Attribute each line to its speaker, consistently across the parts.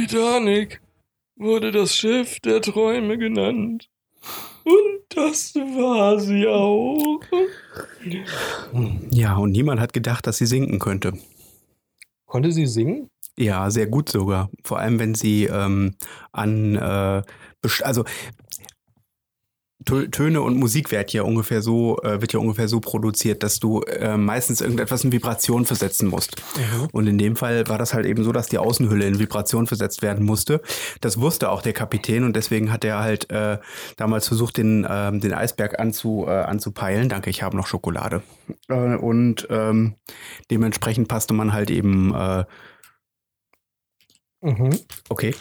Speaker 1: Die Titanic wurde das Schiff der Träume genannt. Und das war sie auch.
Speaker 2: Ja, und niemand hat gedacht, dass sie sinken könnte.
Speaker 1: Konnte sie singen?
Speaker 2: Ja, sehr gut sogar. Vor allem, wenn sie ähm, an, äh, also Töne und Musik wird ja ungefähr so, äh, wird ja ungefähr so produziert, dass du äh, meistens irgendetwas in Vibration versetzen musst. Und in dem Fall war das halt eben so, dass die Außenhülle in Vibration versetzt werden musste. Das wusste auch der Kapitän und deswegen hat er halt äh, damals versucht, den, ähm, den Eisberg anzu, äh, anzupeilen. Danke, ich habe noch Schokolade. Äh, und ähm, dementsprechend passte man halt eben, äh,
Speaker 1: Mhm.
Speaker 2: okay,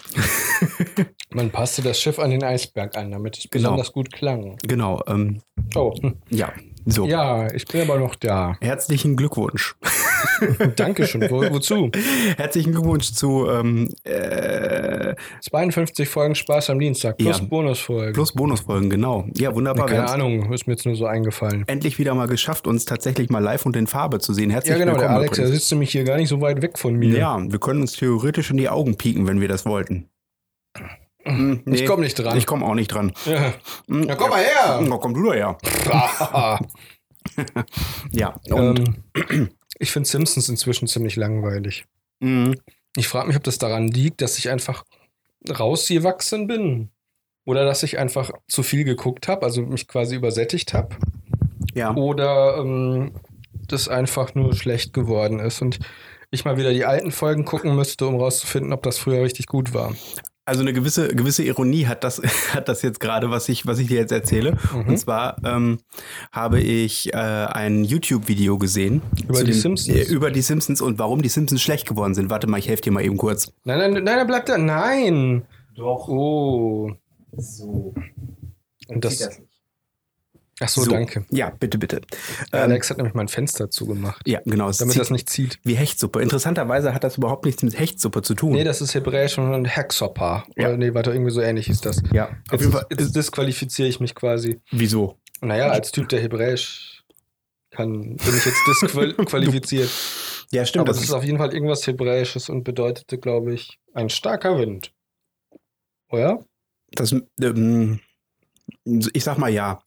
Speaker 1: Man passte das Schiff an den Eisberg an, damit es
Speaker 2: Genau.
Speaker 1: besonders gut klang.
Speaker 2: genau, ähm,
Speaker 1: Oh,
Speaker 2: ja, so.
Speaker 1: ja, ich bin aber noch da.
Speaker 2: Herzlichen Glückwunsch.
Speaker 1: Dankeschön. Wo, wozu?
Speaker 2: Herzlichen Glückwunsch zu ähm, äh,
Speaker 1: 52 Folgen Spaß am Dienstag plus
Speaker 2: Ja.
Speaker 1: Bonusfolgen.
Speaker 2: plus Bonusfolgen, genau. Ja, wunderbar.
Speaker 1: Keine Ahnung, ist mir jetzt nur so eingefallen.
Speaker 2: endlich wieder mal geschafft, uns tatsächlich mal live und in Farbe zu sehen. Herzlich
Speaker 1: Ja, genau, der
Speaker 2: willkommen.
Speaker 1: Alex, der sitzt nämlich hier gar nicht so weit weg von mir.
Speaker 2: ja, wir können uns theoretisch in die Augen pieken, wenn wir das wollten. Hm,
Speaker 1: Ich komme nicht dran.
Speaker 2: Ich komme auch nicht dran.
Speaker 1: ja.
Speaker 2: Hm,
Speaker 1: Ja, komm mal her!
Speaker 2: Na, komm du da her. Ja. Und,
Speaker 1: ähm, ich finde Simpsons inzwischen ziemlich langweilig.
Speaker 2: mh,
Speaker 1: Ich frage mich, ob das daran liegt, dass ich einfach rausgewachsen bin. Oder dass ich einfach zu viel geguckt habe, also mich quasi übersättigt habe.
Speaker 2: ja.
Speaker 1: Oder ähm, das einfach nur schlecht geworden ist und ich mal wieder die alten Folgen gucken müsste, um rauszufinden, ob das früher richtig gut war.
Speaker 2: Also eine gewisse, gewisse Ironie hat das, hat das jetzt gerade, was ich, was ich dir jetzt erzähle.
Speaker 1: Mhm.
Speaker 2: Und zwar ähm, habe ich äh, ein YouTube-Video gesehen.
Speaker 1: Über die
Speaker 2: den-
Speaker 1: Simpsons?
Speaker 2: Äh, über die Simpsons und warum die Simpsons schlecht geworden sind. Warte mal, ich helfe dir mal eben kurz.
Speaker 1: Nein, nein, nein, nein, bleib da. Nein!
Speaker 2: Doch.
Speaker 1: Oh.
Speaker 2: So.
Speaker 1: Und das, ach so,
Speaker 2: So.
Speaker 1: danke.
Speaker 2: Ja, bitte, bitte. Ähm,
Speaker 1: Alex hat nämlich mein Fenster zugemacht,
Speaker 2: ja, genau.
Speaker 1: Damit das nicht zieht.
Speaker 2: wie Hechtsuppe. Interessanterweise hat das überhaupt nichts mit Hechtsuppe zu tun.
Speaker 1: Nee, das ist hebräisch und Hexhopper.
Speaker 2: Ja.
Speaker 1: Oder nee, warte, irgendwie so ähnlich ist das.
Speaker 2: ja, auf jeden Fall.
Speaker 1: jetzt disqualifiziere ich mich quasi.
Speaker 2: Wieso?
Speaker 1: Naja, als Typ, der hebräisch kann, bin ich jetzt disqualifiziert.
Speaker 2: Ja, stimmt.
Speaker 1: Aber
Speaker 2: Das
Speaker 1: es ist
Speaker 2: ist,
Speaker 1: auf jeden Fall irgendwas Hebräisches und bedeutete, glaube ich, ein starker Wind. Oder?
Speaker 2: das, ähm, ich sag mal ja.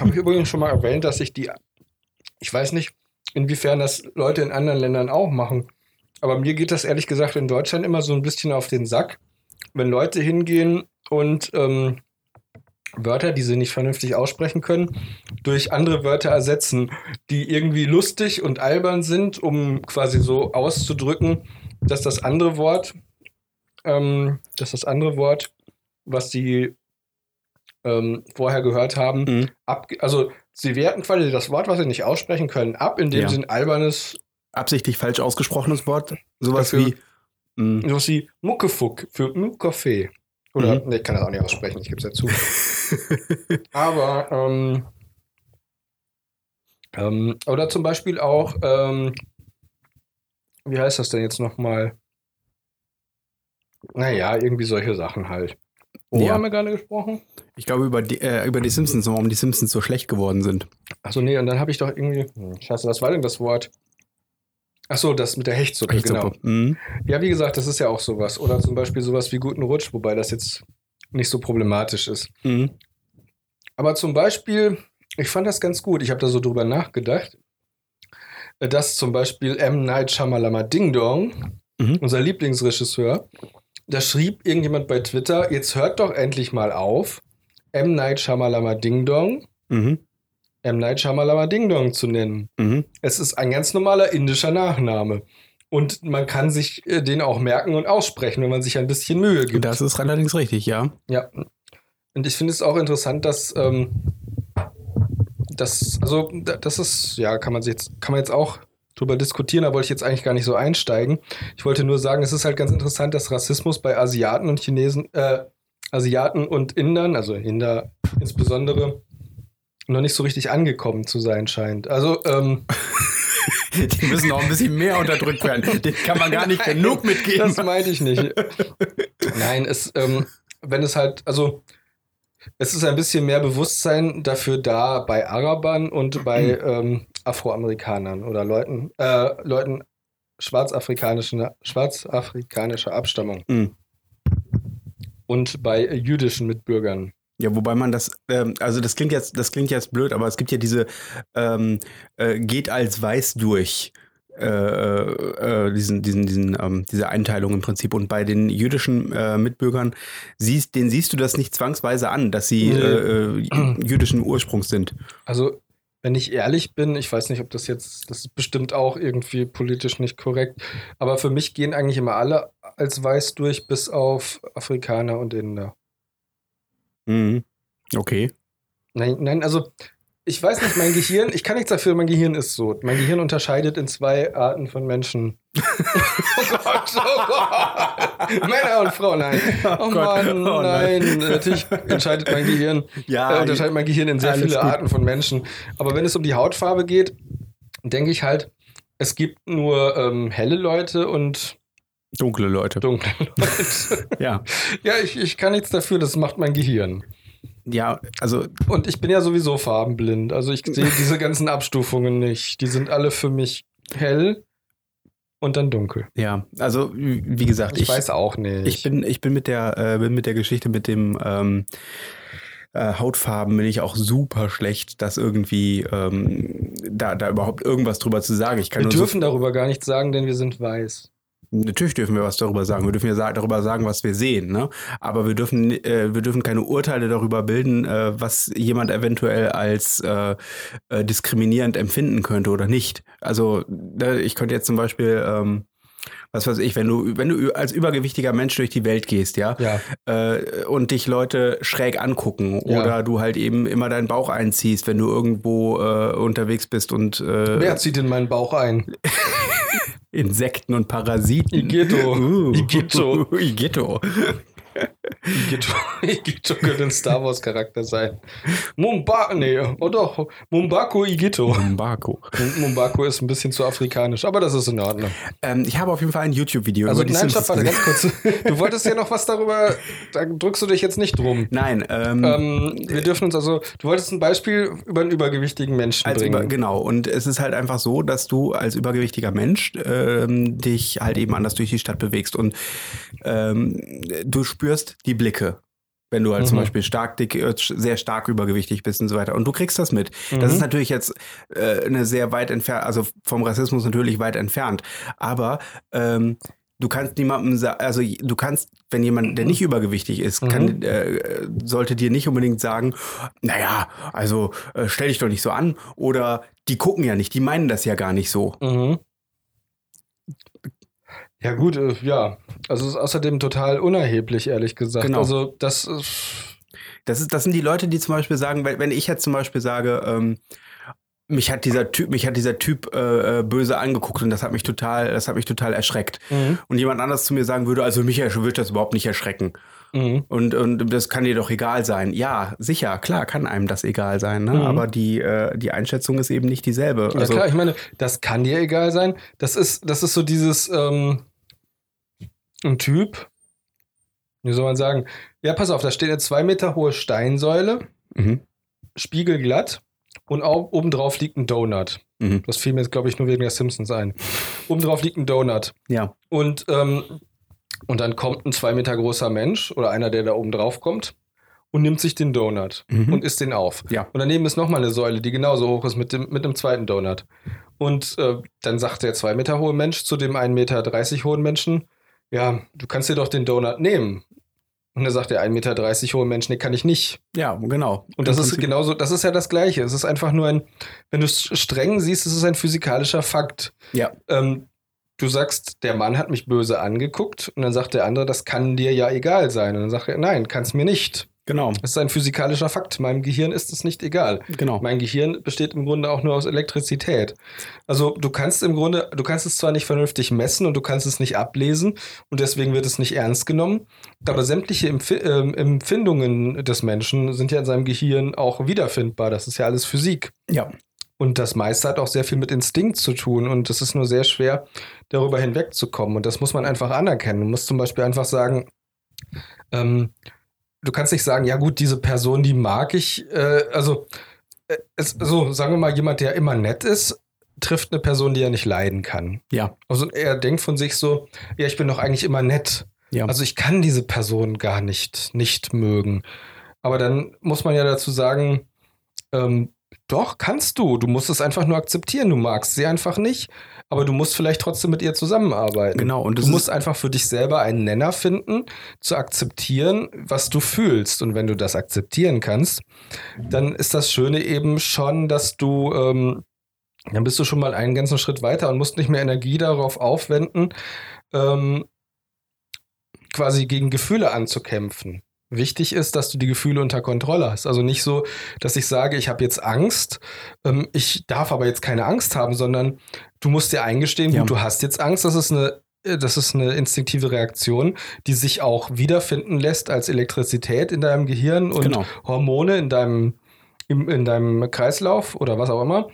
Speaker 1: Habe ich übrigens schon mal erwähnt, dass ich die. Ich weiß nicht, inwiefern das Leute in anderen Ländern auch machen. Aber mir geht das ehrlich gesagt in Deutschland immer so ein bisschen auf den Sack, wenn Leute hingehen und ähm, Wörter, die sie nicht vernünftig aussprechen können, durch andere Wörter ersetzen, die irgendwie lustig und albern sind, um quasi so auszudrücken, dass das andere Wort, ähm, dass das andere Wort, was sie ähm, vorher gehört haben,
Speaker 2: Mhm.
Speaker 1: ab, also sie werten quasi das Wort, was sie nicht aussprechen können, ab, indem
Speaker 2: Ja.
Speaker 1: sie ein albernes,
Speaker 2: Absichtlich falsch ausgesprochenes Wort. Sowas
Speaker 1: Dafür-
Speaker 2: wie. mh,
Speaker 1: sowas wie Muckefuck für Muckaffee. Oder,
Speaker 2: Mhm.
Speaker 1: nee, ich kann das auch nicht aussprechen, ich gebe es ja zu. Aber, ähm, ähm, oder zum Beispiel auch, ähm, wie heißt das denn jetzt nochmal? Naja, irgendwie solche Sachen halt. Worüber
Speaker 2: Ja.
Speaker 1: haben wir gerade gesprochen?
Speaker 2: Ich glaube über die, äh, über die Simpsons, warum die Simpsons so schlecht geworden sind.
Speaker 1: Achso, nee, und dann habe ich doch irgendwie. Hm, scheiße, was war denn das Wort? Achso, das mit der Hechtsuppe, genau.
Speaker 2: Hechtsuppe. Mhm.
Speaker 1: Ja, wie gesagt, das ist ja auch sowas. Oder zum Beispiel sowas wie guten Rutsch, wobei das jetzt nicht so problematisch ist.
Speaker 2: Mhm.
Speaker 1: Aber zum Beispiel, ich fand das ganz gut. Ich habe da so drüber nachgedacht, dass zum Beispiel M. Night Shyamalama Ding Dong,
Speaker 2: Mhm.
Speaker 1: unser Lieblingsregisseur, da schrieb irgendjemand bei Twitter, jetzt hört doch endlich mal auf, M. Night Shyamalama Ding Dong,
Speaker 2: Mhm.
Speaker 1: M. Night Shyamalama Ding Dong zu nennen.
Speaker 2: Mhm.
Speaker 1: Es ist ein ganz normaler indischer Nachname. Und man kann sich äh, den auch merken und aussprechen, wenn man sich ein bisschen Mühe gibt.
Speaker 2: Das ist allerdings richtig, ja.
Speaker 1: Ja. Und ich finde es auch interessant, dass ähm, das, also da- das ist, ja, kann man sich jetzt, kann man jetzt auch drüber diskutieren, da wollte ich jetzt eigentlich gar nicht so einsteigen. Ich wollte nur sagen, es ist halt ganz interessant, dass Rassismus bei Asiaten und Chinesen, äh, Asiaten und Indern, also Inder insbesondere, noch nicht so richtig angekommen zu sein scheint. Also, ähm,
Speaker 2: Die müssen noch ein bisschen mehr unterdrückt werden. Den kann man gar nicht
Speaker 1: Nein,
Speaker 2: genug mitgeben.
Speaker 1: Das meinte ich nicht. Nein, es, ähm, wenn es halt, also es ist ein bisschen mehr Bewusstsein dafür da bei Arabern und bei ähm, Afroamerikanern oder Leuten, äh, Leuten schwarzafrikanischen, schwarzafrikanischer Abstammung.
Speaker 2: Mhm.
Speaker 1: und bei jüdischen Mitbürgern.
Speaker 2: Ja, wobei man das, ähm, also das klingt jetzt, das klingt jetzt blöd, aber es gibt ja diese ähm, äh, geht als weiß durch. Äh, äh, diesen, diesen, diesen, ähm, diese Einteilung im Prinzip. Und bei den jüdischen äh, Mitbürgern siehst, denen siehst du das nicht zwangsweise an, dass sie äh, äh, jüdischen Ursprungs sind.
Speaker 1: Also, wenn ich ehrlich bin, ich weiß nicht, ob das jetzt, das ist bestimmt auch irgendwie politisch nicht korrekt, aber für mich gehen eigentlich immer alle als weiß durch, bis auf Afrikaner und Inder.
Speaker 2: Mhm. Okay.
Speaker 1: Nein, nein, also ich weiß nicht, mein Gehirn, ich kann nichts dafür, mein Gehirn ist so. Mein Gehirn unterscheidet in zwei Arten von Menschen. oh. Männer und Frauen, nein. Oh,
Speaker 2: Gott,
Speaker 1: Mann,
Speaker 2: oh
Speaker 1: nein. Natürlich entscheidet mein Gehirn,
Speaker 2: Ja,
Speaker 1: äh, unterscheidet mein Gehirn in sehr viele
Speaker 2: gut.
Speaker 1: Arten von Menschen. Aber wenn es um die Hautfarbe geht, denke ich halt, es gibt nur ähm, helle Leute und
Speaker 2: dunkle Leute.
Speaker 1: dunkle Leute.
Speaker 2: Ja.
Speaker 1: ja, ich, ich kann nichts dafür, das macht mein Gehirn.
Speaker 2: Ja, also
Speaker 1: Und ich bin ja sowieso farbenblind. Also ich sehe diese ganzen Abstufungen nicht. Die sind alle für mich hell und dann dunkel.
Speaker 2: ja, also wie gesagt,
Speaker 1: Ich, weiß auch nicht.
Speaker 2: Ich bin, ich bin mit der, äh, bin mit der Geschichte mit dem ähm, äh, Hautfarben bin ich auch super schlecht, das irgendwie ähm, da, da überhaupt irgendwas drüber zu sagen. Ich kann
Speaker 1: wir dürfen darüber gar nichts sagen, denn wir sind weiß.
Speaker 2: Natürlich dürfen wir was darüber sagen. Wir dürfen ja darüber sagen, was wir sehen, ne? Aber wir dürfen, äh, wir dürfen keine Urteile darüber bilden, äh, was jemand eventuell als äh, äh, diskriminierend empfinden könnte oder nicht. Also ne, ich könnte jetzt zum Beispiel ähm, was weiß ich, wenn du, wenn du als übergewichtiger Mensch durch die Welt gehst, ja,
Speaker 1: Ja.
Speaker 2: äh, und dich Leute schräg angucken
Speaker 1: Ja.
Speaker 2: oder du halt eben immer deinen Bauch einziehst, wenn du irgendwo äh, unterwegs bist und äh,
Speaker 1: Wer zieht in meinen Bauch ein?
Speaker 2: Insekten und Parasiten.
Speaker 1: Igitt-o.
Speaker 2: Uh.
Speaker 1: Igitt-o.
Speaker 2: Igitt-o.
Speaker 1: Igito, Igito könnte ein Star Wars Charakter sein. Mumba, nee, oh doch, Mumbako Igito.
Speaker 2: Mbako.
Speaker 1: Mumbako ist ein bisschen zu afrikanisch, aber das ist in Ordnung.
Speaker 2: Ähm, ich habe auf jeden Fall ein YouTube-Video
Speaker 1: Also
Speaker 2: über die
Speaker 1: nein, stopp,
Speaker 2: Simpsons
Speaker 1: warte, ganz kurz. Du wolltest ja noch was darüber, da drückst du dich jetzt nicht drum.
Speaker 2: Nein, ähm,
Speaker 1: Ähm, wir dürfen uns also, du wolltest ein Beispiel über einen übergewichtigen Menschen bringen.
Speaker 2: über, genau. Und es ist halt einfach so, dass du als übergewichtiger Mensch ähm, dich halt eben anders durch die Stadt bewegst und ähm, du spürst die Blicke. Wenn du halt zum
Speaker 1: Mhm.
Speaker 2: Beispiel stark dick, äh, sehr stark übergewichtig bist und so weiter. Und du kriegst das mit. Das
Speaker 1: Mhm.
Speaker 2: ist natürlich jetzt äh, eine sehr weit entfernt, also vom Rassismus natürlich weit entfernt. Aber ähm, du kannst niemandem sagen, also du kannst, wenn jemand, der nicht übergewichtig ist,
Speaker 1: Mhm.
Speaker 2: kann, äh, sollte dir nicht unbedingt sagen, naja, also äh, stell dich doch nicht so an. Oder die gucken ja nicht, die meinen das ja gar nicht so.
Speaker 1: Mhm. Ja, gut, äh, ja. Also es ist außerdem total unerheblich, ehrlich gesagt.
Speaker 2: Genau.
Speaker 1: Also das ist.
Speaker 2: Das, ist, das sind die Leute, die zum Beispiel sagen, wenn, wenn ich jetzt zum Beispiel sage, ähm, mich hat dieser Typ, mich hat dieser Typ äh, äh, böse angeguckt und das hat mich total, das hat mich total erschreckt.
Speaker 1: Mhm.
Speaker 2: Und jemand anders zu mir sagen würde, also mich wird das überhaupt nicht erschrecken.
Speaker 1: Mhm.
Speaker 2: Und, und das kann dir doch egal sein. Ja, sicher, klar, kann einem das egal sein, ne?
Speaker 1: Mhm.
Speaker 2: Aber die, äh, die Einschätzung ist eben nicht dieselbe.
Speaker 1: Ja
Speaker 2: Also,
Speaker 1: klar, ich meine, das kann dir egal sein. Das ist, das ist so dieses ähm, ein Typ. Wie soll man sagen? Ja, pass auf, da steht eine zwei Meter hohe Steinsäule,
Speaker 2: mhm,
Speaker 1: spiegelglatt und au- obendrauf liegt ein Donut.
Speaker 2: mhm,
Speaker 1: Das fiel mir jetzt, glaube ich, nur wegen der Simpsons ein. Obendrauf liegt ein Donut.
Speaker 2: ja,
Speaker 1: Und, ähm, und dann kommt ein zwei Meter großer Mensch oder einer, der da oben drauf kommt und nimmt sich den Donut
Speaker 2: Mhm.
Speaker 1: und isst den auf.
Speaker 2: Ja.
Speaker 1: Und daneben ist nochmal eine Säule, die genauso hoch ist mit dem, mit dem zweiten Donut. Und äh, dann sagt der zwei Meter hohe Mensch zu dem 1,30 Meter hohen Menschen, ja, du kannst dir doch den Donut nehmen. Und dann sagt der 1,30 Meter hohe Mensch, nee, kann ich nicht.
Speaker 2: ja, genau.
Speaker 1: Und das
Speaker 2: Im
Speaker 1: ist
Speaker 2: Prinzip-
Speaker 1: genauso, das ist ja das Gleiche. Es ist einfach nur ein, wenn du es streng siehst, es ist ein physikalischer Fakt.
Speaker 2: Ja,
Speaker 1: Ähm, du sagst, der Mann hat mich böse angeguckt und dann sagt der andere, das kann dir ja egal sein. Und dann sagt er, nein, kann es mir nicht.
Speaker 2: Genau,
Speaker 1: Das ist ein physikalischer Fakt. Meinem Gehirn ist es nicht egal.
Speaker 2: genau.
Speaker 1: Mein Gehirn besteht im Grunde auch nur aus Elektrizität. Also du kannst im Grunde, du kannst es zwar nicht vernünftig messen und du kannst es nicht ablesen und deswegen wird es nicht ernst genommen, aber sämtliche Empf ähm, Empfindungen des Menschen sind ja in seinem Gehirn auch wiederfindbar. Das ist ja alles Physik.
Speaker 2: Ja,
Speaker 1: Und das meiste hat auch sehr viel mit Instinkt zu tun und es ist nur sehr schwer, darüber hinwegzukommen. Und das muss man einfach anerkennen. Du musst zum Beispiel einfach sagen, ähm, du kannst nicht sagen, ja gut, diese Person, die mag ich, äh, also äh, es, so, sagen wir mal, jemand, der immer nett ist, trifft eine Person, die er nicht leiden kann.
Speaker 2: ja,
Speaker 1: Also er denkt von sich so, ja, ich bin doch eigentlich immer nett. Ja. Also ich kann diese Person gar nicht, nicht mögen. Aber dann muss man ja dazu sagen, ähm, doch, kannst du. Du musst es einfach nur akzeptieren. Du magst sie einfach nicht, aber du musst vielleicht trotzdem mit ihr zusammenarbeiten.
Speaker 2: Genau.
Speaker 1: Und du musst einfach für dich selber einen Nenner finden, zu akzeptieren, was du fühlst. Und wenn du das akzeptieren kannst, dann ist das Schöne eben schon, dass du, ähm, dann bist du schon mal einen ganzen Schritt weiter und musst nicht mehr Energie darauf aufwenden, ähm, quasi gegen Gefühle anzukämpfen. Wichtig ist, dass du die Gefühle unter Kontrolle hast. Also nicht so, dass ich sage, ich habe jetzt Angst, ähm, ich darf aber jetzt keine Angst haben, sondern du musst dir eingestehen, ja. gut, du hast jetzt Angst, das ist eine äh, das ist eine instinktive Reaktion, die sich auch wiederfinden lässt als Elektrizität in deinem Gehirn und genau. Hormone in deinem, in, in, deinem Kreislauf oder was auch immer.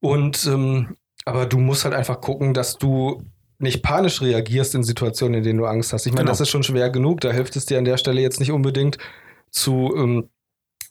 Speaker 1: Und ähm, aber du musst halt einfach gucken, dass du nicht panisch reagierst in Situationen, in denen du Angst hast. Ich meine, genau. das ist schon schwer genug. Da hilft es dir an der Stelle jetzt nicht unbedingt zu ähm,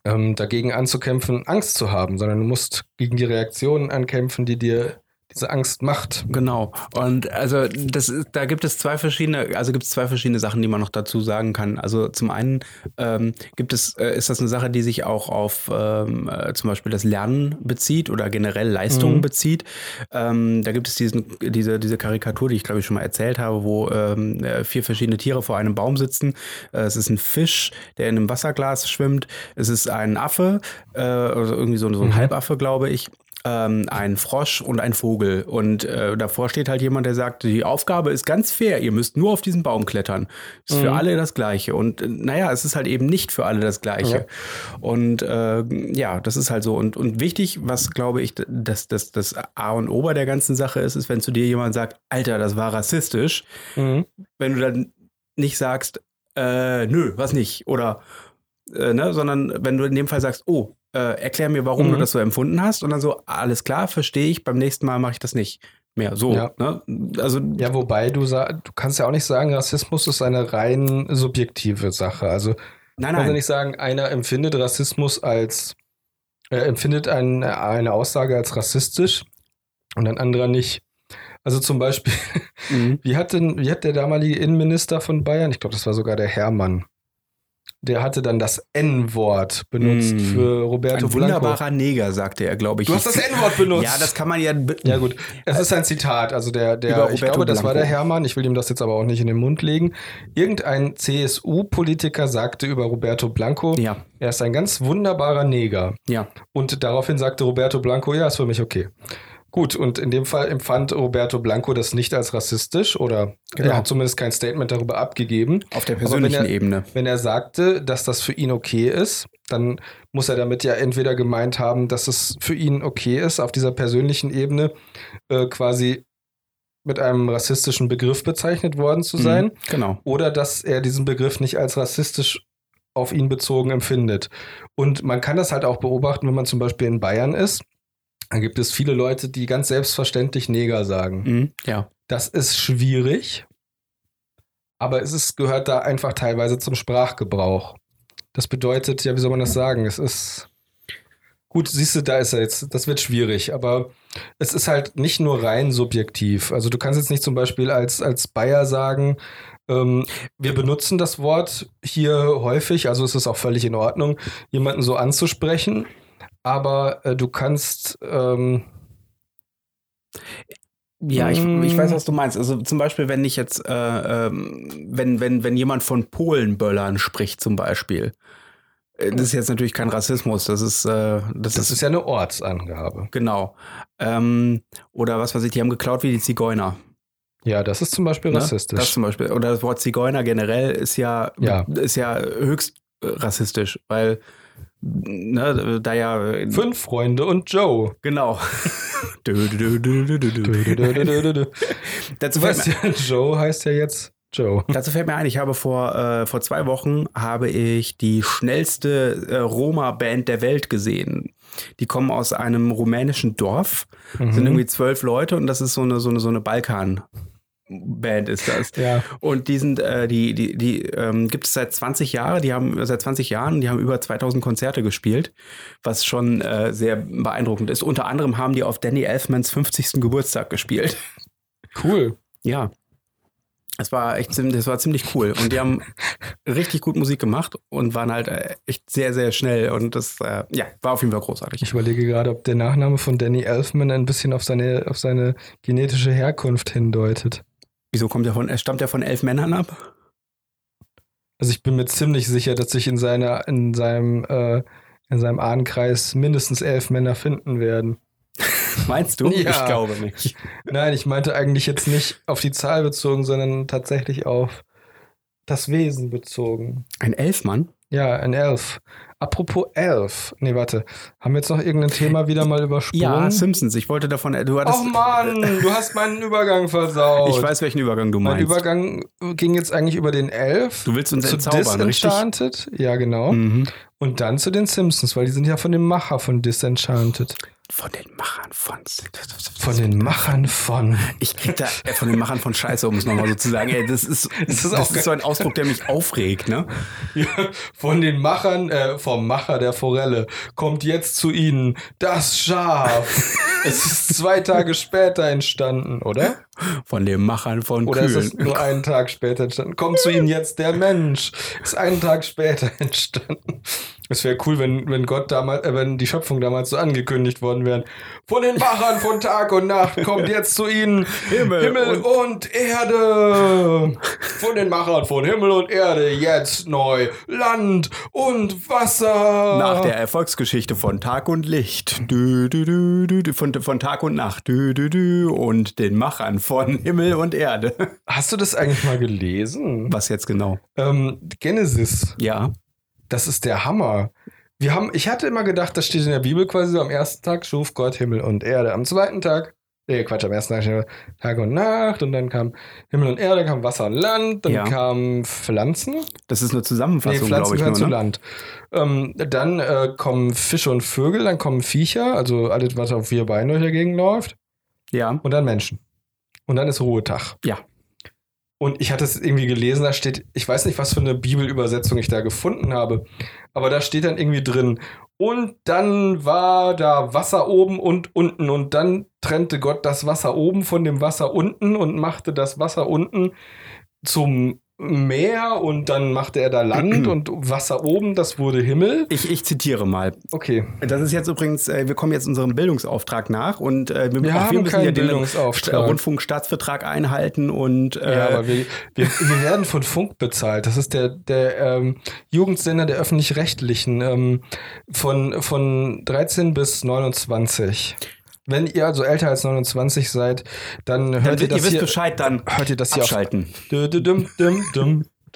Speaker 1: ähm, dagegen anzukämpfen, Angst zu haben, sondern du musst gegen die Reaktionen ankämpfen, die dir diese Angst macht.
Speaker 2: Genau. Und also das ist, da gibt es zwei verschiedene, also gibt es zwei verschiedene Sachen, die man noch dazu sagen kann. Also zum einen ähm, gibt es, äh, ist das eine Sache, die sich auch auf ähm, äh, zum Beispiel das Lernen bezieht oder generell Leistungen mhm. bezieht. Ähm, da gibt es diesen, diese, diese Karikatur, die ich glaube ich schon mal erzählt habe, wo ähm, äh, vier verschiedene Tiere vor einem Baum sitzen. Äh, es ist ein Fisch, der in einem Wasserglas schwimmt. Es ist ein Affe, äh, also irgendwie so, so ein mhm. Halbaffe, glaube ich ähm, ein Frosch und ein Vogel. Und äh, davor steht halt jemand, der sagt, die Aufgabe ist ganz fair, ihr müsst nur auf diesen Baum klettern. Ist mhm. für alle das Gleiche. Und äh, naja, es ist halt eben nicht für alle das Gleiche. Ja. Und äh, ja, das ist halt so. Und, und wichtig, was glaube ich, dass das, das A und O bei der ganzen Sache ist, ist, wenn zu dir jemand sagt, Alter, das war rassistisch, mhm. wenn du dann nicht sagst, äh, nö, was nicht. Oder äh, ne, sondern wenn du in dem Fall sagst, oh, äh, erklär mir, warum mhm. du das so empfunden hast. Und dann so, alles klar, verstehe ich, beim nächsten Mal mache ich das nicht mehr. So,
Speaker 1: ja.
Speaker 2: Ne?
Speaker 1: Also, ja, wobei du du kannst ja auch nicht sagen, Rassismus ist eine rein subjektive Sache. Also nein, nein. kannst ja nicht sagen, einer empfindet Rassismus als äh, empfindet ein, eine Aussage als rassistisch und ein anderer nicht. Also zum Beispiel, mhm. wie, hat denn, wie hat der damalige Innenminister von Bayern, ich glaube, das war sogar der Hermann, der hatte dann das N-Wort benutzt mm. für Roberto
Speaker 2: Ein wunderbarer Blanco. Neger, sagte er, glaube ich.
Speaker 1: Du hast das N-Wort benutzt.
Speaker 2: ja, das kann man ja.
Speaker 1: Ja, gut. Es ist ein Zitat. Also der, der ich glaube, das war der Hermann. Ich will ihm das jetzt aber auch nicht in den Mund legen. Irgendein CSU-Politiker sagte über Roberto Blanco, ja. er ist ein ganz wunderbarer Neger.
Speaker 2: Ja.
Speaker 1: Und daraufhin sagte Roberto Blanco, ja, ist für mich okay. Gut, und in dem Fall empfand Roberto Blanco das nicht als rassistisch oder genau. er hat zumindest kein Statement darüber abgegeben.
Speaker 2: Auf der persönlichen
Speaker 1: wenn er,
Speaker 2: Ebene.
Speaker 1: Wenn er sagte, dass das für ihn okay ist, dann muss er damit ja entweder gemeint haben, dass es für ihn okay ist, auf dieser persönlichen Ebene äh, quasi mit einem rassistischen Begriff bezeichnet worden zu mhm, sein. Mhm,
Speaker 2: genau.
Speaker 1: Oder dass er diesen Begriff nicht als rassistisch auf ihn bezogen empfindet. Und man kann das halt auch beobachten, wenn man zum Beispiel in Bayern ist dann gibt es viele Leute, die ganz selbstverständlich Neger sagen.
Speaker 2: Mhm, ja.
Speaker 1: Das ist schwierig, aber es ist, gehört da einfach teilweise zum Sprachgebrauch. Das bedeutet, ja, wie soll man das sagen? Es ist. Gut, siehst du, da ist er jetzt. Das wird schwierig, aber es ist halt nicht nur rein subjektiv. Also du kannst jetzt nicht zum Beispiel als, als Bayer sagen, ähm, wir benutzen das Wort hier häufig, also ist es auch völlig in Ordnung, jemanden so anzusprechen aber äh, du kannst. Ähm,
Speaker 2: ja, ich, ich weiß, was du meinst. Also zum Beispiel, wenn ich jetzt, äh, ähm, wenn, wenn, wenn jemand von Polenböllern spricht, zum Beispiel. Äh, das ist jetzt natürlich kein Rassismus, das ist. Äh,
Speaker 1: das, das ist, ist, ja eine Ortsangabe.
Speaker 2: Genau. Ähm, oder was weiß ich, die haben geklaut wie die Zigeuner.
Speaker 1: Ja, das ist zum Beispiel ne? rassistisch.
Speaker 2: Das zum Beispiel. Oder das Wort Zigeuner generell ist ja, ja. ist ja höchst rassistisch, weil ne, da ja.
Speaker 1: Fünf Freunde und Joe.
Speaker 2: Genau.
Speaker 1: Dazu weißt ja, Joe heißt ja jetzt Joe.
Speaker 2: Dazu fällt mir ein, ich habe vor, äh, vor zwei Wochen habe ich die schnellste äh, Roma-Band der Welt gesehen. Die kommen aus einem rumänischen Dorf, mhm. sind irgendwie zwölf Leute und das ist so eine, so eine, so eine Balkan- Band ist das.
Speaker 1: Ja.
Speaker 2: Und die sind, äh, die, die, die ähm, gibt es seit 20 Jahren, die haben seit 20 Jahren, die haben über 2000 Konzerte gespielt, was schon äh, sehr beeindruckend ist. Unter anderem haben die auf Danny Elfmans 50. Geburtstag gespielt.
Speaker 1: Cool.
Speaker 2: Ja. Es war echt ziemlich, das war ziemlich cool. Und die haben richtig gut Musik gemacht und waren halt äh, echt sehr, sehr schnell. Und das, äh, ja, war auf jeden Fall großartig.
Speaker 1: Ich überlege gerade, ob der Nachname von Danny Elfman ein bisschen auf seine, auf seine genetische Herkunft hindeutet.
Speaker 2: Wieso kommt er von, er stammt er von elf Männern ab?
Speaker 1: Also ich bin mir ziemlich sicher, dass sich in seiner, in seinem, äh, in seinem Ahnenkreis mindestens elf Männer finden werden.
Speaker 2: Meinst du?
Speaker 1: Ja.
Speaker 2: Ich glaube nicht.
Speaker 1: Nein, ich meinte eigentlich jetzt nicht auf die Zahl bezogen, sondern tatsächlich auf das Wesen bezogen.
Speaker 2: Ein Elfmann?
Speaker 1: Ja, ein Elf. Apropos Elf. Nee, warte. Haben wir jetzt noch irgendein Thema wieder mal übersprungen?
Speaker 2: Ja, Simpsons. Ich wollte davon. Du hattest,
Speaker 1: Oh Mann, du hast meinen Übergang versaut.
Speaker 2: ich weiß, welchen Übergang du
Speaker 1: Mein
Speaker 2: meinst.
Speaker 1: Übergang ging jetzt eigentlich über den Elf.
Speaker 2: Du willst uns
Speaker 1: zu
Speaker 2: entzaubern, richtig?
Speaker 1: Disenchanted. Ja, genau.
Speaker 2: Mhm.
Speaker 1: Und dann zu den Simpsons, weil die sind ja von dem Macher von Disenchanted.
Speaker 2: Von den Machern von.
Speaker 1: Von den Machern von.
Speaker 2: Ich krieg da äh, von den Machern von Scheiße, um es nochmal so zu sagen. Ey, das ist, das
Speaker 1: ist
Speaker 2: das ist so ein Ausdruck, der mich aufregt, ne?
Speaker 1: Ja, von den Machern, äh, vom Macher der Forelle kommt jetzt zu Ihnen das Schaf. es ist zwei Tage später entstanden, oder?
Speaker 2: Von den Machern von
Speaker 1: Oder ist
Speaker 2: Kühlen.
Speaker 1: es nur einen Tag später entstanden? Kommt zu Ihnen jetzt der Mensch. Ist einen Tag später entstanden. Es wäre cool, wenn, wenn Gott damals, äh, wenn die Schöpfung damals so angekündigt worden wäre. Von den Machern von Tag und Nacht kommt jetzt zu Ihnen
Speaker 2: Himmel
Speaker 1: Himmel und, Erde. Von den Machern von Himmel und Erde jetzt neu Land und Wasser.
Speaker 2: Nach der Erfolgsgeschichte von Tag und Licht. Dü, dü, dü, dü, von, von Tag und Nacht. Dü, dü, dü, und den Machern von Himmel und Erde.
Speaker 1: Hast du das eigentlich mal gelesen?
Speaker 2: Was jetzt genau?
Speaker 1: Ähm, Genesis.
Speaker 2: Ja.
Speaker 1: Das ist der Hammer. Wir haben, ich hatte immer gedacht, das steht in der Bibel quasi so, am ersten Tag schuf Gott Himmel und Erde. Am zweiten Tag, nee, Quatsch, am ersten Tag Tag und Nacht und dann kam Himmel und Erde, kam Wasser und Land, dann
Speaker 2: Ja.
Speaker 1: kamen Pflanzen.
Speaker 2: Das ist eine
Speaker 1: Nee,
Speaker 2: Zusammenfassung,
Speaker 1: Pflanzen
Speaker 2: glaube ich,
Speaker 1: gehören zu
Speaker 2: ne?
Speaker 1: Land. Ähm, dann äh, kommen Fische und Vögel, dann kommen Viecher, also alles, was auf vier Beinen durch die Gegend läuft.
Speaker 2: Ja.
Speaker 1: Und dann Menschen. Und dann ist Ruhetag.
Speaker 2: Ja.
Speaker 1: Und ich hatte es irgendwie gelesen, da steht, ich weiß nicht, was für eine Bibelübersetzung ich da gefunden habe, aber da steht dann irgendwie drin, und dann war da Wasser oben und unten. Und dann trennte Gott das Wasser oben von dem Wasser unten und machte das Wasser unten zum Meer und dann machte er da Land und Wasser oben, das wurde Himmel.
Speaker 2: Ich, ich zitiere mal.
Speaker 1: Okay.
Speaker 2: Das ist jetzt übrigens, äh, wir kommen jetzt unserem Bildungsauftrag nach und äh, wir,
Speaker 1: Wir
Speaker 2: auch wir
Speaker 1: haben
Speaker 2: müssen ja den. Sta- Rundfunkstaatsvertrag einhalten und äh,
Speaker 1: Ja, aber wir, wir, wir werden von Funk bezahlt. Das ist der, der ähm, Jugendsender der öffentlich-rechtlichen ähm, von, von 13 bis 29. Wenn ihr also älter als 29 seid, dann
Speaker 2: dann,
Speaker 1: hört ihr
Speaker 2: ihr
Speaker 1: das
Speaker 2: wisst
Speaker 1: hier,
Speaker 2: Bescheid, dann
Speaker 1: hört ihr das hier auf
Speaker 2: abschalten.
Speaker 1: Dü- dum-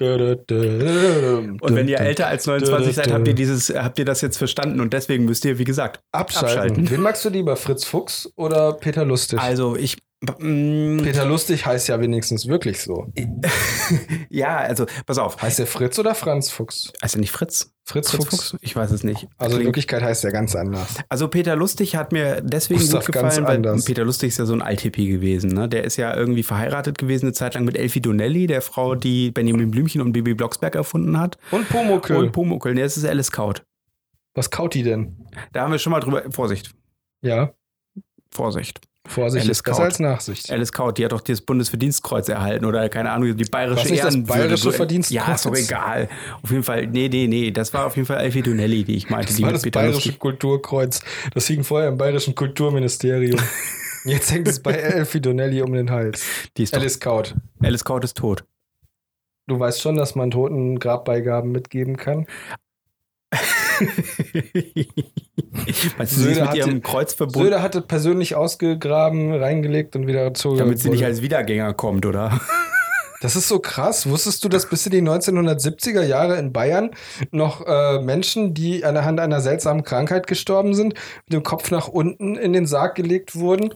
Speaker 2: Und wenn ihr älter als 29 seid, habt ihr dieses, habt ihr das jetzt verstanden und deswegen müsst ihr, wie gesagt,
Speaker 1: abschalten.
Speaker 2: abschalten.
Speaker 1: Wen magst du lieber, Fritz Fuchs oder Peter Lustig?
Speaker 2: Also ich,
Speaker 1: Peter Lustig heißt ja wenigstens wirklich so.
Speaker 2: ja, also pass auf,
Speaker 1: Heißt der Fritz oder Franz Fuchs?
Speaker 2: heißt er nicht Fritz?
Speaker 1: Fritz, Fuchs.
Speaker 2: Ich weiß es nicht.
Speaker 1: Also in Wirklichkeit heißt er ganz anders.
Speaker 2: Also Peter Lustig hat mir deswegen
Speaker 1: Gustav
Speaker 2: gut
Speaker 1: ganz
Speaker 2: gefallen, weil
Speaker 1: anders.
Speaker 2: Peter Lustig ist ja so ein Althippie gewesen. Ne? Der ist ja irgendwie verheiratet gewesen eine Zeit lang mit Elfie Donnelly, der Frau, die Benjamin Blümchen und Bibi Blocksberg erfunden hat.
Speaker 1: Und Pumuckl.
Speaker 2: Und Pumuckl, nee, das ist Alice Kaut.
Speaker 1: Was kaut die denn?
Speaker 2: Da haben wir schon mal drüber, Vorsicht,
Speaker 1: Ja,
Speaker 2: Vorsicht.
Speaker 1: Vorsicht
Speaker 2: Alice
Speaker 1: ist besser
Speaker 2: Kaut.
Speaker 1: als Nachsicht.
Speaker 2: Alice Kaut, die hat doch das Bundesverdienstkreuz erhalten oder keine Ahnung, die bayerische
Speaker 1: Was nicht das bayerische Verdienstkreuz?
Speaker 2: Ja, ist doch egal. Auf jeden Fall, nee, nee, nee, das war auf jeden Fall Elfie Donnelly, die ich meinte,
Speaker 1: Das
Speaker 2: die
Speaker 1: war das
Speaker 2: Peter
Speaker 1: bayerische
Speaker 2: Lustig.
Speaker 1: Kulturkreuz. Das hing vorher im bayerischen Kulturministerium. Jetzt hängt es bei Elfie Donnelly um den Hals.
Speaker 2: Die ist
Speaker 1: Alice Kaut.
Speaker 2: Alice Kaut ist tot.
Speaker 1: Du weißt schon, dass man Toten Grabbeigaben mitgeben kann?
Speaker 2: Meinst du,
Speaker 1: Söder
Speaker 2: mit ihrem
Speaker 1: hatte-
Speaker 2: Kreuz verbunden?
Speaker 1: Söder hatte persönlich ausgegraben, reingelegt und wieder zu.
Speaker 2: Damit sie nicht als Wiedergänger kommt, oder?
Speaker 1: Das ist so krass. Wusstest du, dass bis in die 1970er Jahre in Bayern noch äh, Menschen, die anhand einer seltsamen Krankheit gestorben sind, mit dem Kopf nach unten in den Sarg gelegt wurden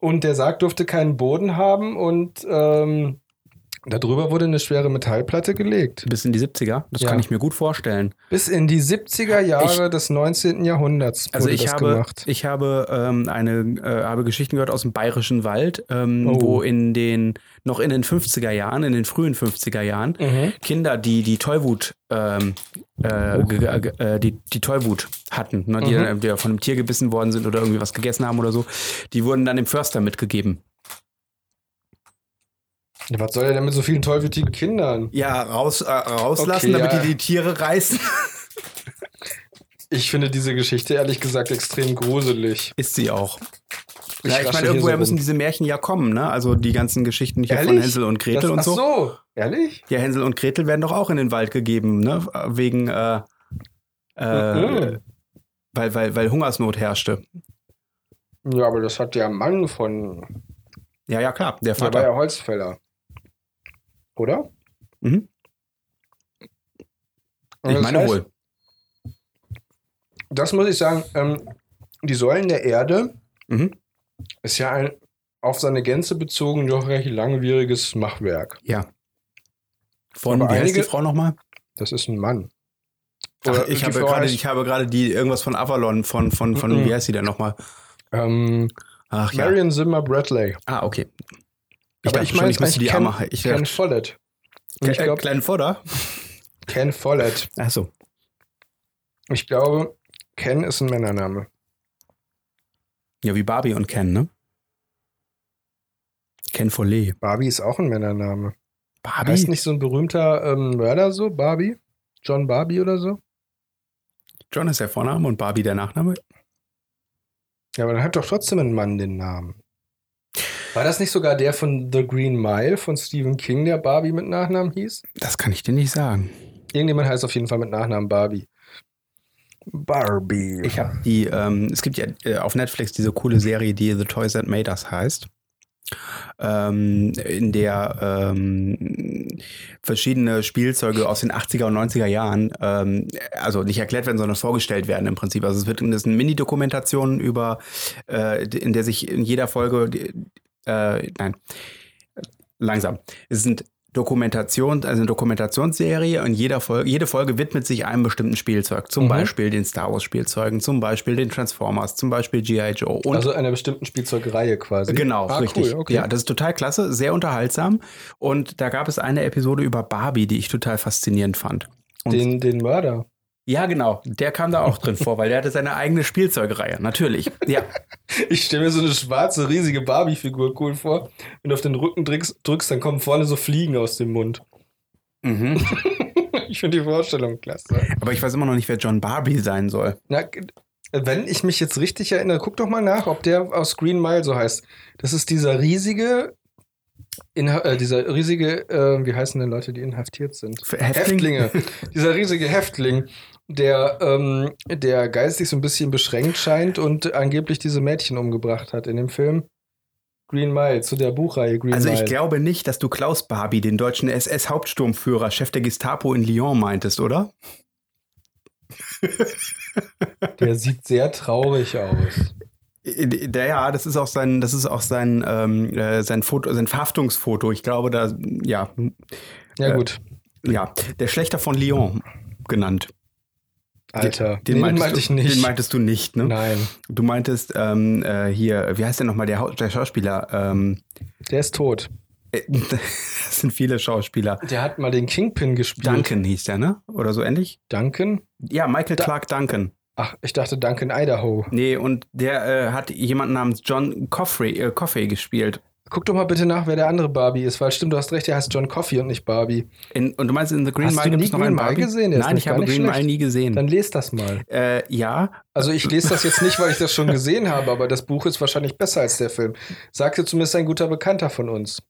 Speaker 1: und der Sarg durfte keinen Boden haben und ähm, darüber wurde eine schwere Metallplatte gelegt.
Speaker 2: Bis in die 70er? Das
Speaker 1: Ja.
Speaker 2: kann ich mir gut vorstellen.
Speaker 1: Bis in die 70er Jahre des 19. Jahrhunderts wurde
Speaker 2: Also ich
Speaker 1: das
Speaker 2: habe,
Speaker 1: gemacht.
Speaker 2: ich habe ähm, eine, äh, habe Geschichten gehört aus dem Bayerischen Wald, ähm,
Speaker 1: Oh.
Speaker 2: wo in den, noch in den 50er Jahren, in den frühen 50er Jahren,
Speaker 1: Mhm.
Speaker 2: Kinder, die die Tollwut, ähm, äh, ge- ge- äh, die, die Tollwut hatten, ne, die,
Speaker 1: Mhm.
Speaker 2: die von einem Tier gebissen worden sind oder irgendwie was gegessen haben oder so, die wurden dann dem Förster mitgegeben.
Speaker 1: Was soll er denn mit so vielen tollwütigen Kindern?
Speaker 2: Ja, raus, äh, rauslassen,
Speaker 1: Okay,
Speaker 2: damit
Speaker 1: ja.
Speaker 2: die die Tiere reißen.
Speaker 1: Ich finde diese Geschichte ehrlich gesagt extrem gruselig.
Speaker 2: Ist sie auch.
Speaker 1: Ich
Speaker 2: ja, ich meine, irgendwoher
Speaker 1: so
Speaker 2: müssen diese Märchen ja kommen, ne? Also die ganzen Geschichten hier von
Speaker 1: Ehrlich?
Speaker 2: Hänsel und Gretel
Speaker 1: das,
Speaker 2: und
Speaker 1: ach
Speaker 2: so.
Speaker 1: so, ehrlich?
Speaker 2: Ja, Hänsel und Gretel werden doch auch in den Wald gegeben, ne? Wegen, äh, äh,
Speaker 1: Mhm.
Speaker 2: weil, weil, weil Hungersnot herrschte.
Speaker 1: Ja, aber das hat der Mann von.
Speaker 2: Ja, ja, klar, der
Speaker 1: Der war
Speaker 2: Vater.
Speaker 1: ja Holzfäller. Oder?
Speaker 2: Mhm. Ich
Speaker 1: das
Speaker 2: meine
Speaker 1: heißt,
Speaker 2: wohl.
Speaker 1: Das muss ich sagen, ähm, die Säulen der Erde
Speaker 2: Mhm.
Speaker 1: ist ja ein auf seine Gänze bezogen doch recht langwieriges Machwerk.
Speaker 2: Ja. Von,
Speaker 1: Aber
Speaker 2: wie heißt die
Speaker 1: einige-
Speaker 2: Frau nochmal?
Speaker 1: Das ist ein Mann.
Speaker 2: Ach, ich, habe
Speaker 1: Frau
Speaker 2: gerade,
Speaker 1: heißt-
Speaker 2: ich habe gerade die irgendwas von Avalon, von, von, von
Speaker 1: Mhm.
Speaker 2: wie heißt sie denn nochmal?
Speaker 1: Ähm,
Speaker 2: Ach ja.
Speaker 1: Marion Zimmer Bradley.
Speaker 2: Ah, okay. Ich
Speaker 1: Aber
Speaker 2: dachte
Speaker 1: ich
Speaker 2: schon,
Speaker 1: meine
Speaker 2: ich müsste die
Speaker 1: Ken,
Speaker 2: Arme. Ich
Speaker 1: Ken Follett. Und ich
Speaker 2: äh,
Speaker 1: glaube,
Speaker 2: kleinen Vorder?
Speaker 1: Ken Follett.
Speaker 2: Achso.
Speaker 1: Ich glaube, Ken ist ein Männername.
Speaker 2: Ja, wie Barbie und Ken, ne? Ken Follet.
Speaker 1: Barbie ist auch ein Männername.
Speaker 2: Barbie?
Speaker 1: Heißt nicht so ein berühmter ähm, Mörder so, Barbie? John Barbie oder so?
Speaker 2: John ist der Vorname und Barbie der Nachname.
Speaker 1: Ja, aber dann hat doch trotzdem ein Mann den Namen. War das nicht sogar der von The Green Mile von Stephen King, der Barbie mit Nachnamen hieß?
Speaker 2: Das kann ich dir nicht sagen.
Speaker 1: Irgendjemand heißt auf jeden Fall mit Nachnamen Barbie. Barbie.
Speaker 2: Ich habe die, ähm, es gibt ja äh, auf Netflix diese coole Serie, die The Toys That Made Us heißt. Ähm, in der ähm, verschiedene Spielzeuge aus den 80er und 90er Jahren, ähm, also nicht erklärt werden, sondern vorgestellt werden im Prinzip. Also es wird das ist eine Mini-Dokumentation über, äh, in der sich in jeder Folge, äh, nein, langsam. Es sind Dokumentation, also eine Dokumentationsserie und jeder Folge, jede Folge widmet sich einem bestimmten Spielzeug. Zum
Speaker 1: Mhm.
Speaker 2: Beispiel den Star Wars Spielzeugen, zum Beispiel den Transformers, zum Beispiel G.I. Joe. Und
Speaker 1: also einer bestimmten Spielzeugreihe quasi.
Speaker 2: Genau,
Speaker 1: ah,
Speaker 2: richtig.
Speaker 1: Cool, okay.
Speaker 2: Ja, das ist total klasse, sehr unterhaltsam. Und da gab es eine Episode über Barbie, die ich total faszinierend fand. Und
Speaker 1: den, den Mörder.
Speaker 2: Ja, genau, der kam da auch drin vor, weil der hatte seine eigene Spielzeugreihe, natürlich. Ja,
Speaker 1: Ich stelle mir so eine schwarze, riesige Barbie-Figur cool vor. Wenn du auf den Rücken drückst, drückst, dann kommen vorne so Fliegen aus dem Mund.
Speaker 2: mhm.
Speaker 1: Ich finde die Vorstellung klasse.
Speaker 2: aber ich weiß immer noch nicht, wer John Barbie sein soll.
Speaker 1: Na, wenn ich mich jetzt richtig erinnere, guck doch mal nach, ob der aus Green Mile so heißt. Das ist dieser riesige, Inha äh, dieser riesige, äh, wie heißen denn Leute, die inhaftiert sind?
Speaker 2: Häftling?
Speaker 1: Häftlinge. dieser riesige Häftling, der, ähm, der geistig so ein bisschen beschränkt scheint und angeblich diese Mädchen umgebracht hat in dem Film. Green Mile, zu der Buchreihe Green
Speaker 2: Also
Speaker 1: Mile.
Speaker 2: ich glaube nicht, dass du Klaus Barbie, den deutschen SS-Hauptsturmführer, Chef der Gestapo in Lyon meintest, oder?
Speaker 1: Der sieht sehr traurig aus.
Speaker 2: Äh, Der, ja, das ist auch sein, das ist auch sein, ähm, äh, sein Foto, sein Verhaftungsfoto. Ich glaube, da, ja,
Speaker 1: Ja,
Speaker 2: Äh,
Speaker 1: gut.
Speaker 2: ja, der Schlechter von Lyon genannt.
Speaker 1: Alter.
Speaker 2: Den,
Speaker 1: Nee,
Speaker 2: meintest
Speaker 1: meinte
Speaker 2: du,
Speaker 1: ich nicht.
Speaker 2: Den meintest du nicht, ne?
Speaker 1: Nein.
Speaker 2: Du meintest ähm, äh, hier, wie heißt der nochmal, der, der Schauspieler? Ähm,
Speaker 1: Der ist tot.
Speaker 2: äh, das sind viele Schauspieler.
Speaker 1: Der hat mal den Kingpin gespielt.
Speaker 2: Duncan hieß der, ne? Oder so ähnlich?
Speaker 1: Duncan?
Speaker 2: Ja, Michael
Speaker 1: Da-
Speaker 2: Clark Duncan.
Speaker 1: Ach, ich dachte Duncan Idaho.
Speaker 2: Nee, und der äh, hat jemanden namens John Coffey, äh, Coffey gespielt.
Speaker 1: Guck doch mal bitte nach, wer der andere Barbie ist, weil stimmt, du hast recht, der heißt John Coffey und nicht Barbie.
Speaker 2: In, und du meinst, in The Green
Speaker 1: Hast
Speaker 2: Mile
Speaker 1: du
Speaker 2: gibt es noch
Speaker 1: Green
Speaker 2: einen
Speaker 1: Mile
Speaker 2: Barbie?
Speaker 1: gesehen? Ist
Speaker 2: Nein, ich habe Green Mile
Speaker 1: schlecht.
Speaker 2: nie gesehen.
Speaker 1: Dann lest das mal.
Speaker 2: Äh, ja,
Speaker 1: Also ich lese das jetzt nicht, weil ich das schon gesehen habe, aber das Buch ist wahrscheinlich besser als der Film. Sagte zumindest ein guter Bekannter von uns.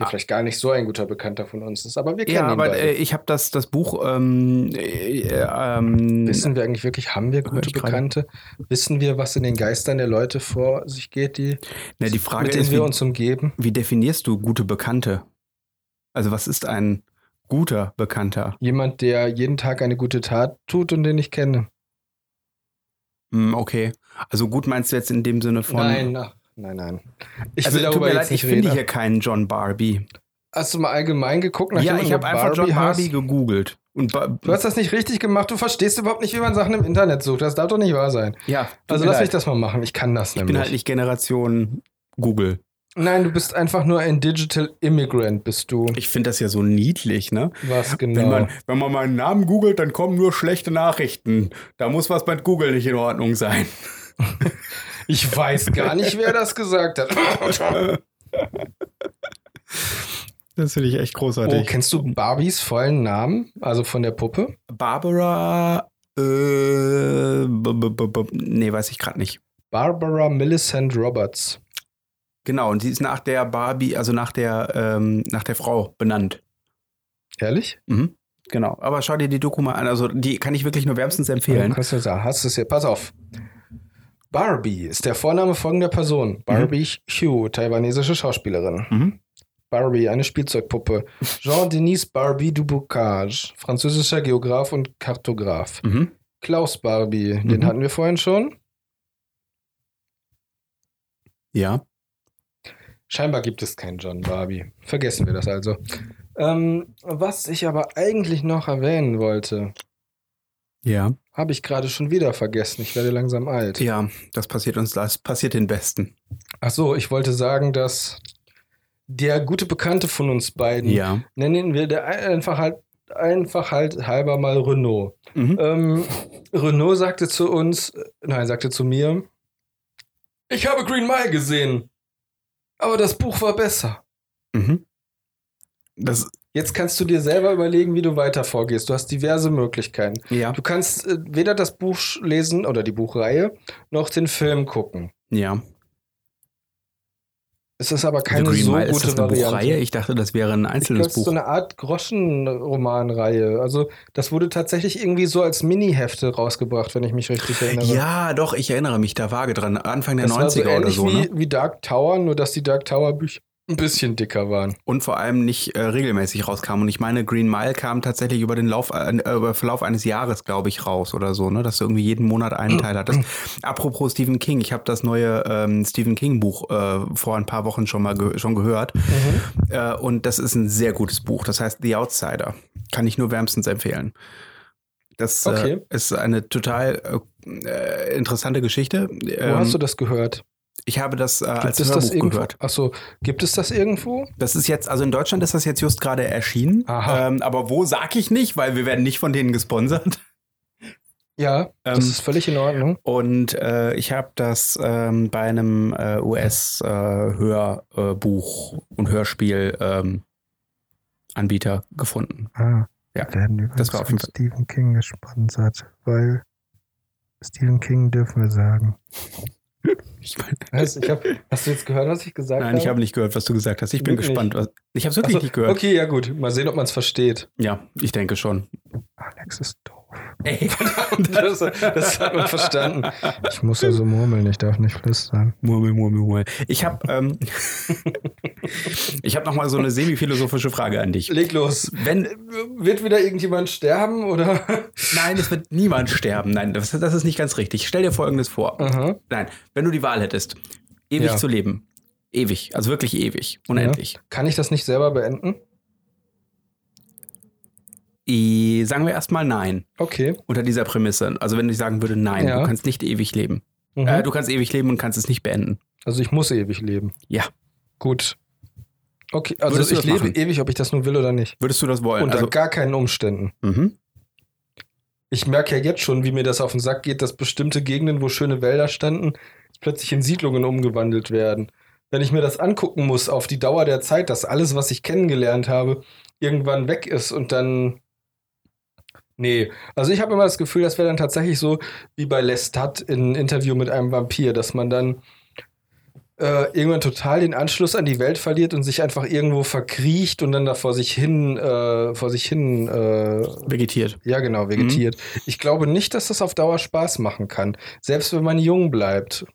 Speaker 1: Der vielleicht gar nicht so ein guter Bekannter von uns ist, aber wir kennen
Speaker 2: ja,
Speaker 1: ihn
Speaker 2: aber
Speaker 1: beide.
Speaker 2: äh, ich habe das, das Buch. Ähm, äh, ähm,
Speaker 1: Wissen wir eigentlich wirklich, haben wir gute. Bekannte? Wissen wir, was in den Geistern der Leute vor sich geht, die,
Speaker 2: na, die Frage
Speaker 1: mit denen
Speaker 2: ist,
Speaker 1: wir
Speaker 2: wie,
Speaker 1: uns umgeben?
Speaker 2: wie definierst du gute Bekannte? Also, was ist ein guter Bekannter?
Speaker 1: Jemand, der jeden Tag eine gute Tat tut und den ich kenne.
Speaker 2: Hm, okay. Also, gut meinst du jetzt in dem Sinne von.
Speaker 1: Nein, nein, nein. Ich
Speaker 2: also,
Speaker 1: will
Speaker 2: tut
Speaker 1: darüber
Speaker 2: mir
Speaker 1: jetzt
Speaker 2: leid, ich
Speaker 1: nicht
Speaker 2: finde
Speaker 1: reden.
Speaker 2: hier keinen John Barbie.
Speaker 1: Hast du mal allgemein geguckt? nach
Speaker 2: ja, ich habe einfach John Barbie
Speaker 1: heißt?
Speaker 2: gegoogelt. Und ba
Speaker 1: Du hast das nicht richtig gemacht. Du verstehst überhaupt nicht, wie man Sachen im Internet sucht. Das darf doch nicht wahr sein.
Speaker 2: ja,
Speaker 1: Also lass
Speaker 2: leid.
Speaker 1: mich das mal machen. Ich kann das
Speaker 2: Ich
Speaker 1: nämlich.
Speaker 2: bin halt nicht Generation Google.
Speaker 1: Nein, du bist einfach nur ein Digital Immigrant, bist du.
Speaker 2: Ich finde das ja so niedlich, ne?
Speaker 1: Was genau?
Speaker 2: Wenn, man, wenn man meinen Namen googelt, dann kommen nur schlechte Nachrichten. Da muss was mit Google nicht in Ordnung sein.
Speaker 1: ich weiß gar nicht, wer das gesagt hat.
Speaker 2: Das finde ich echt großartig.
Speaker 1: Oh, kennst du Barbies vollen Namen? Also von der Puppe?
Speaker 2: Barbara. Äh, nee, weiß ich gerade nicht.
Speaker 1: Barbara Millicent Roberts.
Speaker 2: Genau, und sie ist nach der Barbie, also nach der, ähm, nach der Frau benannt.
Speaker 1: Ehrlich?
Speaker 2: Mhm. Genau. Aber schau dir die Doku mal an. Also, die kann ich wirklich nur wärmstens empfehlen.
Speaker 1: Hast du es hier? Pass auf. Barbie ist der Vorname folgender Person. Barbie Hugh, taiwanesische Schauspielerin.
Speaker 2: Mhm.
Speaker 1: Barbie, eine Spielzeugpuppe. Jean-Denis Barbie du Bocage, französischer Geograf und Kartograf.
Speaker 2: Mhm.
Speaker 1: Klaus Barbie, den
Speaker 2: Mhm.
Speaker 1: hatten wir vorhin schon.
Speaker 2: Ja.
Speaker 1: Scheinbar gibt es keinen John Barbie. Vergessen wir das also. Ähm, was ich aber eigentlich noch erwähnen wollte,
Speaker 2: Ja.
Speaker 1: habe ich gerade schon wieder vergessen. Ich werde langsam alt.
Speaker 2: Ja, das passiert uns, das passiert den Besten.
Speaker 1: Ach so, ich wollte sagen, dass der gute Bekannte von uns beiden,
Speaker 2: Ja.
Speaker 1: nennen wir der einfach halt einfach halt halber mal Renault.
Speaker 2: Mhm.
Speaker 1: Ähm, Renault sagte zu uns, nein, sagte zu mir, ich habe Green Mile gesehen, aber das Buch war besser.
Speaker 2: Mhm. Das,
Speaker 1: Jetzt kannst du dir selber überlegen, wie du weiter vorgehst. Du hast diverse Möglichkeiten.
Speaker 2: ja.
Speaker 1: Du kannst äh, weder das Buch lesen oder die Buchreihe noch den Film gucken.
Speaker 2: Ja.
Speaker 1: Es ist aber keine
Speaker 2: Green
Speaker 1: so
Speaker 2: Mile,
Speaker 1: gute
Speaker 2: ist das eine
Speaker 1: Variante.
Speaker 2: Buchreihe? Ich dachte, das wäre ein
Speaker 1: Ich glaube,
Speaker 2: einzelnes
Speaker 1: es ist so
Speaker 2: Buch.
Speaker 1: eine Art Groschenromanreihe. Also, das wurde tatsächlich irgendwie so als Mini-Hefte rausgebracht, wenn ich mich richtig erinnere.
Speaker 2: Ja, doch, ich erinnere mich da vage dran. Anfang der
Speaker 1: das war so
Speaker 2: 90er oder so,
Speaker 1: wie,
Speaker 2: ne?
Speaker 1: wie Dark Tower, nur dass die Dark Tower-Bücher ein bisschen dicker waren.
Speaker 2: Und vor allem nicht äh, regelmäßig rauskam. Und ich meine, Green Mile kam tatsächlich über den Lauf, äh, über Verlauf eines Jahres, glaube ich, raus oder so, ne? Dass du irgendwie jeden Monat einen Teil hattest. Apropos Stephen King, ich habe das neue ähm, Stephen King Buch äh, vor ein paar Wochen schon mal ge schon gehört. Äh, und das ist ein sehr gutes Buch. Das heißt The Outsider. Kann ich nur wärmstens empfehlen. Das
Speaker 1: Okay.
Speaker 2: äh, ist eine total äh, interessante Geschichte.
Speaker 1: Wo
Speaker 2: Ähm,
Speaker 1: hast du das gehört?
Speaker 2: Ich habe das äh,
Speaker 1: Gibt
Speaker 2: als
Speaker 1: das
Speaker 2: Hörbuch
Speaker 1: irgendwo?
Speaker 2: gehört.
Speaker 1: Achso, gibt es das irgendwo?
Speaker 2: Das ist jetzt, also in Deutschland ist das jetzt just gerade erschienen.
Speaker 1: Aha.
Speaker 2: Ähm, aber wo sag ich nicht, weil wir werden nicht von denen gesponsert.
Speaker 1: Ja,
Speaker 2: Ähm,
Speaker 1: das ist völlig in Ordnung.
Speaker 2: Und äh, ich habe das ähm, bei einem äh, US-Hörbuch und Hörspiel ähm, gefunden.
Speaker 3: Ah,
Speaker 2: Ja,
Speaker 3: werden übrigens
Speaker 2: das war auf
Speaker 3: von Stephen King gesponsert, weil Stephen King dürfen wir sagen.
Speaker 2: Ich
Speaker 1: Was? Ich hab, hast du jetzt gehört, was ich gesagt
Speaker 2: nein,
Speaker 1: habe?
Speaker 2: ich habe nicht gehört, was du gesagt hast. Ich bin
Speaker 1: Wirklich
Speaker 2: gespannt. Was, ich habe es wirklich
Speaker 1: so,
Speaker 2: nicht gehört.
Speaker 1: Okay, ja gut. Mal sehen, ob man es versteht.
Speaker 2: Ja, ich denke schon.
Speaker 3: Alex ist doof.
Speaker 2: Ey,
Speaker 1: Das, das hat man verstanden.
Speaker 3: Ich muss also murmeln, ich darf nicht flüstern.
Speaker 2: Murmel, murmel, murmel. Ich habe ähm, ich habe noch mal so eine semi-philosophische Frage an dich.
Speaker 1: Leg los.
Speaker 2: Wenn
Speaker 1: Wird wieder irgendjemand sterben oder?
Speaker 2: Nein, es wird niemand sterben. Nein, das, das ist nicht ganz richtig. Stell dir Folgendes vor.
Speaker 1: Aha.
Speaker 2: Nein, wenn du die Wahl hättest, ewig
Speaker 1: Ja.
Speaker 2: zu leben, ewig, also wirklich ewig, unendlich.
Speaker 1: Kann ich das nicht selber beenden?
Speaker 2: I, sagen wir erstmal nein,
Speaker 1: Okay.
Speaker 2: unter dieser Prämisse. Also wenn ich sagen würde, nein,
Speaker 1: Ja.
Speaker 2: du kannst nicht ewig leben.
Speaker 1: Mhm.
Speaker 2: Äh, du kannst ewig leben und kannst es nicht beenden.
Speaker 1: also ich muss ewig leben.
Speaker 2: Ja.
Speaker 1: Gut. Okay, also
Speaker 2: Würdest
Speaker 1: ich lebe
Speaker 2: machen?
Speaker 1: ewig, ob ich das nun will oder nicht.
Speaker 2: Würdest du das wollen?
Speaker 1: Unter
Speaker 2: Also,
Speaker 1: gar keinen Umständen.
Speaker 2: mhm.
Speaker 1: Ich merke ja jetzt schon, wie mir das auf den Sack geht, dass bestimmte Gegenden, wo schöne Wälder standen, plötzlich in Siedlungen umgewandelt werden. Wenn ich mir das angucken muss auf die Dauer der Zeit, dass alles, was ich kennengelernt habe, irgendwann weg ist und dann. Nee, also ich habe immer das Gefühl, das wäre dann tatsächlich so wie bei Lestat in Interview mit einem Vampir, dass man dann äh, irgendwann total den Anschluss an die Welt verliert und sich einfach irgendwo verkriecht und dann da vor sich hin, äh, vor sich hin äh,
Speaker 2: vegetiert.
Speaker 1: ja, genau, vegetiert. Ich glaube nicht, dass das auf Dauer Spaß machen kann. Selbst wenn man jung bleibt.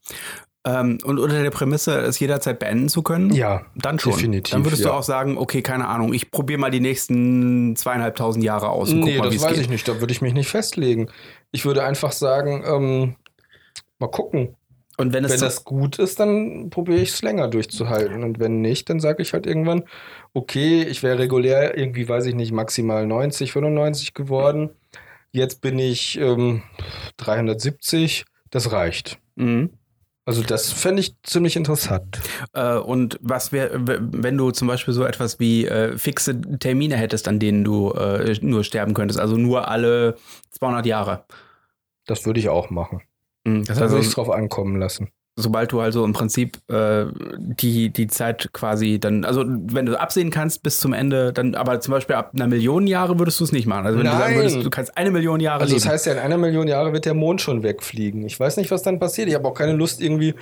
Speaker 2: Ähm, und unter der Prämisse, es jederzeit beenden zu können?
Speaker 1: Ja,
Speaker 2: Dann schon.
Speaker 1: definitiv,
Speaker 2: Dann würdest
Speaker 1: ja.
Speaker 2: du auch sagen, okay, keine Ahnung, ich probiere mal die nächsten zweieinhalbtausend Jahre aus und
Speaker 1: nee,
Speaker 2: guck mal,
Speaker 1: das weiß
Speaker 2: geht.
Speaker 1: ich nicht. Da würde ich mich nicht festlegen. Ich würde einfach sagen, ähm, mal gucken.
Speaker 2: Und wenn es
Speaker 1: Wenn das gut ist, dann probiere ich es länger durchzuhalten. Und wenn nicht, dann sage ich halt irgendwann, okay, ich wäre regulär irgendwie, weiß ich nicht, maximal 90, 95 geworden. Jetzt bin ich ähm, 370. Das reicht.
Speaker 2: Mhm.
Speaker 1: Also das fände ich ziemlich interessant.
Speaker 2: Äh, und was wäre, wenn du zum Beispiel so etwas wie äh, fixe Termine hättest, an denen du äh, nur sterben könntest, also nur alle 200 Jahre.
Speaker 1: Das würde ich auch machen.
Speaker 2: Mhm. Das
Speaker 1: Da
Speaker 2: heißt,
Speaker 1: würde ich es
Speaker 2: also,
Speaker 1: drauf ankommen lassen.
Speaker 2: Sobald du also im Prinzip äh, die, die Zeit quasi dann, also wenn du absehen kannst bis zum Ende, dann aber zum Beispiel ab einer Million Jahre würdest du es nicht machen. Also wenn du sagen
Speaker 1: Nein.
Speaker 2: würdest, du kannst eine Million Jahre
Speaker 1: Also
Speaker 2: leben.
Speaker 1: das heißt ja, in einer Million Jahre wird der Mond schon wegfliegen. Ich weiß nicht, was dann passiert. Ich habe auch keine Lust, irgendwie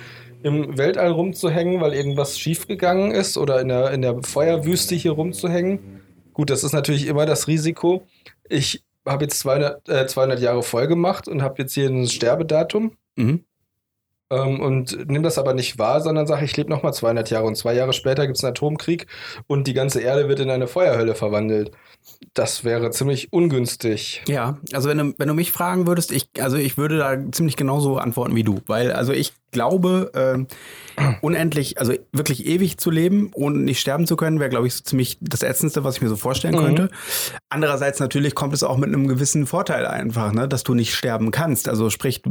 Speaker 1: im Weltall rumzuhängen, weil irgendwas schiefgegangen ist oder in der, in der Feuerwüste hier rumzuhängen. Gut, das ist natürlich immer das Risiko. Ich habe jetzt 200, äh, 200 Jahre voll gemacht und habe jetzt hier ein Sterbedatum
Speaker 2: mhm.
Speaker 1: Ähm, und nehme das aber nicht wahr, sondern sage, ich lebe noch mal 200 Jahre und zwei Jahre später gibt es einen Atomkrieg und die ganze Erde wird in eine Feuerhölle verwandelt. Das wäre ziemlich ungünstig.
Speaker 2: Ja, also wenn du, wenn du mich fragen würdest, ich, also ich würde da ziemlich genauso antworten wie du, weil also ich glaube, ähm, unendlich, also wirklich ewig zu leben und nicht sterben zu können, wäre, glaube ich, so ziemlich das Ätzendste, was ich mir so vorstellen
Speaker 1: Mhm.
Speaker 2: könnte. Andererseits natürlich kommt es auch mit einem gewissen Vorteil einfach, ne, dass du nicht sterben kannst. Also sprich, äh,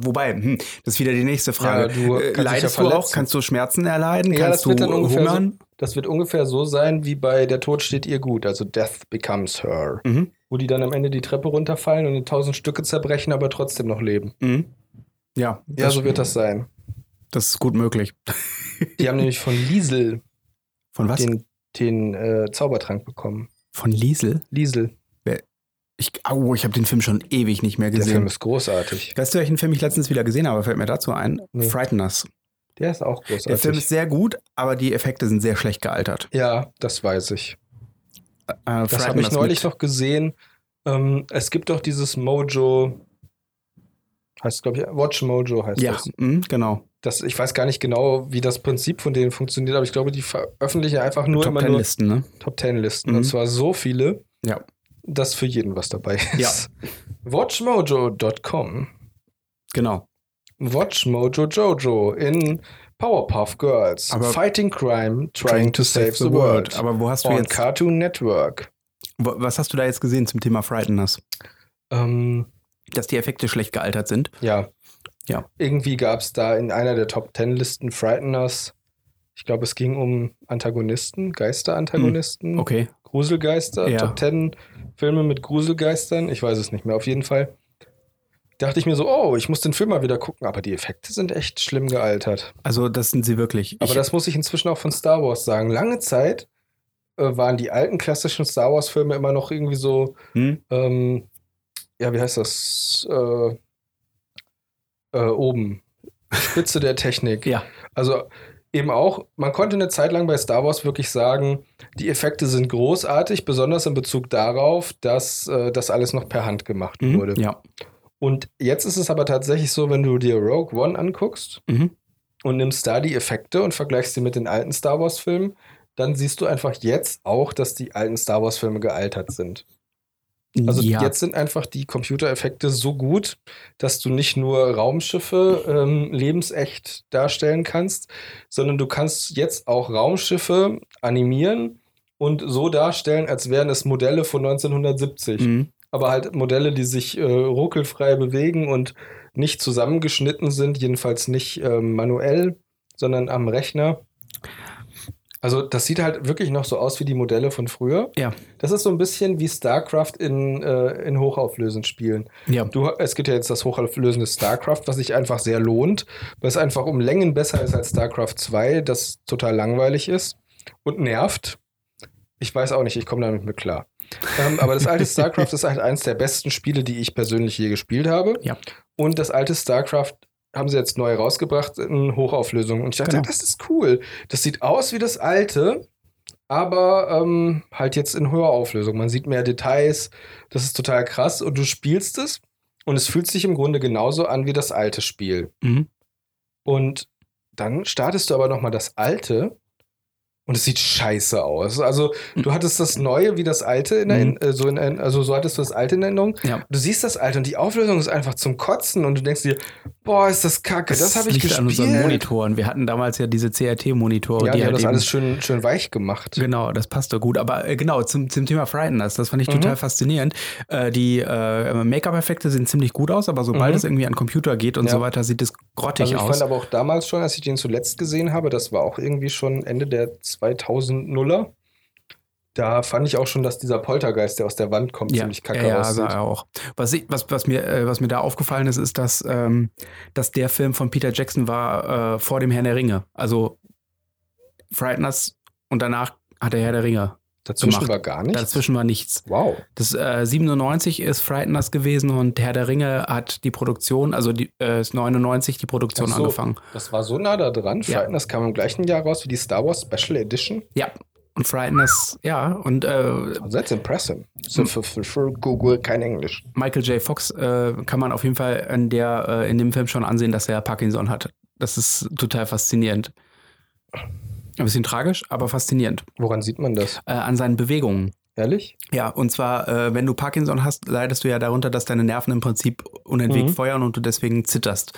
Speaker 2: wobei, hm, das ist wieder die nächste Frage.
Speaker 1: Ja, du
Speaker 2: äh,
Speaker 1: dich ja
Speaker 2: leidest du auch? Kannst du Schmerzen erleiden?
Speaker 1: Ja,
Speaker 2: kannst
Speaker 1: das wird
Speaker 2: du
Speaker 1: dann ungefähr so,
Speaker 2: hungern?
Speaker 1: das wird ungefähr so sein, wie bei Der Tod steht ihr gut, also Death becomes her.
Speaker 2: Mhm.
Speaker 1: Wo die dann am Ende die Treppe runterfallen und in tausend Stücke zerbrechen, aber trotzdem noch leben.
Speaker 2: Mhm. Ja,
Speaker 1: Ja, so wird das sein.
Speaker 2: das ist gut möglich.
Speaker 1: Die haben nämlich von Liesel
Speaker 2: Von was?
Speaker 1: den, den äh, Zaubertrank bekommen.
Speaker 2: Von Liesel?
Speaker 1: Liesel,
Speaker 2: Ich, au, ich habe den Film schon ewig nicht mehr
Speaker 1: der Film
Speaker 2: gesehen.
Speaker 1: ist großartig.
Speaker 2: Weißt du, welchen Film ich letztens wieder gesehen habe? Fällt mir dazu ein.
Speaker 1: Nee.
Speaker 2: Frighten Us.
Speaker 1: Der ist auch großartig.
Speaker 2: Der Film ist sehr gut, aber die Effekte sind sehr schlecht gealtert.
Speaker 1: ja, das weiß ich.
Speaker 2: Äh,
Speaker 1: Das
Speaker 2: Frighten
Speaker 1: habe ich neulich
Speaker 2: mit-
Speaker 1: noch gesehen. Ähm, es gibt doch dieses Mojo, heißt glaube ich, Watch Mojo heißt
Speaker 2: Ja,
Speaker 1: das.
Speaker 2: mhm, genau.
Speaker 1: das. Ich weiß gar nicht genau, wie das Prinzip von denen funktioniert, aber ich glaube, die veröffentlichen einfach nur
Speaker 2: Top
Speaker 1: immer nur
Speaker 2: Listen, ne?
Speaker 1: Top Ten Listen.
Speaker 2: Mhm.
Speaker 1: Und zwar so viele,
Speaker 2: Ja.
Speaker 1: dass für jeden was dabei ist.
Speaker 2: Ja.
Speaker 1: Watchmojo.com.
Speaker 2: Genau.
Speaker 1: Watchmojo Jojo in Powerpuff Girls.
Speaker 2: Aber-
Speaker 1: Fighting Crime, Trying to Save the World.
Speaker 2: Aber wo hast du
Speaker 1: On
Speaker 2: jetzt,
Speaker 1: Cartoon Network.
Speaker 2: wo, was hast du da jetzt gesehen zum Thema Frighten Us?
Speaker 1: Ähm,
Speaker 2: Dass die Effekte schlecht gealtert sind?
Speaker 1: ja.
Speaker 2: Ja.
Speaker 1: Irgendwie gab es da in einer der Top Ten Listen Frighteners. Ich glaube, es ging um Antagonisten, Geisterantagonisten.
Speaker 2: Okay.
Speaker 1: Gruselgeister,
Speaker 2: Ja.
Speaker 1: Top 10 Filme mit Gruselgeistern, ich weiß es nicht mehr. Auf jeden Fall dachte ich mir so, oh, ich muss den Film mal wieder gucken, aber die Effekte sind echt schlimm gealtert.
Speaker 2: Also das sind sie wirklich.
Speaker 1: Aber
Speaker 2: ich,
Speaker 1: das muss ich inzwischen auch von Star Wars sagen. Lange Zeit äh, waren die alten klassischen Star Wars Filme immer noch irgendwie so,
Speaker 2: hm?
Speaker 1: ähm, ja, wie heißt das? Äh, äh, oben. Spitze der Technik.
Speaker 2: Ja.
Speaker 1: Also eben auch, man konnte eine Zeit lang bei Star Wars wirklich sagen, die Effekte sind großartig, besonders in Bezug darauf, dass äh, das alles noch per Hand gemacht
Speaker 2: Mhm.
Speaker 1: wurde.
Speaker 2: Ja.
Speaker 1: Und jetzt ist es aber tatsächlich so, wenn du dir Rogue One anguckst
Speaker 2: Mhm.
Speaker 1: und nimmst da die Effekte und vergleichst sie mit den alten Star Wars Filmen, dann siehst du einfach jetzt auch, dass die alten Star Wars Filme gealtert sind. Also
Speaker 2: ja.
Speaker 1: jetzt sind einfach die Computereffekte so gut, dass du nicht nur Raumschiffe ähm, lebensecht darstellen kannst, sondern du kannst jetzt auch Raumschiffe animieren und so darstellen, als wären es Modelle von 1970.
Speaker 2: Mhm.
Speaker 1: Aber halt Modelle, die sich äh, ruckelfrei bewegen und nicht zusammengeschnitten sind, jedenfalls nicht ähm, manuell, sondern am Rechner. Also das sieht halt wirklich noch so aus wie die Modelle von früher.
Speaker 2: Ja.
Speaker 1: Das ist so ein bisschen wie StarCraft in, äh, in Hochauflösend spielen.
Speaker 2: Ja.
Speaker 1: Du, es gibt ja jetzt das hochauflösende StarCraft, was sich einfach sehr lohnt, weil es einfach um Längen besser ist als StarCraft 2, das total langweilig ist und nervt. Ich weiß auch nicht, ich komme damit mit klar. ähm, aber das alte StarCraft ist halt eines der besten Spiele, die ich persönlich je gespielt habe.
Speaker 2: Ja.
Speaker 1: Und das alte StarCraft haben sie jetzt neu rausgebracht in Hochauflösung. Und ich dachte,
Speaker 2: Genau.
Speaker 1: das ist cool. Das sieht aus wie das alte, aber ähm, halt jetzt in höherer Auflösung. Man sieht mehr Details. Das ist total krass. Und du spielst es und es fühlt sich im Grunde genauso an wie das alte Spiel.
Speaker 2: Mhm.
Speaker 1: Und dann startest du aber noch mal das alte und es sieht scheiße aus. Also du hattest das Neue wie das Alte in,
Speaker 2: Mhm.
Speaker 1: Erinnerung, äh, so in, also so hattest du das Alte in Erinnerung.
Speaker 2: Ja.
Speaker 1: Du siehst das Alte und die Auflösung ist einfach zum Kotzen und du denkst dir, boah, ist das kacke, das, habe ich
Speaker 2: liegt an unseren
Speaker 1: gespielt.
Speaker 2: Monitoren. Wir hatten damals ja diese CRT-Monitore,
Speaker 1: Ja,
Speaker 2: die
Speaker 1: die haben
Speaker 2: halt
Speaker 1: das alles schön, schön weich gemacht.
Speaker 2: Genau, das passt doch gut. Aber äh, genau, zum, zum Thema Frighteners, das fand ich
Speaker 1: Mhm.
Speaker 2: total faszinierend. Äh, die äh, Make-up-Effekte sehen ziemlich gut aus, aber sobald
Speaker 1: Mhm.
Speaker 2: es irgendwie an Computer geht und
Speaker 1: Ja.
Speaker 2: so weiter, sieht es grottig
Speaker 1: Also ich
Speaker 2: aus.
Speaker 1: fand aber auch damals schon, als ich den zuletzt gesehen habe, das war auch irgendwie schon Ende der 2000er, Da fand ich auch schon, dass dieser Poltergeist, der aus der Wand kommt, ziemlich kacke
Speaker 2: ja,
Speaker 1: aussieht.
Speaker 2: er auch. Was, ich, was, was, mir, äh, was mir da aufgefallen ist, ist, dass, ähm, dass der Film von Peter Jackson war äh, vor dem Herrn der Ringe. Also Frighteners und danach hat der Herr der Ringe.
Speaker 1: Dazwischen
Speaker 2: gemacht.
Speaker 1: war gar nichts.
Speaker 2: Dazwischen war nichts.
Speaker 1: Wow.
Speaker 2: Das äh, 97 ist Frighteners gewesen und Herr der Ringe hat die Produktion, also die, äh, ist 99 die Produktion
Speaker 1: so.
Speaker 2: angefangen.
Speaker 1: Das war so nah da dran.
Speaker 2: Ja.
Speaker 1: Frighteners kam im gleichen Jahr raus wie die Star Wars Special Edition.
Speaker 2: Ja. Und Frighteners, ja, und äh,
Speaker 1: Also that's impressive. So für, für, für Google kein Englisch.
Speaker 2: Michael J. Fox äh, kann man auf jeden Fall in, der, äh, in dem Film schon ansehen, dass er Parkinson hat. Das ist total faszinierend. Ein bisschen tragisch, aber faszinierend.
Speaker 1: Woran sieht man das?
Speaker 2: Äh, an seinen Bewegungen.
Speaker 1: Ehrlich?
Speaker 2: Ja, und zwar, äh, wenn du Parkinson hast, leidest du ja darunter, dass deine Nerven im Prinzip unentwegt
Speaker 1: Mhm.
Speaker 2: feuern und du deswegen zitterst.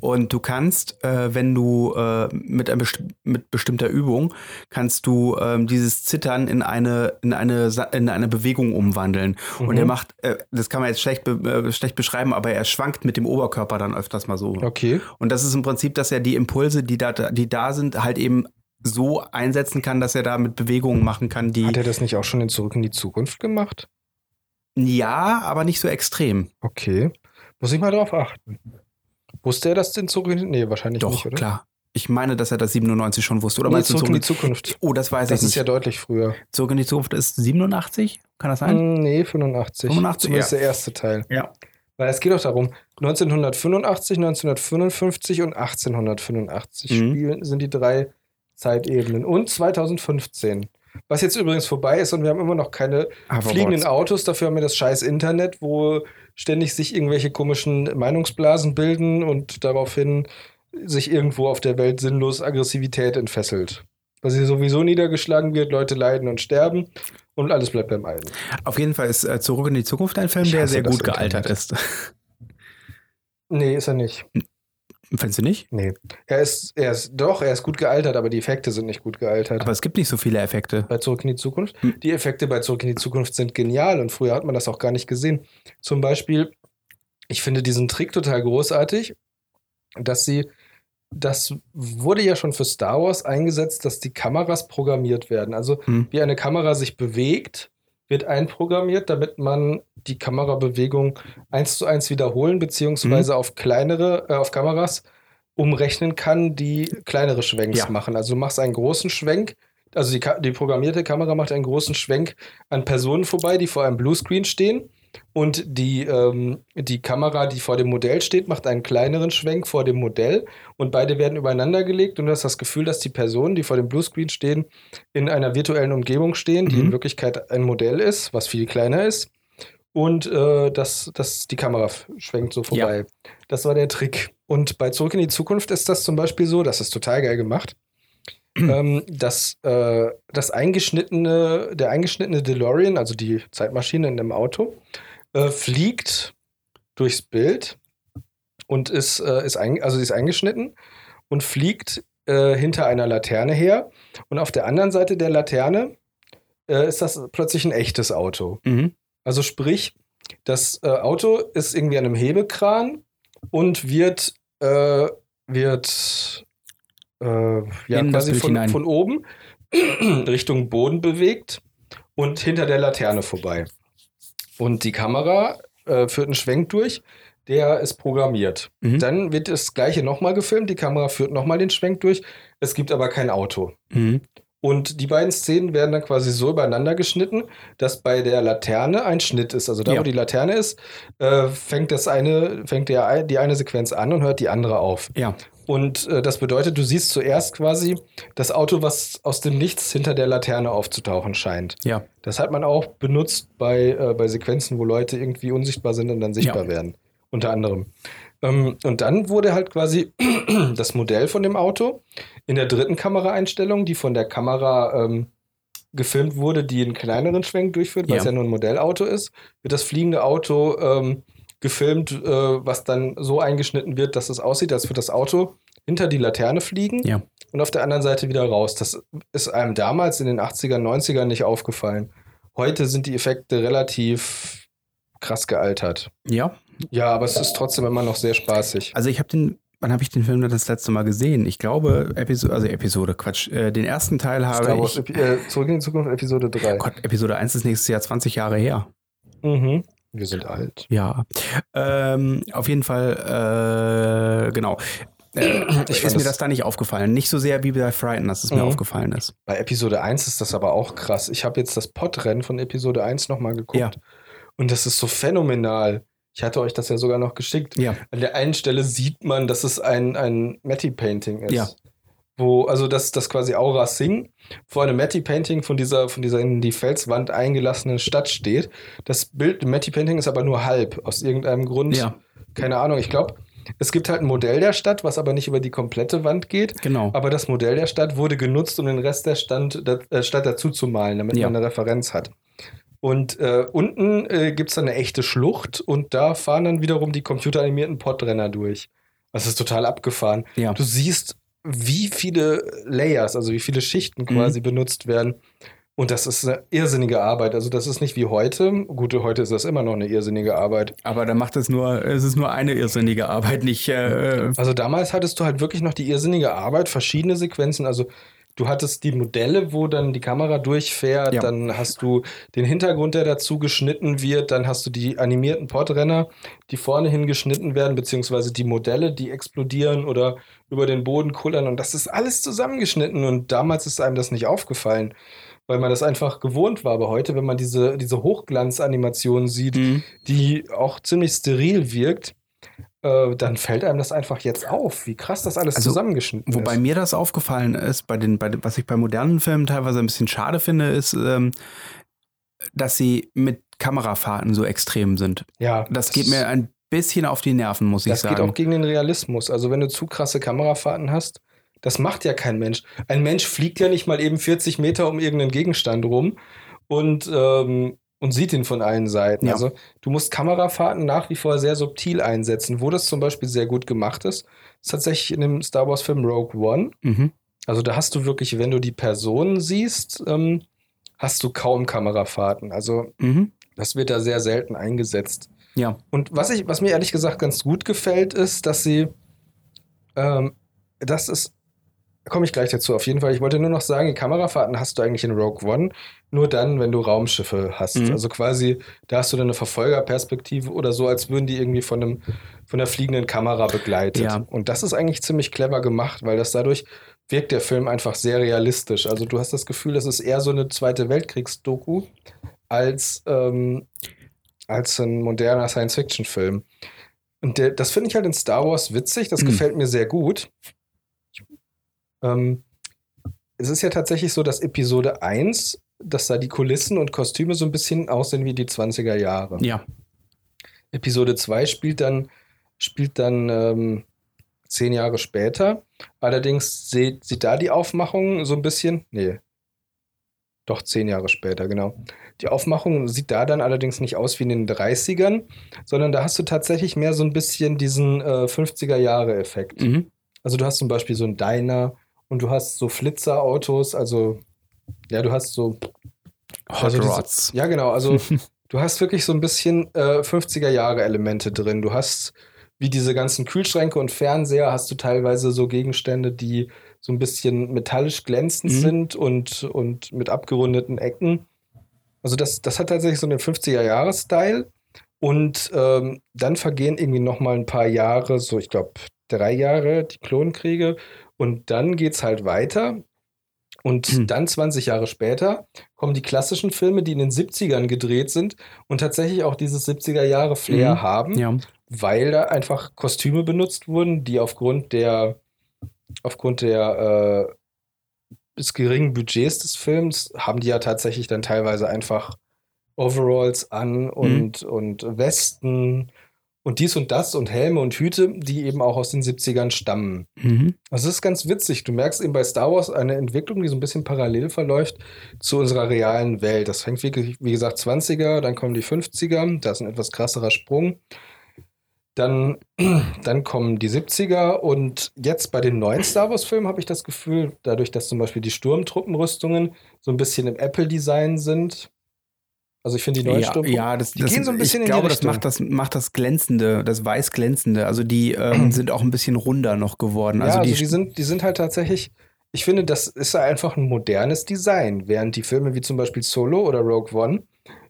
Speaker 2: Und du kannst, äh, wenn du äh, mit, einem besti mit bestimmter Übung, kannst du ähm, dieses Zittern in eine, in eine, Sa- in eine Bewegung umwandeln. Und
Speaker 1: Mhm.
Speaker 2: er macht, äh, das kann man jetzt schlecht, be äh, schlecht beschreiben, aber er schwankt mit dem Oberkörper dann öfters mal so.
Speaker 1: Okay.
Speaker 2: Und das ist im Prinzip, dass er die Impulse, die da, die da sind, halt eben so einsetzen kann, dass er da mit Bewegungen machen kann, die
Speaker 1: Hat er das nicht auch schon in Zurück in die Zukunft gemacht?
Speaker 2: ja, aber nicht so extrem.
Speaker 1: Okay. Muss ich mal drauf achten. Wusste er das in Zurück in die Nee, wahrscheinlich
Speaker 2: Doch,
Speaker 1: nicht, oder?
Speaker 2: klar. Ich meine, dass er das 97 schon wusste. Oder
Speaker 1: Nee,
Speaker 2: meinst du
Speaker 1: Zurück in die
Speaker 2: zurück?
Speaker 1: Zukunft.
Speaker 2: Oh, das weiß
Speaker 1: Das
Speaker 2: ich
Speaker 1: ist
Speaker 2: nicht.
Speaker 1: ja deutlich früher.
Speaker 2: Zurück in die Zukunft ist 87? Kann das sein?
Speaker 1: Hm, Nee, 85.
Speaker 2: 85,
Speaker 1: Zumindest
Speaker 2: ja.
Speaker 1: der erste Teil.
Speaker 2: Ja.
Speaker 1: Weil es geht doch darum, 1985, 1955 und 1885
Speaker 2: Mhm.
Speaker 1: spielen, sind die drei Zeitebenen. Und 2015. Was jetzt übrigens vorbei ist und wir haben immer noch keine fliegenden Autos, dafür haben wir das scheiß Internet, wo ständig sich irgendwelche komischen Meinungsblasen bilden und daraufhin sich irgendwo auf der Welt sinnlos Aggressivität entfesselt. Weil sie sowieso niedergeschlagen wird, Leute leiden und sterben und alles bleibt beim Alten.
Speaker 2: Auf jeden Fall ist äh, Zurück in die Zukunft ein Film,
Speaker 1: Ich
Speaker 2: der sehr gut gealtert
Speaker 1: Internet.
Speaker 2: ist.
Speaker 1: Nee, ist er nicht.
Speaker 2: Findest du nicht?
Speaker 1: Nee. Er ist, er ist, doch, er ist gut gealtert, aber die Effekte sind nicht gut gealtert.
Speaker 2: Aber es gibt nicht so viele Effekte.
Speaker 1: bei Zurück in die Zukunft.
Speaker 2: Hm.
Speaker 1: Die Effekte bei Zurück in die Zukunft sind genial und früher hat man das auch gar nicht gesehen. Zum Beispiel, ich finde diesen Trick total großartig, dass sie, das wurde ja schon für Star Wars eingesetzt, dass die Kameras programmiert werden. Also
Speaker 2: Hm.
Speaker 1: wie eine Kamera sich bewegt, wird einprogrammiert, damit man die Kamerabewegung eins zu eins wiederholen, beziehungsweise auf kleinere, äh, auf Kameras umrechnen kann, die kleinere Schwenks
Speaker 2: Ja.
Speaker 1: machen. Also du machst einen großen Schwenk, also die, die programmierte Kamera macht einen großen Schwenk an Personen vorbei, die vor einem Bluescreen stehen. Und die, ähm, die Kamera, die vor dem Modell steht, macht einen kleineren Schwenk vor dem Modell. Und beide werden übereinander gelegt. Und du hast das Gefühl, dass die Personen, die vor dem Bluescreen stehen, in einer virtuellen Umgebung stehen, die
Speaker 2: Mhm.
Speaker 1: in Wirklichkeit ein Modell ist, was viel kleiner ist. Und äh, dass dass die Kamera schwenkt so vorbei. Das war der Trick. Und bei Zurück in die Zukunft ist das zum Beispiel so, das ist total geil gemacht, ähm, dass äh, das eingeschnittene, der eingeschnittene DeLorean, also die Zeitmaschine in dem Auto, äh, fliegt durchs Bild und ist, äh, ist, ein, also ist eingeschnitten und fliegt äh, hinter einer Laterne her. Und auf der anderen Seite der Laterne äh, ist das plötzlich ein echtes Auto.
Speaker 2: Mhm.
Speaker 1: Also sprich, das äh, Auto ist irgendwie an einem Hebekran und wird, äh, wird äh, ja,
Speaker 2: In
Speaker 1: quasi von, von oben Richtung Boden bewegt und hinter der Laterne vorbei. Und die Kamera äh, führt einen Schwenk durch, der ist programmiert.
Speaker 2: Mhm.
Speaker 1: Dann wird das gleiche nochmal gefilmt, die Kamera führt nochmal den Schwenk durch, es gibt aber kein Auto.
Speaker 2: Mhm.
Speaker 1: Und die beiden Szenen werden dann quasi so übereinander geschnitten, dass bei der Laterne ein Schnitt ist. Also da,
Speaker 2: Ja.
Speaker 1: wo die Laterne ist, äh, fängt das eine, fängt der, die eine Sequenz an und hört die andere auf.
Speaker 2: Ja.
Speaker 1: Und äh, das bedeutet, du siehst zuerst quasi das Auto, was aus dem Nichts hinter der Laterne aufzutauchen scheint.
Speaker 2: Ja.
Speaker 1: Das hat man auch benutzt bei, äh, bei Sequenzen, wo Leute irgendwie unsichtbar sind und dann sichtbar
Speaker 2: Ja.
Speaker 1: werden. Unter anderem. Ähm, und dann wurde halt quasi das Modell von dem Auto in der dritten Kameraeinstellung, die von der Kamera ähm, gefilmt wurde, die einen kleineren Schwenk durchführt, weil
Speaker 2: Ja.
Speaker 1: es ja nur ein Modellauto ist, wird das fliegende Auto ähm, gefilmt, äh, was dann so eingeschnitten wird, dass es aussieht, als würde das Auto hinter die Laterne fliegen
Speaker 2: Ja.
Speaker 1: und auf der anderen Seite wieder raus. Das ist einem damals in den 80ern, 90ern nicht aufgefallen. Heute sind die Effekte relativ krass gealtert.
Speaker 2: Ja.
Speaker 1: Ja, aber es ist trotzdem immer noch sehr spaßig.
Speaker 2: Also ich habe den wann habe ich den Film das letzte Mal gesehen? Ich glaube, Episode, also Episode, Quatsch. Äh, den ersten Teil habe
Speaker 1: Star Wars,
Speaker 2: ich.
Speaker 1: Äh, Zurück in die Zukunft, Episode 3.
Speaker 2: Oh Gott, Episode 1 ist nächstes Jahr 20 Jahre her.
Speaker 1: Mhm. Wir sind alt.
Speaker 2: Ja. Ähm, auf jeden Fall, äh, genau. Äh,
Speaker 1: Ich
Speaker 2: ist mir
Speaker 1: das-
Speaker 2: da nicht aufgefallen. Nicht so sehr wie bei Frighten, dass es mir
Speaker 1: Mhm.
Speaker 2: aufgefallen ist.
Speaker 1: Bei Episode 1 ist das aber auch krass. Ich habe jetzt das Podrennen von Episode 1 nochmal geguckt.
Speaker 2: Ja.
Speaker 1: Und das ist so phänomenal. Ich hatte euch das ja sogar noch geschickt.
Speaker 2: Ja.
Speaker 1: An der einen Stelle sieht man, dass es ein, ein Matty-Painting ist.
Speaker 2: Ja.
Speaker 1: Wo, also dass das quasi Aura Singh vor einem Matty-Painting von dieser, von dieser in die Felswand eingelassenen Stadt steht. Das Bild, Matty-Painting ist aber nur halb, aus irgendeinem Grund.
Speaker 2: Ja,
Speaker 1: Keine Ahnung, ich glaube, es gibt halt ein Modell der Stadt, was aber nicht über die komplette Wand geht.
Speaker 2: genau.
Speaker 1: Aber das Modell der Stadt wurde genutzt, um den Rest der Stand, der, äh, Stadt dazu zu malen, damit
Speaker 2: Ja.
Speaker 1: man eine Referenz hat. Und äh, unten äh, gibt es dann eine echte Schlucht und da fahren dann wiederum die computeranimierten Podrenner durch. Das ist total abgefahren.
Speaker 2: Ja.
Speaker 1: Du siehst, wie viele Layers, also wie viele Schichten
Speaker 2: Mhm.
Speaker 1: quasi benutzt werden. Und das ist eine irrsinnige Arbeit. Also das ist nicht wie heute. Gut, heute ist das immer noch eine irrsinnige Arbeit.
Speaker 2: Aber da macht es nur, es ist nur eine irrsinnige Arbeit, nicht. Äh,
Speaker 1: Also damals hattest du halt wirklich noch die irrsinnige Arbeit, verschiedene Sequenzen. Also du hattest die Modelle, wo dann die Kamera durchfährt,
Speaker 2: Ja.
Speaker 1: dann hast du den Hintergrund, der dazu geschnitten wird, dann hast du die animierten Podrenner, die vorne hingeschnitten werden, beziehungsweise die Modelle, die explodieren oder über den Boden kullern und das ist alles zusammengeschnitten und damals ist einem das nicht aufgefallen. Weil man das einfach gewohnt war. Aber heute, wenn man diese, diese Hochglanzanimation sieht,
Speaker 2: mhm.
Speaker 1: die auch ziemlich steril wirkt, äh, dann fällt einem das einfach jetzt auf, wie krass das alles
Speaker 2: Also,
Speaker 1: zusammengeschnitten
Speaker 2: Wobei
Speaker 1: ist.
Speaker 2: mir das aufgefallen ist, bei den, bei, was ich bei modernen Filmen teilweise ein bisschen schade finde, ist, ähm, dass sie mit Kamerafahrten so extrem sind.
Speaker 1: ja,
Speaker 2: Das geht mir ein bisschen auf die Nerven, muss ich
Speaker 1: das
Speaker 2: sagen.
Speaker 1: geht auch gegen den Realismus. Also wenn du zu krasse Kamerafahrten hast, das macht ja kein Mensch. Ein Mensch fliegt ja nicht mal eben 40 Meter um irgendeinen Gegenstand rum und, ähm, und sieht ihn von allen Seiten.
Speaker 2: Ja.
Speaker 1: Also du musst Kamerafahrten nach wie vor sehr subtil einsetzen. Wo das zum Beispiel sehr gut gemacht ist, ist tatsächlich in dem Star Wars-Film Rogue One.
Speaker 2: mhm.
Speaker 1: Also da hast du wirklich, wenn du die Person siehst, ähm, hast du kaum Kamerafahrten. Also
Speaker 2: Mhm.
Speaker 1: das wird da sehr selten eingesetzt.
Speaker 2: Ja.
Speaker 1: Und was, ich, was mir ehrlich gesagt ganz gut gefällt, ist, dass sie, ähm, das ist, da komme ich gleich dazu, auf jeden Fall. Ich wollte nur noch sagen, die Kamerafahrten hast du eigentlich in Rogue One nur dann, wenn du Raumschiffe hast.
Speaker 2: Mhm.
Speaker 1: Also quasi, da hast du dann eine Verfolgerperspektive oder so, als würden die irgendwie von einem von der fliegenden Kamera begleitet.
Speaker 2: Ja.
Speaker 1: Und das ist eigentlich ziemlich clever gemacht, weil das dadurch wirkt der Film einfach sehr realistisch. Also du hast das Gefühl, das ist eher so eine Zweite Weltkriegsdoku als, ähm, als ein moderner Science-Fiction-Film. Und der, das finde ich halt in Star Wars witzig, das
Speaker 2: Mhm.
Speaker 1: gefällt mir sehr gut. Ähm, es ist ja tatsächlich so, dass Episode 1, dass da die Kulissen und Kostüme so ein bisschen aussehen wie die 20er Jahre.
Speaker 2: Ja.
Speaker 1: Episode 2 spielt dann, spielt dann ähm, zehn Jahre später. Allerdings sieht, sieht da die Aufmachung so ein bisschen. Nee. Doch zehn Jahre später, genau. Die Aufmachung sieht da dann allerdings nicht aus wie in den 30ern, sondern da hast du tatsächlich mehr so ein bisschen diesen äh, 50er-Jahre-Effekt.
Speaker 2: Mhm.
Speaker 1: Also du hast zum Beispiel so einen Diner und du hast so Flitzerautos, also ja, du hast so
Speaker 2: Hot
Speaker 1: Also diese-
Speaker 2: Rods.
Speaker 1: ja, genau. Also du hast wirklich so ein bisschen äh, 50er-Jahre-Elemente drin. Du hast, wie diese ganzen Kühlschränke und Fernseher, hast du teilweise so Gegenstände, die so ein bisschen metallisch glänzend
Speaker 2: Mhm.
Speaker 1: sind und, und mit abgerundeten Ecken. Also das, das hat tatsächlich so einen 50er-Jahre-Style. Und ähm, dann vergehen irgendwie noch mal ein paar Jahre, so ich glaube drei Jahre, die Klonkriege. Und dann geht's halt weiter. Und
Speaker 2: Hm.
Speaker 1: dann 20 Jahre später kommen die klassischen Filme, die in den 70ern gedreht sind und tatsächlich auch dieses 70er-Jahre-Flair
Speaker 2: Mhm.
Speaker 1: haben,
Speaker 2: Ja.
Speaker 1: weil da einfach Kostüme benutzt wurden, die aufgrund der aufgrund der äh, des geringen Budgets des Films haben die ja tatsächlich dann teilweise einfach Overalls an und, und Westen und dies und das und Helme und Hüte, die eben auch aus den 70ern stammen.
Speaker 2: Mhm.
Speaker 1: Also es ist ganz witzig. Du merkst eben bei Star Wars eine Entwicklung, die so ein bisschen parallel verläuft zu unserer realen Welt. Das fängt wirklich, wie gesagt, 20er, dann kommen die 50er, da ist ein etwas krasserer Sprung. Dann, dann kommen die 70er und jetzt bei den neuen Star Wars-Filmen habe ich das Gefühl, dadurch, dass zum Beispiel die Sturmtruppenrüstungen so ein bisschen im Apple-Design sind, Also ich finde die neuen
Speaker 2: ja,
Speaker 1: Sturmtruppen,
Speaker 2: ja, das,
Speaker 1: die
Speaker 2: das,
Speaker 1: gehen so ein bisschen
Speaker 2: ich
Speaker 1: in
Speaker 2: glaube,
Speaker 1: die
Speaker 2: das
Speaker 1: Richtung.
Speaker 2: macht das macht das glänzende, das weiß glänzende. Also die ähm, sind auch ein bisschen runder noch geworden.
Speaker 1: ja,
Speaker 2: Also
Speaker 1: also
Speaker 2: die,
Speaker 1: die, sind, die sind halt tatsächlich, ich finde, das ist einfach ein modernes Design, während die Filme wie zum Beispiel Solo oder Rogue One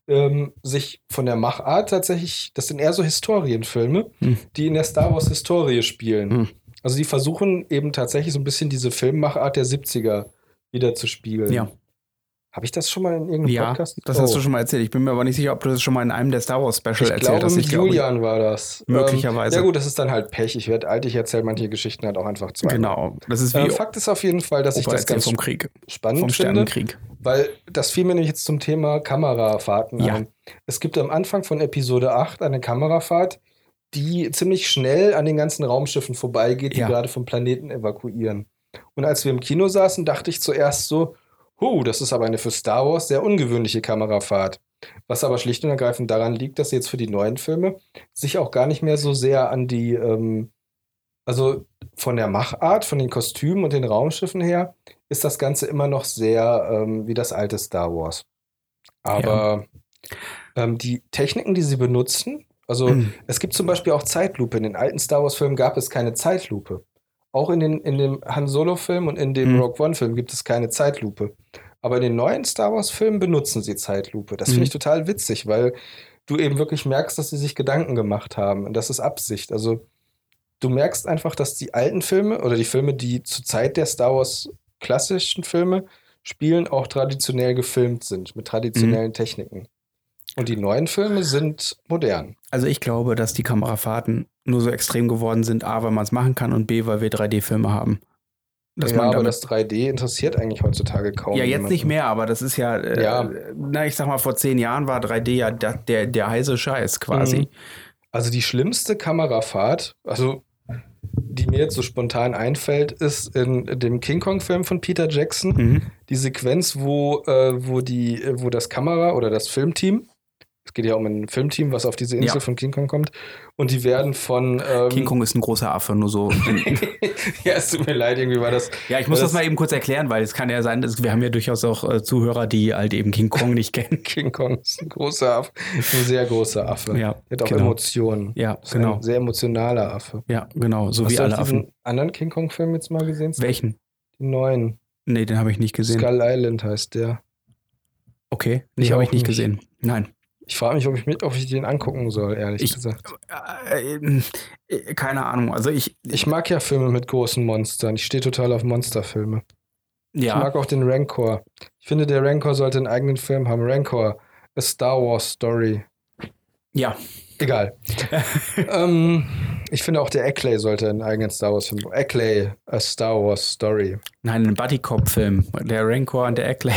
Speaker 1: ähm, sich von der Machart tatsächlich, das sind eher so Historienfilme,
Speaker 2: Hm.
Speaker 1: die in der Star Wars Historie spielen.
Speaker 2: Hm.
Speaker 1: Also die versuchen eben tatsächlich so ein bisschen diese Filmmachart der 70er wieder zu spiegeln.
Speaker 2: ja,
Speaker 1: Habe ich das schon mal in irgendeinem
Speaker 2: ja,
Speaker 1: Podcast?
Speaker 2: das hast
Speaker 1: Oh.
Speaker 2: du schon mal erzählt. Ich bin mir aber nicht sicher, ob du das schon mal in einem der Star Wars Special
Speaker 1: Ich
Speaker 2: erzählt
Speaker 1: glaube,
Speaker 2: hast.
Speaker 1: mit
Speaker 2: Ich glaube,
Speaker 1: Julian war das.
Speaker 2: Möglicherweise.
Speaker 1: Ähm, ja gut, das ist dann halt Pech. Ich werde alt, ich erzähle manche Geschichten halt auch einfach zwei.
Speaker 2: Genau. Das ist wie
Speaker 1: Äh, Fakt ist auf jeden Fall, dass ich
Speaker 2: Opa
Speaker 1: das
Speaker 2: erzählt
Speaker 1: ganz
Speaker 2: vom Krieg,
Speaker 1: spannend
Speaker 2: vom
Speaker 1: finde,
Speaker 2: Sternenkrieg.
Speaker 1: weil das fiel mir nämlich jetzt zum Thema Kamerafahrten
Speaker 2: Ja.
Speaker 1: ein. Es gibt am Anfang von Episode 8 eine Kamerafahrt, die ziemlich schnell an den ganzen Raumschiffen vorbeigeht, die
Speaker 2: Ja.
Speaker 1: gerade vom Planeten evakuieren. Und als wir im Kino saßen, dachte ich zuerst so, huh, das ist aber eine für Star Wars sehr ungewöhnliche Kamerafahrt. Was aber schlicht und ergreifend daran liegt, dass sie jetzt für die neuen Filme sich auch gar nicht mehr so sehr an die, ähm, also von der Machart, von den Kostümen und den Raumschiffen her, ist das Ganze immer noch sehr ähm, wie das alte Star Wars. Aber ähm, die Techniken, die sie benutzen, also
Speaker 2: Mhm.
Speaker 1: es gibt zum Beispiel auch Zeitlupe. In den alten Star Wars-Filmen gab es keine Zeitlupe. Auch in, den, in dem Han Solo-Film und in dem
Speaker 2: Mhm.
Speaker 1: Rogue One-Film gibt es keine Zeitlupe. Aber in den neuen Star Wars-Filmen benutzen sie Zeitlupe. Das
Speaker 2: Mhm.
Speaker 1: finde ich total witzig, weil du eben wirklich merkst, dass sie sich Gedanken gemacht haben. Und das ist Absicht. Also du merkst einfach, dass die alten Filme oder die Filme, die zur Zeit der Star Wars klassischen Filme spielen, auch traditionell gefilmt sind, mit traditionellen Techniken. Und die neuen Filme sind modern.
Speaker 2: Also ich glaube, dass die Kamerafahrten nur so extrem geworden sind, A, weil man es machen kann und B, weil wir 3D-Filme haben. Dass
Speaker 1: ja,
Speaker 2: man
Speaker 1: aber das 3D interessiert eigentlich heutzutage kaum.
Speaker 2: ja, jetzt
Speaker 1: jemanden.
Speaker 2: nicht mehr, aber das ist ja, äh,
Speaker 1: Ja.
Speaker 2: na, ich sag mal, vor zehn Jahren war 3D ja der, der, der heiße Scheiß quasi.
Speaker 1: Mhm. Also die schlimmste Kamerafahrt, also die mir jetzt so spontan einfällt, ist in dem King Kong-Film von Peter Jackson.
Speaker 2: Mhm.
Speaker 1: Die Sequenz, wo, äh, wo, die, wo das Kamera oder das Filmteam, es geht ja um ein Filmteam, was auf diese Insel
Speaker 2: Ja.
Speaker 1: von King Kong kommt, und die werden von. Ähm,
Speaker 2: King Kong ist ein großer Affe, nur so.
Speaker 1: ja, es tut mir leid, irgendwie war das.
Speaker 2: ja, ich muss
Speaker 1: war
Speaker 2: das mal eben kurz erklären, weil es kann ja sein, dass wir haben ja durchaus auch äh, Zuhörer, die halt eben King Kong nicht kennen.
Speaker 1: King Kong ist ein großer Affe, ein sehr großer Affe.
Speaker 2: Ja,
Speaker 1: Der hat auch
Speaker 2: genau.
Speaker 1: Emotionen.
Speaker 2: Ja,
Speaker 1: Das
Speaker 2: genau.
Speaker 1: ein sehr emotionaler Affe.
Speaker 2: Ja, genau, so
Speaker 1: Hast
Speaker 2: wie
Speaker 1: du
Speaker 2: alle
Speaker 1: auch diesen
Speaker 2: Affen.
Speaker 1: anderen King Kong-Film jetzt mal gesehen?
Speaker 2: Welchen?
Speaker 1: Den neuen.
Speaker 2: Nee, den habe ich nicht gesehen.
Speaker 1: Skull Island heißt der.
Speaker 2: Okay,
Speaker 1: ich
Speaker 2: habe ich nicht. gesehen. Nein.
Speaker 1: Ich frage mich, ob ich, ob ich den angucken soll, ehrlich
Speaker 2: Ich-
Speaker 1: gesagt.
Speaker 2: Äh, äh, keine Ahnung. Also ich,
Speaker 1: Ich mag ja Filme mit großen Monstern. Ich stehe total auf Monsterfilme. Ich
Speaker 2: ja,
Speaker 1: mag auch den Rancor. Ich finde, der Rancor sollte einen eigenen Film haben. Rancor, a Star Wars Story.
Speaker 2: ja,
Speaker 1: Egal. ähm, ich finde auch der Eckley sollte einen eigenen Star Wars Film. Eckley, a Star Wars Story.
Speaker 2: nein, ein Buddy-Cop-Film. Der Rancor und der Eckley.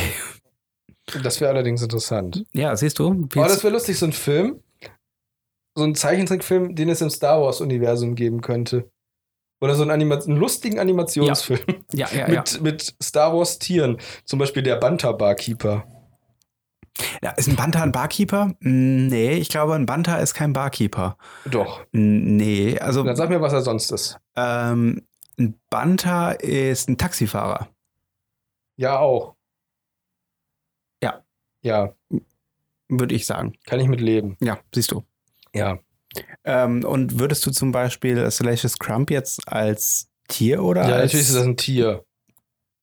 Speaker 1: Das wäre allerdings interessant.
Speaker 2: Ja, siehst du? Wie
Speaker 1: Oh, das wäre lustig, so ein Film. So ein Zeichentrickfilm, den es im Star Wars-Universum geben könnte. Oder so einen, Anima einen lustigen Animationsfilm
Speaker 2: ja, ja, ja.
Speaker 1: mit, mit Star Wars-Tieren. Zum Beispiel der Banta-Barkeeper.
Speaker 2: ja. Ist ein Banta ein Barkeeper? Mm, Nee, ich glaube, ein Banta ist kein Barkeeper.
Speaker 1: Doch.
Speaker 2: Mm, Nee, also
Speaker 1: Dann sag mir, was er sonst ist.
Speaker 2: ähm, ein Banta ist ein Taxifahrer.
Speaker 1: Ja, auch.
Speaker 2: Ja. Würde ich sagen.
Speaker 1: kann ich mit leben.
Speaker 2: Ja, siehst du.
Speaker 1: Ja.
Speaker 2: Ähm, und würdest du zum Beispiel Salacious Crump jetzt als Tier oder
Speaker 1: Ja,
Speaker 2: als...
Speaker 1: natürlich ist das ein Tier.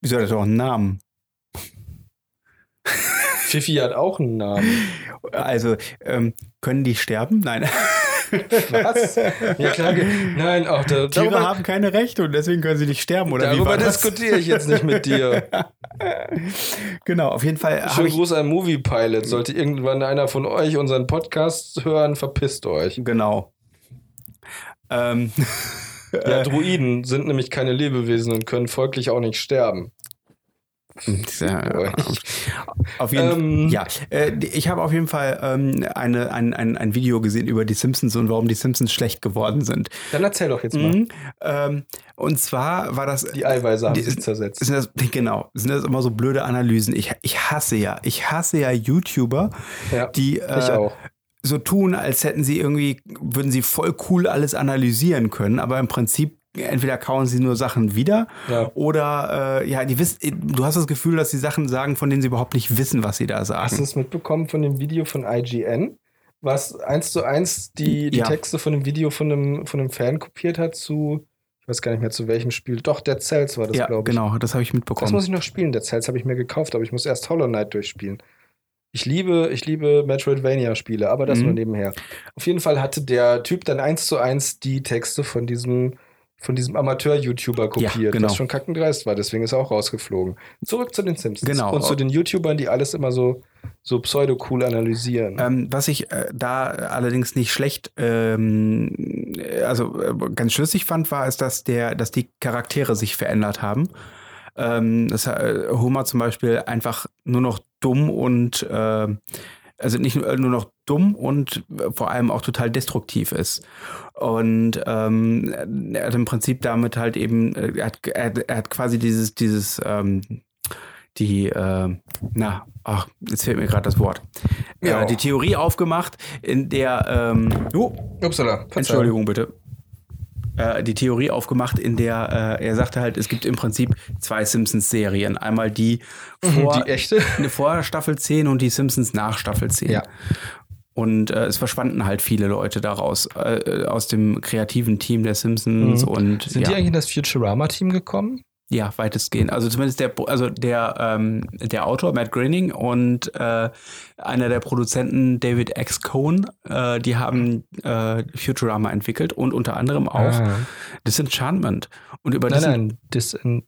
Speaker 2: Wieso hat er doch einen Namen?
Speaker 1: Fifi hat auch einen Namen.
Speaker 2: Also, ähm, können die sterben? Nein.
Speaker 1: Was? Ja, klar. Nein, auch da,
Speaker 2: Tiere
Speaker 1: darüber,
Speaker 2: haben keine Rechte und deswegen können sie nicht sterben, oder
Speaker 1: darüber diskutiere ich jetzt nicht mit dir.
Speaker 2: Genau, auf jeden Fall
Speaker 1: Schönen. Gruß an Movie Pilot. Sollte irgendwann einer von euch unseren Podcast hören, verpisst euch.
Speaker 2: Genau. Ähm,
Speaker 1: Ja, Druiden sind nämlich keine Lebewesen und können folglich auch nicht sterben.
Speaker 2: Ja, auf jeden
Speaker 1: Ähm,
Speaker 2: Ja, äh, ich habe auf jeden Fall ähm, eine, ein, ein, ein Video gesehen über die Simpsons und warum die Simpsons schlecht geworden sind.
Speaker 1: Dann erzähl doch jetzt mal.
Speaker 2: Mhm. Ähm, und zwar war das.
Speaker 1: Die Eiweiße haben
Speaker 2: Die-
Speaker 1: sich zersetzt.
Speaker 2: Sind das, genau, sind das immer so blöde Analysen. Ich, ich hasse ja, ich hasse ja YouTuber,
Speaker 1: Ja,
Speaker 2: die äh,
Speaker 1: auch.
Speaker 2: so tun, als hätten sie irgendwie, würden sie voll cool alles analysieren können, aber im Prinzip entweder kauen sie nur Sachen wieder
Speaker 1: Ja.
Speaker 2: oder äh, ja, die wissen, du hast das Gefühl, dass sie Sachen sagen, von denen sie überhaupt nicht wissen, was sie da
Speaker 1: Hast du
Speaker 2: sagen.
Speaker 1: es mitbekommen von dem Video von IGN? Was eins zu eins die, die
Speaker 2: Ja.
Speaker 1: Texte von dem Video von einem, von einem Fan kopiert hat zu, ich weiß gar nicht mehr zu welchem Spiel. Doch, Dead Cells war das,
Speaker 2: ja,
Speaker 1: glaube ich.
Speaker 2: genau, das habe ich
Speaker 1: Das
Speaker 2: mitbekommen.
Speaker 1: muss ich noch spielen. Dead Cells habe ich mir gekauft, aber ich muss erst Hollow Knight durchspielen. Ich liebe, ich liebe Metroidvania-Spiele, aber das
Speaker 2: Mhm.
Speaker 1: nur nebenher. Auf jeden Fall hatte der Typ dann eins zu eins die Texte von diesem, von diesem Amateur-YouTuber kopiert,
Speaker 2: genau.
Speaker 1: was schon kackendreist war. Deswegen ist er auch rausgeflogen. Zurück zu den Simpsons.
Speaker 2: Genau.
Speaker 1: Und zu den YouTubern, die alles immer so, so pseudo-cool analysieren.
Speaker 2: Ähm, was ich äh, da allerdings nicht schlecht, ähm, äh, also äh, ganz schlüssig fand, war, ist, dass der, dass die Charaktere sich verändert haben. Ähm, dass äh, Homer zum Beispiel einfach nur noch dumm und äh, also nicht nur, nur noch dumm und äh, vor allem auch total destruktiv ist. Und ähm, er hat im Prinzip damit halt eben, äh, er hat, er, hat- quasi dieses, dieses, ähm, die, äh, na, ach, jetzt fehlt mir gerade das Wort.
Speaker 1: Ja.
Speaker 2: Äh, die Theorie aufgemacht, in der, ähm, oh,
Speaker 1: Upsala.
Speaker 2: Entschuldigung bitte. Äh, die Theorie aufgemacht, in der äh, er sagte halt, es gibt im Prinzip zwei Simpsons-Serien. Einmal die vor,
Speaker 1: Mhm, Die echte?
Speaker 2: eine vor Staffel 10 und die Simpsons nach Staffel 10.
Speaker 1: Ja.
Speaker 2: Und äh, es verschwanden halt viele Leute daraus, äh, aus dem kreativen Team der Simpsons
Speaker 1: Mhm.
Speaker 2: und
Speaker 1: Sind
Speaker 2: ja,
Speaker 1: die eigentlich in das Futurama-Team gekommen?
Speaker 2: Ja, weitestgehend. Also zumindest der, also der, ähm, der Autor Matt Groening und äh, einer der Produzenten David X. Cohn, äh, die haben äh, Futurama entwickelt und unter anderem auch
Speaker 1: Ah.
Speaker 2: Disenchantment. Und über
Speaker 1: Nein, nein, Disenchantment.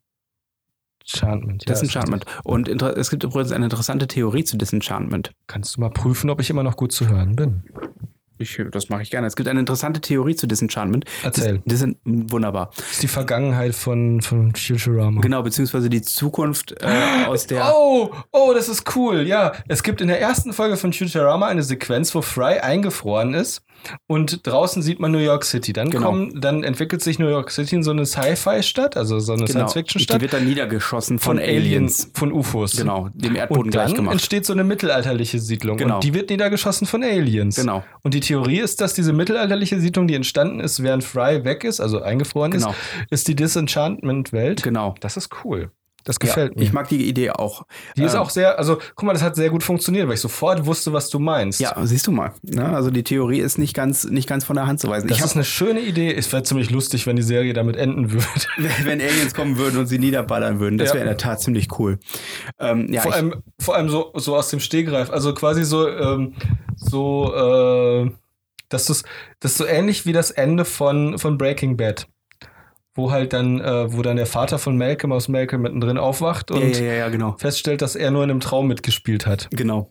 Speaker 1: Ja,
Speaker 2: Disenchantment. Und es gibt übrigens eine interessante Theorie zu Disenchantment.
Speaker 1: Kannst du mal prüfen, ob ich immer noch gut zu hören bin?
Speaker 2: Ich, das mache ich gerne. Es gibt eine interessante Theorie zu Disenchantment.
Speaker 1: Erzähl.
Speaker 2: Das, das sind wunderbar.
Speaker 1: Das ist die Vergangenheit von, von Futurama.
Speaker 2: Genau, beziehungsweise die Zukunft äh, aus der.
Speaker 1: Oh, oh, das ist cool. Ja, es gibt in der ersten Folge von Futurama eine Sequenz, wo Fry eingefroren ist und draußen sieht man New York City. Dann
Speaker 2: Genau.
Speaker 1: kommen, dann entwickelt sich New York City in so eine Sci-Fi-Stadt, also so eine
Speaker 2: Genau. Die
Speaker 1: Science-Fiction-Stadt
Speaker 2: wird dann niedergeschossen von, Aliens.
Speaker 1: von UFOs.
Speaker 2: Genau, dem Erdboden
Speaker 1: Und
Speaker 2: gleich
Speaker 1: dann
Speaker 2: gemacht.
Speaker 1: entsteht so eine mittelalterliche Siedlung.
Speaker 2: Genau.
Speaker 1: Und die wird niedergeschossen von Aliens.
Speaker 2: Genau.
Speaker 1: Und die Theorie ist, dass diese mittelalterliche Siedlung, die entstanden ist, während Fry weg ist, also eingefroren
Speaker 2: Genau.
Speaker 1: ist, ist die Disenchantment-Welt.
Speaker 2: Genau.
Speaker 1: Das ist cool. Das gefällt
Speaker 2: ja,
Speaker 1: mir.
Speaker 2: Ich mag die Idee auch.
Speaker 1: die ist
Speaker 2: Ähm,
Speaker 1: auch sehr, also guck mal, das hat sehr gut funktioniert, weil ich sofort wusste, was du meinst.
Speaker 2: Ja, siehst du mal. Ne? Also die Theorie ist nicht ganz, nicht ganz von der Hand zu weisen.
Speaker 1: Das
Speaker 2: Ich
Speaker 1: ist eine schöne Idee. Es wäre ziemlich lustig, wenn die Serie damit enden würde.
Speaker 2: wenn Aliens kommen würden und sie niederballern würden, das
Speaker 1: Ja.
Speaker 2: wäre in der Tat ziemlich cool. Ähm, ja,
Speaker 1: vor,
Speaker 2: ich,
Speaker 1: allem, vor allem so, so aus dem Stehgreif. Also quasi so, ähm, so, äh, dass das, das ist so ähnlich wie das Ende von, von Breaking Bad. Wo halt dann, äh, wo dann der Vater von Malcolm aus Malcolm mittendrin aufwacht und
Speaker 2: ja, ja, ja, genau.
Speaker 1: feststellt, dass er nur in einem Traum mitgespielt hat.
Speaker 2: Genau.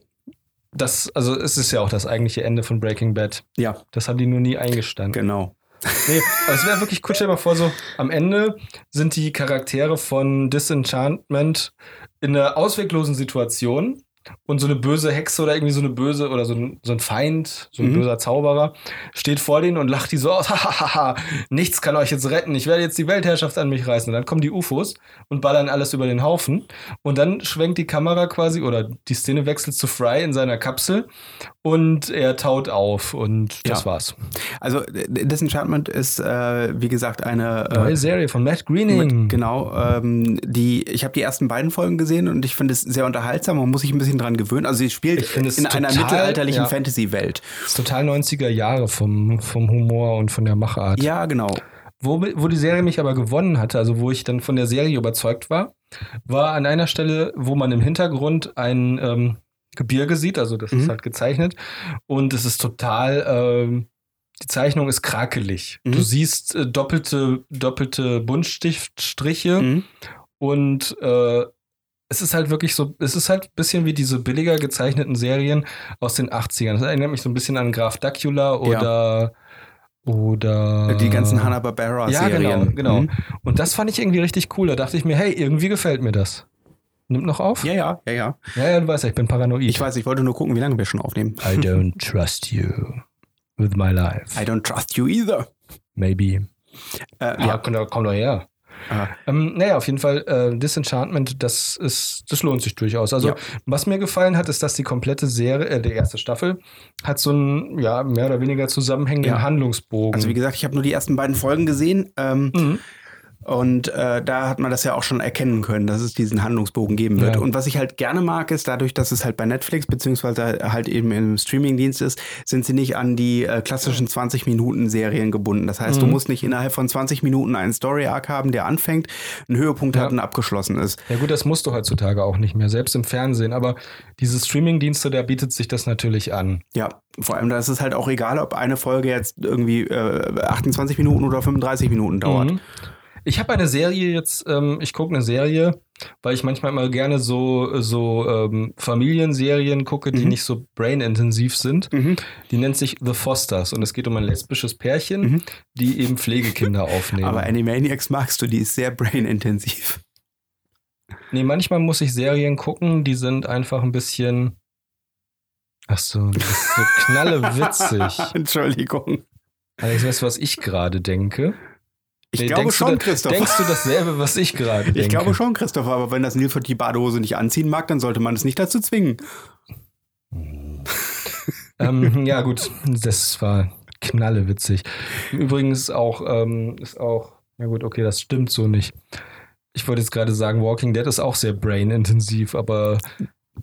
Speaker 1: Das, also es ist ja auch das eigentliche Ende von Breaking Bad.
Speaker 2: Ja,
Speaker 1: Das haben die nur nie eingestanden.
Speaker 2: genau.
Speaker 1: Nee, aber es wäre wirklich cool, stell dir mal vor, so am Ende sind die Charaktere von Disenchantment in einer ausweglosen Situation und so eine böse Hexe oder irgendwie so eine böse oder so ein, so ein Feind, so ein
Speaker 2: Mhm.
Speaker 1: böser Zauberer, steht vor denen und lacht die so aus, hahaha, nichts kann euch jetzt retten, ich werde jetzt die Weltherrschaft an mich reißen. Und dann kommen die UFOs und ballern alles über den Haufen und dann schwenkt die Kamera quasi oder die Szene wechselt zu Fry in seiner Kapsel und er taut auf und das
Speaker 2: Ja.
Speaker 1: war's.
Speaker 2: Also äh, Disenchantment ist, äh, wie gesagt, eine äh,
Speaker 1: Neue Serie von Matt Greening.
Speaker 2: Mit, genau, ähm, die, ich habe die ersten beiden Folgen gesehen und ich finde es sehr unterhaltsam. Man muss sich ein bisschen dran gewöhnen. Also sie spielt in einer
Speaker 1: total-
Speaker 2: mittelalterlichen
Speaker 1: ja.
Speaker 2: Fantasy-Welt.
Speaker 1: Total 90er Jahre vom, vom Humor und von der Machart.
Speaker 2: Ja, genau.
Speaker 1: Wo, wo die Serie mich aber gewonnen hatte, also wo ich dann von der Serie überzeugt war, war an einer Stelle, wo man im Hintergrund ein ähm, Gebirge sieht, also das ist
Speaker 2: Mhm.
Speaker 1: halt gezeichnet und es ist total, ähm, die Zeichnung ist krakelig.
Speaker 2: Mhm.
Speaker 1: Du siehst äh, doppelte, doppelte Buntstiftstriche
Speaker 2: Mhm.
Speaker 1: und äh, es ist halt wirklich so, es ist halt ein bisschen wie diese billiger gezeichneten Serien aus den 80ern. Das erinnert mich so ein bisschen an Graf Dacula oder oder
Speaker 2: Die ganzen Hanna-Barbera-Serien.
Speaker 1: Ja, genau, genau.
Speaker 2: Mhm.
Speaker 1: Und das fand ich irgendwie richtig cool. Da dachte ich mir, hey, irgendwie gefällt mir das. Nimmt noch auf?
Speaker 2: Ja, ja, ja, ja.
Speaker 1: ja, ja du weißt ja, ich bin paranoid.
Speaker 2: Ich weiß, ich wollte nur gucken, wie lange wir schon aufnehmen.
Speaker 1: I don't trust you with my life.
Speaker 2: I don't trust you either.
Speaker 1: Maybe.
Speaker 2: Äh,
Speaker 1: Ja,
Speaker 2: ja.
Speaker 1: komm, doch- komm doch her. Ähm, naja, auf jeden Fall, äh, Disenchantment, das ist, das lohnt sich durchaus. Also,
Speaker 2: Ja.
Speaker 1: was mir gefallen hat, ist, dass die komplette Serie, äh, die erste Staffel, hat so einen, ja, mehr oder weniger zusammenhängenden
Speaker 2: Ja.
Speaker 1: Handlungsbogen.
Speaker 2: Also wie gesagt, ich habe nur die ersten beiden Folgen gesehen. Ähm,
Speaker 1: Mhm.
Speaker 2: Und äh, da hat man das ja auch schon erkennen können, dass es diesen Handlungsbogen geben wird.
Speaker 1: Ja.
Speaker 2: Und was ich halt gerne mag, ist dadurch, dass es halt bei Netflix beziehungsweise halt eben im Streamingdienst ist, sind sie nicht an die äh, klassischen 20 Minuten Serien gebunden. Das heißt, du
Speaker 1: Mhm.
Speaker 2: musst nicht innerhalb von 20 Minuten einen Story Arc haben, der anfängt, einen Höhepunkt
Speaker 1: Ja.
Speaker 2: hat und abgeschlossen ist.
Speaker 1: Ja gut, das musst du heutzutage auch nicht mehr, selbst im Fernsehen. Aber diese Streamingdienste, da bietet sich das natürlich an.
Speaker 2: Ja, vor allem da ist es halt auch egal, ob eine Folge jetzt irgendwie äh, 28 Minuten oder 35 Minuten dauert.
Speaker 1: Mhm. Ich habe eine Serie jetzt, ähm, ich gucke eine Serie, weil ich manchmal immer gerne so, so ähm, Familienserien gucke, die
Speaker 2: Mhm.
Speaker 1: nicht so brainintensiv sind.
Speaker 2: Mhm.
Speaker 1: Die nennt sich The Fosters und es geht um ein lesbisches Pärchen,
Speaker 2: Mhm.
Speaker 1: die eben Pflegekinder aufnehmen.
Speaker 2: Aber Animaniacs magst du, die ist sehr brainintensiv.
Speaker 1: nee, manchmal muss ich Serien gucken, die sind einfach ein bisschen. Ach so, das ist so knallewitzig.
Speaker 2: Entschuldigung.
Speaker 1: Alex, weißt du, was ich gerade denke?
Speaker 2: Ich
Speaker 1: Nee,
Speaker 2: glaube
Speaker 1: du
Speaker 2: schon,
Speaker 1: da-
Speaker 2: Christoph.
Speaker 1: Denkst du dasselbe, was ich gerade denke?
Speaker 2: Ich glaube schon, Christopher, aber wenn das Nilpferd die Badehose nicht anziehen mag, dann sollte man es nicht dazu zwingen.
Speaker 1: ähm, ja, gut, das war knallewitzig. Übrigens auch, ähm, ist auch, ja gut, okay, das stimmt so nicht. Ich wollte jetzt gerade sagen, Walking Dead ist auch sehr brainintensiv, aber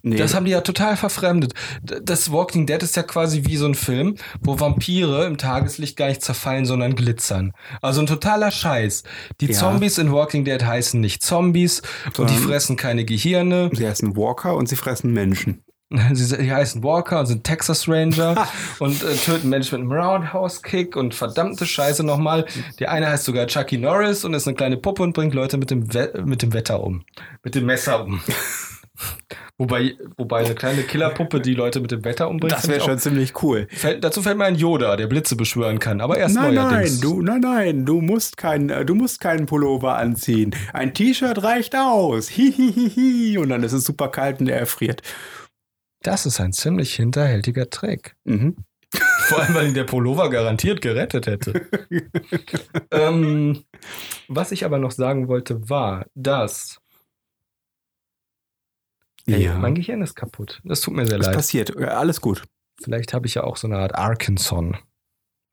Speaker 2: Nee,
Speaker 1: das haben die ja total verfremdet. Das Walking Dead ist ja quasi wie so ein Film, wo Vampire im Tageslicht gar nicht zerfallen, sondern glitzern. Also ein totaler Scheiß. Die
Speaker 2: Ja.
Speaker 1: Zombies in Walking Dead heißen nicht Zombies und die
Speaker 2: Sondern-
Speaker 1: fressen keine Gehirne.
Speaker 2: sie heißen Walker und sie fressen Menschen.
Speaker 1: Sie, sie heißen Walker und sind Texas Ranger und äh, töten Menschen mit einem Roundhouse-Kick und verdammte Scheiße nochmal. Der eine heißt sogar Chucky Norris und ist eine kleine Puppe und bringt Leute mit dem, We mit dem Wetter um. Mit dem Messer um. wobei, wobei eine kleine Killerpuppe, die Leute mit dem Wetter umbringt,
Speaker 2: Das wäre schon ziemlich cool.
Speaker 1: Fällt, dazu fällt mir ein Yoda, der Blitze beschwören kann, aber erst
Speaker 2: Nein, nein,
Speaker 1: neuerdings.
Speaker 2: du, nein, nein, du musst keinen, äh, du musst keinen Pullover anziehen. Ein T-Shirt reicht aus. Hihihihi. Und dann ist es super kalt und er erfriert.
Speaker 1: Das ist ein ziemlich hinterhältiger Trick.
Speaker 2: Mhm.
Speaker 1: Vor allem, weil ihn der Pullover garantiert gerettet hätte. ähm, was ich aber noch sagen wollte, war, dass. Ey,
Speaker 2: Ja.
Speaker 1: Mein Gehirn ist kaputt. Das tut mir sehr
Speaker 2: Was
Speaker 1: leid.
Speaker 2: passiert? Alles gut.
Speaker 1: Vielleicht habe ich ja auch so eine Art Arkansas.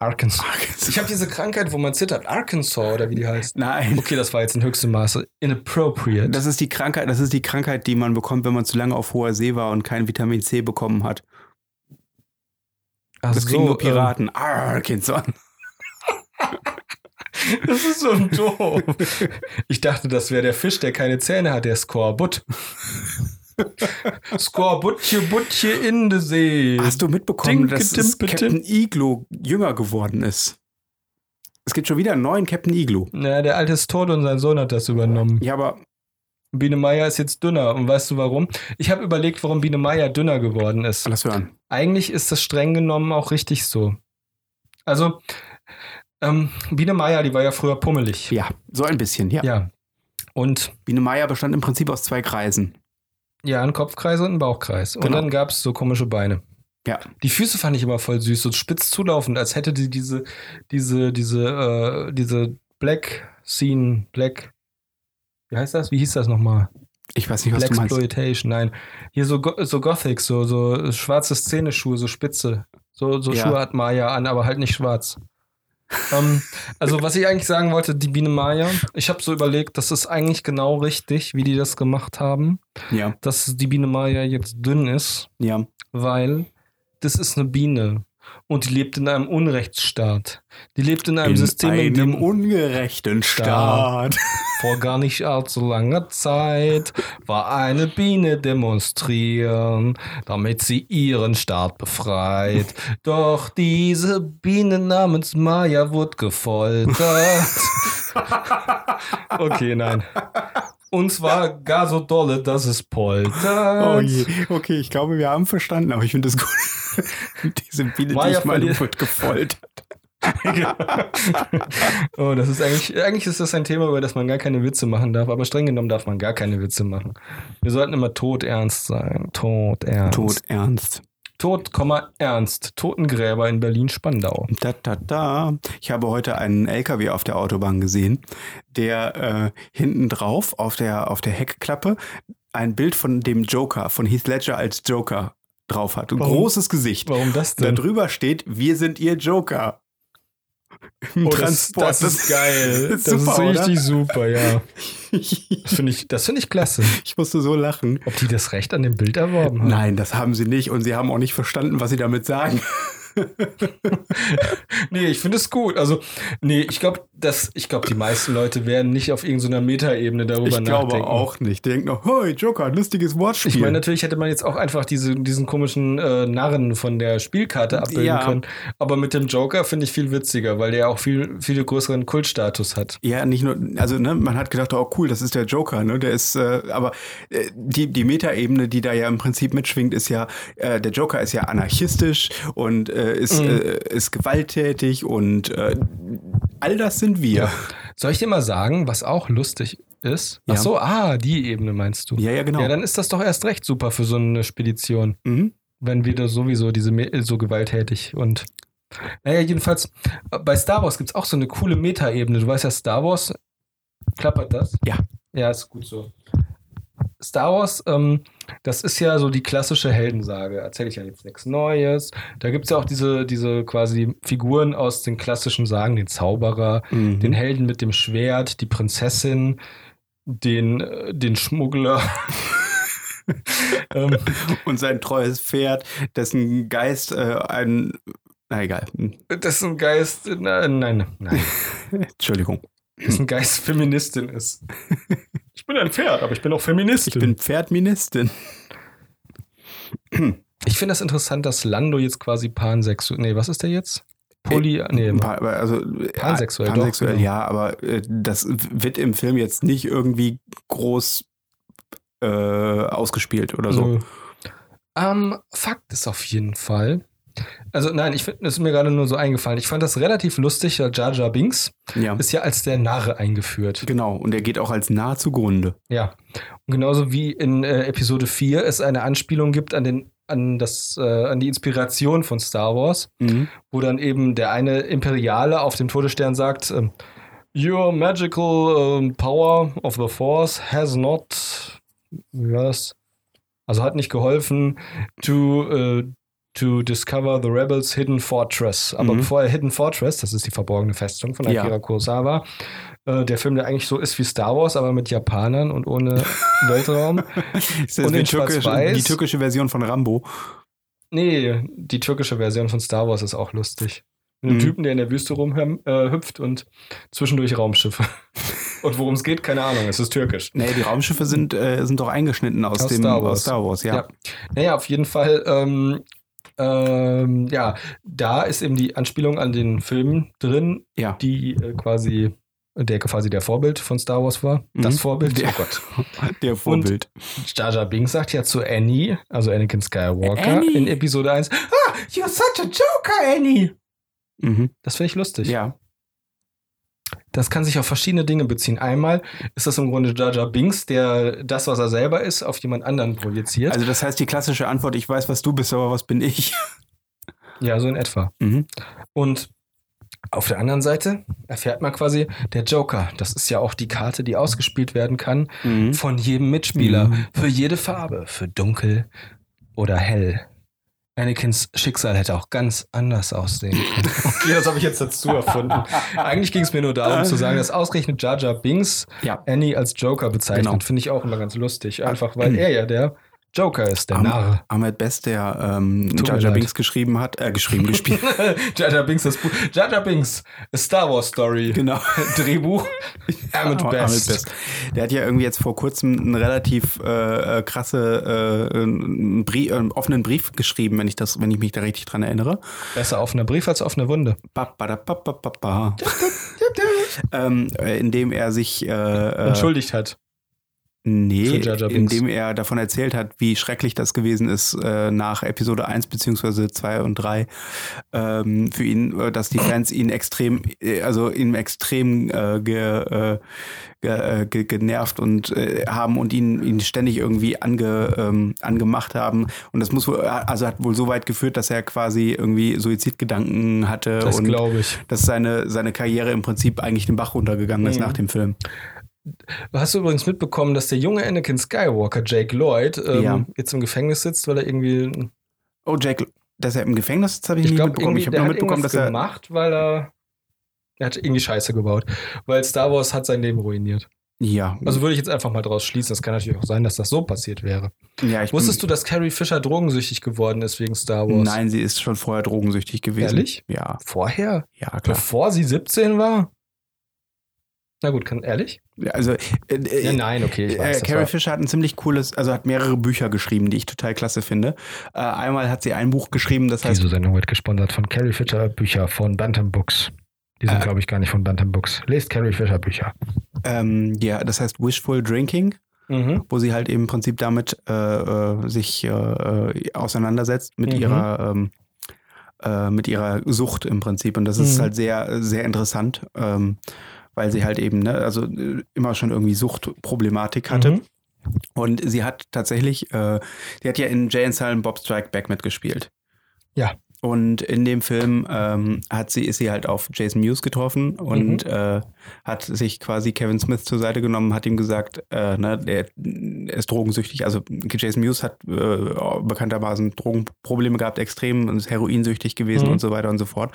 Speaker 1: Arkansas. Ich habe diese Krankheit, wo man zittert. Arkansas oder wie die heißt.
Speaker 2: Nein.
Speaker 1: Okay, das war jetzt in höchstem Maße inappropriate.
Speaker 2: Das ist die Krankheit, das ist die Krankheit, die man bekommt, wenn man zu lange auf hoher See war und kein Vitamin C bekommen hat.
Speaker 1: Ach
Speaker 2: Das kriegen
Speaker 1: so,
Speaker 2: nur Piraten. Arkansas.
Speaker 1: Ähm, das ist so doof. Ich dachte, das wäre der Fisch, der keine Zähne hat, der Skorbut. Skorbutche, Butche in der See.
Speaker 2: Hast du mitbekommen,
Speaker 1: Dinke,
Speaker 2: dass es Captain Igloo jünger geworden ist? Es gibt schon wieder einen neuen Captain Igloo.
Speaker 1: Na, der alte ist tot und sein Sohn hat das übernommen.
Speaker 2: Ja, aber
Speaker 1: Biene Meier ist jetzt dünner. Und weißt du warum? Ich habe überlegt, warum Biene Meier dünner geworden ist.
Speaker 2: lass hören.
Speaker 1: Eigentlich ist das streng genommen auch richtig so. Also, ähm, Biene Meier, die war ja früher pummelig.
Speaker 2: Ja, so ein bisschen, ja.
Speaker 1: Ja. Und
Speaker 2: Biene Meier bestand im Prinzip aus zwei Kreisen.
Speaker 1: Ja, ein Kopfkreis und ein Bauchkreis. Und
Speaker 2: Genau.
Speaker 1: dann gab es so komische Beine.
Speaker 2: Ja.
Speaker 1: Die Füße fand ich immer voll süß, so spitz zulaufend, als hätte die diese, diese, diese, äh, diese Black Scene, Black, wie heißt das? Wie hieß das nochmal?
Speaker 2: Ich weiß nicht, was
Speaker 1: Black
Speaker 2: du meinst.
Speaker 1: Exploitation, nein. Hier so, so Gothic, so, so schwarze Szeneschuhe, so spitze. So, so
Speaker 2: Ja.
Speaker 1: Schuhe hat Maya an, aber halt nicht schwarz. Ähm, also, was ich eigentlich sagen wollte, die Biene Maya, ich habe so überlegt, das ist eigentlich genau richtig, wie die das gemacht haben,
Speaker 2: Ja,
Speaker 1: dass die Biene Maya jetzt dünn ist,
Speaker 2: ja.
Speaker 1: weil das ist eine Biene. Und die lebt in einem Unrechtsstaat. Die lebt in einem System, in
Speaker 2: einem
Speaker 1: dem
Speaker 2: ungerechten Staat.
Speaker 1: vor gar nicht allzu langer Zeit war eine Biene demonstrieren, damit sie ihren Staat befreit. Doch diese Biene namens Maya wurde gefoltert. Okay, nein. Und zwar gar so dolle, dass es poltert.
Speaker 2: Oh je. Okay, ich glaube, wir haben verstanden, aber ich finde es gut. Diese Biene,
Speaker 1: Maya
Speaker 2: die ich meine, wird gefoltert.
Speaker 1: oh, das ist eigentlich, eigentlich ist das ein Thema, über das man gar keine Witze machen darf, aber streng genommen darf man gar keine Witze machen. Wir sollten immer todernst sein. Todernst.
Speaker 2: Tot ernst.
Speaker 1: Tod, Ernst. Totengräber in Berlin-Spandau.
Speaker 2: Da, da, da. Ich habe heute einen LKW auf der Autobahn gesehen, der äh, hinten drauf auf der, auf der Heckklappe ein Bild von dem Joker, von Heath Ledger als Joker drauf hat. Ein
Speaker 1: Warum?
Speaker 2: großes Gesicht.
Speaker 1: Warum das denn?
Speaker 2: Darüber steht, wir sind ihr Joker.
Speaker 1: Oh, das, das ist geil.
Speaker 2: Das
Speaker 1: Das
Speaker 2: ist
Speaker 1: ist,
Speaker 2: super,
Speaker 1: richtig super, ja.
Speaker 2: ich
Speaker 1: Das finde ich, das finde ich klasse.
Speaker 2: musste so lachen.
Speaker 1: Ob die das Recht an dem Bild erworben haben?
Speaker 2: Nein, das haben sie nicht und sie haben auch nicht verstanden, was sie damit sagen.
Speaker 1: Nee, ich finde es gut. Also, nee, ich glaube, dass ich glaube, die meisten Leute werden nicht auf irgendeiner Metaebene darüber
Speaker 2: Ich glaube
Speaker 1: nachdenken.
Speaker 2: auch nicht. Die denken noch, hey, Joker, lustiges Wortspiel.
Speaker 1: Ich meine, natürlich hätte man jetzt auch einfach diese, diesen komischen äh, Narren von der Spielkarte abbilden
Speaker 2: Ja.
Speaker 1: können. Aber mit dem Joker finde ich viel witziger, weil der auch viel, viel größeren Kultstatus hat.
Speaker 2: Ja, nicht nur, also ne, man hat gedacht, oh cool, das ist der Joker, ne? Der ist, äh, aber äh, die, die Metaebene, die da ja im Prinzip mitschwingt, ist ja, äh, der Joker ist ja anarchistisch und äh, ist,
Speaker 1: Mhm.
Speaker 2: äh, ist gewalttätig und äh, all das sind wir.
Speaker 1: Soll ich dir mal sagen, was auch lustig ist?
Speaker 2: Ja.
Speaker 1: Ach so, ah, die Ebene meinst du.
Speaker 2: Ja, ja, genau.
Speaker 1: Ja, dann ist das doch erst recht super für so eine Spedition,
Speaker 2: Mhm.
Speaker 1: wenn wir da sowieso diese so gewalttätig und naja, jedenfalls, bei Star Wars gibt es auch so eine coole Metaebene. Du weißt ja, Star Wars, klappert das?
Speaker 2: Ja.
Speaker 1: Ja, ist gut so. Star Wars, ähm, das ist ja so die klassische Heldensage. Erzähle ich ja jetzt nichts Neues. Da gibt es ja auch diese, diese quasi Figuren aus den klassischen Sagen, den Zauberer,
Speaker 2: Mhm.
Speaker 1: den Helden mit dem Schwert, die Prinzessin, den, äh, den Schmuggler. ähm,
Speaker 2: und sein treues Pferd, dessen Geist äh, ein, na egal, Hm,
Speaker 1: dessen Geist, nein, nein, nein,
Speaker 2: Entschuldigung.
Speaker 1: dessen Geist Feministin ist. Ich bin ein Pferd, aber ich bin auch Feministin.
Speaker 2: Ich bin Pferdministin.
Speaker 1: Ich finde das interessant, dass Lando jetzt quasi pansexuell. Nee, was ist der jetzt? Poly. Nee,
Speaker 2: paar- aber also, äh,
Speaker 1: Pansexuell, doch,
Speaker 2: pansexuell
Speaker 1: genau.
Speaker 2: ja, aber äh, das wird im Film jetzt nicht irgendwie groß äh, ausgespielt oder so.
Speaker 1: Ähm, Fakt ist auf jeden Fall. Also nein, ich finde, das ist mir gerade nur so eingefallen. Ich fand das relativ lustig. weil Jar Jar Binks
Speaker 2: Ja.
Speaker 1: ist ja als der Narre eingeführt.
Speaker 2: Genau, und er geht auch als nah zugrunde.
Speaker 1: Ja. Und genauso wie in äh, Episode 4 es eine Anspielung gibt an den an das äh, an die Inspiration von Star Wars,
Speaker 2: Mhm.
Speaker 1: wo dann eben der eine Imperiale auf dem Todesstern sagt, ähm, Your magical ähm, power of the Force has not wie war das? Also hat nicht geholfen to äh, to discover the rebels hidden fortress. Aber
Speaker 2: Mhm.
Speaker 1: bevor er Hidden Fortress, das ist die verborgene Festung von
Speaker 2: Ja.
Speaker 1: Akira Kurosawa, äh, der Film, der eigentlich so ist wie Star Wars, aber mit Japanern und ohne Weltraum.
Speaker 2: Ist das
Speaker 1: Und
Speaker 2: die, türkische, die türkische Version von Rambo?
Speaker 1: Nee, die türkische Version von Star Wars ist auch lustig. Mit einem
Speaker 2: Mhm.
Speaker 1: Typen, der in der Wüste rumhüpft äh, und zwischendurch Raumschiffe. und worum es geht, keine Ahnung, es ist türkisch.
Speaker 2: Nee, die Raumschiffe sind, äh, sind doch eingeschnitten aus,
Speaker 1: Aus
Speaker 2: dem
Speaker 1: Star Wars.
Speaker 2: aus Star Wars, ja.
Speaker 1: Ja. Naja, auf jeden Fall, ähm, ähm, ja, da ist eben die Anspielung an den Film drin,
Speaker 2: Ja.
Speaker 1: die äh, quasi, der quasi der Vorbild von Star Wars war.
Speaker 2: Mhm.
Speaker 1: Das Vorbild,
Speaker 2: Der-
Speaker 1: oh Gott.
Speaker 2: Der Vorbild.
Speaker 1: Jar Jar Binks sagt ja zu Annie, also Anakin Skywalker,
Speaker 2: Annie.
Speaker 1: in Episode 1, ah, you're such a joker, Annie.
Speaker 2: Mhm.
Speaker 1: Das finde ich lustig.
Speaker 2: Ja.
Speaker 1: Das kann sich auf verschiedene Dinge beziehen. Einmal ist das im Grunde Jar Jar Binks, der das, was er selber ist, auf jemand anderen projiziert.
Speaker 2: Also das heißt, die klassische Antwort, ich weiß, was du bist, aber was bin ich?
Speaker 1: ja, so in etwa.
Speaker 2: Mhm.
Speaker 1: Und auf der anderen Seite erfährt man quasi, der Joker, das ist ja auch die Karte, die ausgespielt werden kann
Speaker 2: Mhm.
Speaker 1: von jedem Mitspieler.
Speaker 2: Mhm.
Speaker 1: Für jede Farbe, für dunkel oder hell. Anakins Schicksal hätte auch ganz anders aussehen können. Okay, das habe ich jetzt dazu erfunden. Eigentlich ging es mir nur darum zu sagen, dass ausgerechnet Jar Jar Binks
Speaker 2: Ja.
Speaker 1: Annie als Joker bezeichnet.
Speaker 2: Genau.
Speaker 1: Finde ich auch immer ganz lustig. Einfach weil er ja der Joker ist, der Narr.
Speaker 2: Ahmed Best, der ähm,
Speaker 1: leid.
Speaker 2: Binks geschrieben hat, äh, geschrieben, gespielt.
Speaker 1: Jar Binks, das Buch. Jar Binks, A Star Wars Story.
Speaker 2: genau.
Speaker 1: Drehbuch. Ahmed
Speaker 2: Ahmed
Speaker 1: Best.
Speaker 2: Der hat ja irgendwie jetzt vor kurzem einen relativ äh, äh, krasse, äh, einen Brief, äh, einen offenen Brief geschrieben, wenn ich das, wenn ich mich da richtig dran erinnere.
Speaker 1: Besser offener Brief als offene Wunde.
Speaker 2: Ba, ba, da, ba, ba, ba, ba. ähm, äh, in dem er sich äh,
Speaker 1: Entschuldigt hat.
Speaker 2: Nee, indem er davon erzählt hat, wie schrecklich das gewesen ist äh, nach Episode 1 beziehungsweise 2 und 3 ähm, für ihn, äh, dass die Fans ihn extrem, äh, also ihn extrem äh, ge, äh, ge, äh, ge, genervt und haben und ihn, ihn ständig irgendwie ange, ähm, angemacht haben. Und das muss wohl, also hat wohl so weit geführt, dass er quasi irgendwie Suizidgedanken hatte
Speaker 1: Das
Speaker 2: und
Speaker 1: glaube ich.
Speaker 2: dass seine, seine Karriere im Prinzip eigentlich den Bach runtergegangen ist
Speaker 1: Mhm.
Speaker 2: nach dem Film.
Speaker 1: Hast du übrigens mitbekommen, dass der junge Anakin Skywalker, Jake Lloyd, ähm,
Speaker 2: Ja.
Speaker 1: jetzt im Gefängnis sitzt, weil er irgendwie.
Speaker 2: Oh, Jack, dass er im Gefängnis ist, habe ich
Speaker 1: Ich
Speaker 2: nie
Speaker 1: glaube,
Speaker 2: mitbekommen. Ich habe nur mitbekommen, dass er.
Speaker 1: gemacht, weil er. Er hat irgendwie Scheiße gebaut. Weil Star Wars hat sein Leben ruiniert.
Speaker 2: Ja,
Speaker 1: Also würde ich jetzt einfach mal draus schließen. Das kann natürlich auch sein, dass das so passiert wäre.
Speaker 2: ja ich
Speaker 1: Wusstest du, dass Carrie Fisher drogensüchtig geworden ist wegen Star Wars?
Speaker 2: Nein, sie ist schon vorher drogensüchtig gewesen.
Speaker 1: Ehrlich?
Speaker 2: Ja,
Speaker 1: Vorher?
Speaker 2: ja, klar.
Speaker 1: Bevor sie 17 war? Na gut, kann ehrlich?
Speaker 2: Also, äh, äh,
Speaker 1: Ja, nein, okay, ich weiß.
Speaker 2: äh, Carrie
Speaker 1: war-
Speaker 2: Fisher hat ein ziemlich cooles, also hat mehrere Bücher geschrieben, die ich total klasse finde. Äh, einmal hat sie ein Buch geschrieben, das heißt,
Speaker 1: Diese Sendung wird gesponsert von Carrie Fisher Bücher von Bantam Books. Die sind,
Speaker 2: Äh.
Speaker 1: glaube ich, gar nicht von Bantam Books. Lest Carrie Fisher Bücher.
Speaker 2: ähm, ja, das heißt Wishful Drinking,
Speaker 1: Mhm.
Speaker 2: wo sie halt eben im Prinzip damit äh, äh, sich äh, äh, auseinandersetzt mit
Speaker 1: Mhm.
Speaker 2: ihrer ähm, äh, mit ihrer Sucht im Prinzip. Und das ist
Speaker 1: Mhm.
Speaker 2: halt sehr, sehr interessant, ähm, weil sie halt eben, ne, also äh, immer schon irgendwie Suchtproblematik hatte.
Speaker 1: Mhm.
Speaker 2: Und sie hat tatsächlich, äh, die hat ja in Jay and Silent Bob Strike Back mitgespielt.
Speaker 1: Ja.
Speaker 2: Und in dem Film ähm, hat sie, ist sie halt auf Jason Mewes getroffen und
Speaker 1: Mhm.
Speaker 2: äh, hat sich quasi Kevin Smith zur Seite genommen, hat ihm gesagt, äh, ne, der, er ist drogensüchtig. Also Jason Mewes hat äh, bekanntermaßen Drogenprobleme gehabt, extrem und ist heroinsüchtig gewesen
Speaker 1: Mhm.
Speaker 2: und so weiter und so fort.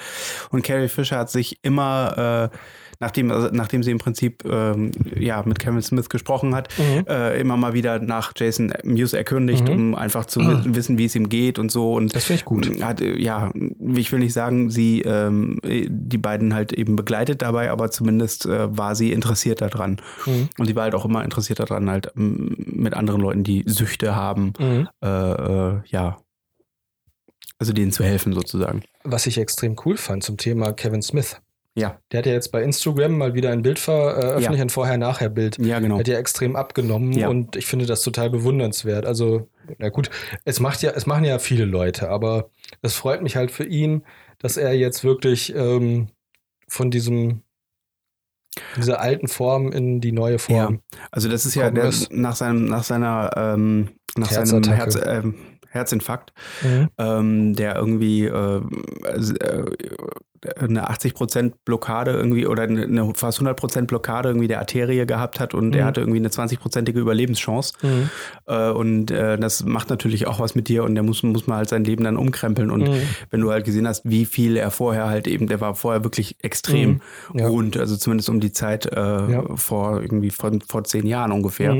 Speaker 2: Und Carrie Fisher hat sich immer, äh, nachdem, also nachdem sie im Prinzip ähm, ja, mit Kevin Smith gesprochen hat,
Speaker 1: Mhm.
Speaker 2: äh, immer mal wieder nach Jason Mewes erkundigt,
Speaker 1: Mhm.
Speaker 2: um einfach zu wi- wissen, wie es ihm geht und so. Und
Speaker 1: Das finde ich gut.
Speaker 2: hat, äh, ja, ich will nicht sagen, sie ähm, die beiden halt eben begleitet dabei, aber zumindest äh, war sie interessiert daran.
Speaker 1: Mhm.
Speaker 2: Und sie war halt auch immer interessiert daran, halt ähm, mit anderen Leuten, die Süchte haben,
Speaker 1: Mhm.
Speaker 2: äh, äh, ja, also denen zu helfen sozusagen.
Speaker 1: Was ich extrem cool fand zum Thema Kevin Smith.
Speaker 2: Ja,
Speaker 1: Der hat ja jetzt bei Instagram mal wieder ein Bild veröffentlicht,
Speaker 2: Ja.
Speaker 1: ein Vorher-Nachher-Bild.
Speaker 2: ja, genau.
Speaker 1: Hat ja extrem abgenommen
Speaker 2: Ja.
Speaker 1: und ich finde das total bewundernswert. Also, na gut, es macht ja, es machen ja viele Leute, aber es freut mich halt für ihn, dass er jetzt wirklich ähm, von diesem dieser alten Form in die neue Form.
Speaker 2: Also das ist ja der,
Speaker 1: ist.
Speaker 2: nach seinem, nach seiner, ähm, nach seinem Herz,
Speaker 1: Herzattacke.
Speaker 2: ähm, Herzinfarkt,
Speaker 1: Mhm.
Speaker 2: ähm, der irgendwie äh, äh, eine 80% Blockade irgendwie oder eine, fast 100% Blockade irgendwie der Arterie gehabt hat und
Speaker 1: Mhm.
Speaker 2: er hatte irgendwie eine 20%ige Überlebenschance.
Speaker 1: Mhm.
Speaker 2: Äh, und äh, das macht natürlich auch was mit dir und der muss, muss man halt sein Leben dann umkrempeln. Und
Speaker 1: Mhm.
Speaker 2: wenn du halt gesehen hast, wie viel er vorher halt eben, der war vorher wirklich extrem
Speaker 1: Mhm. Ja.
Speaker 2: rund, also zumindest um die Zeit äh,
Speaker 1: Ja.
Speaker 2: vor irgendwie vor, vor zehn Jahren ungefähr.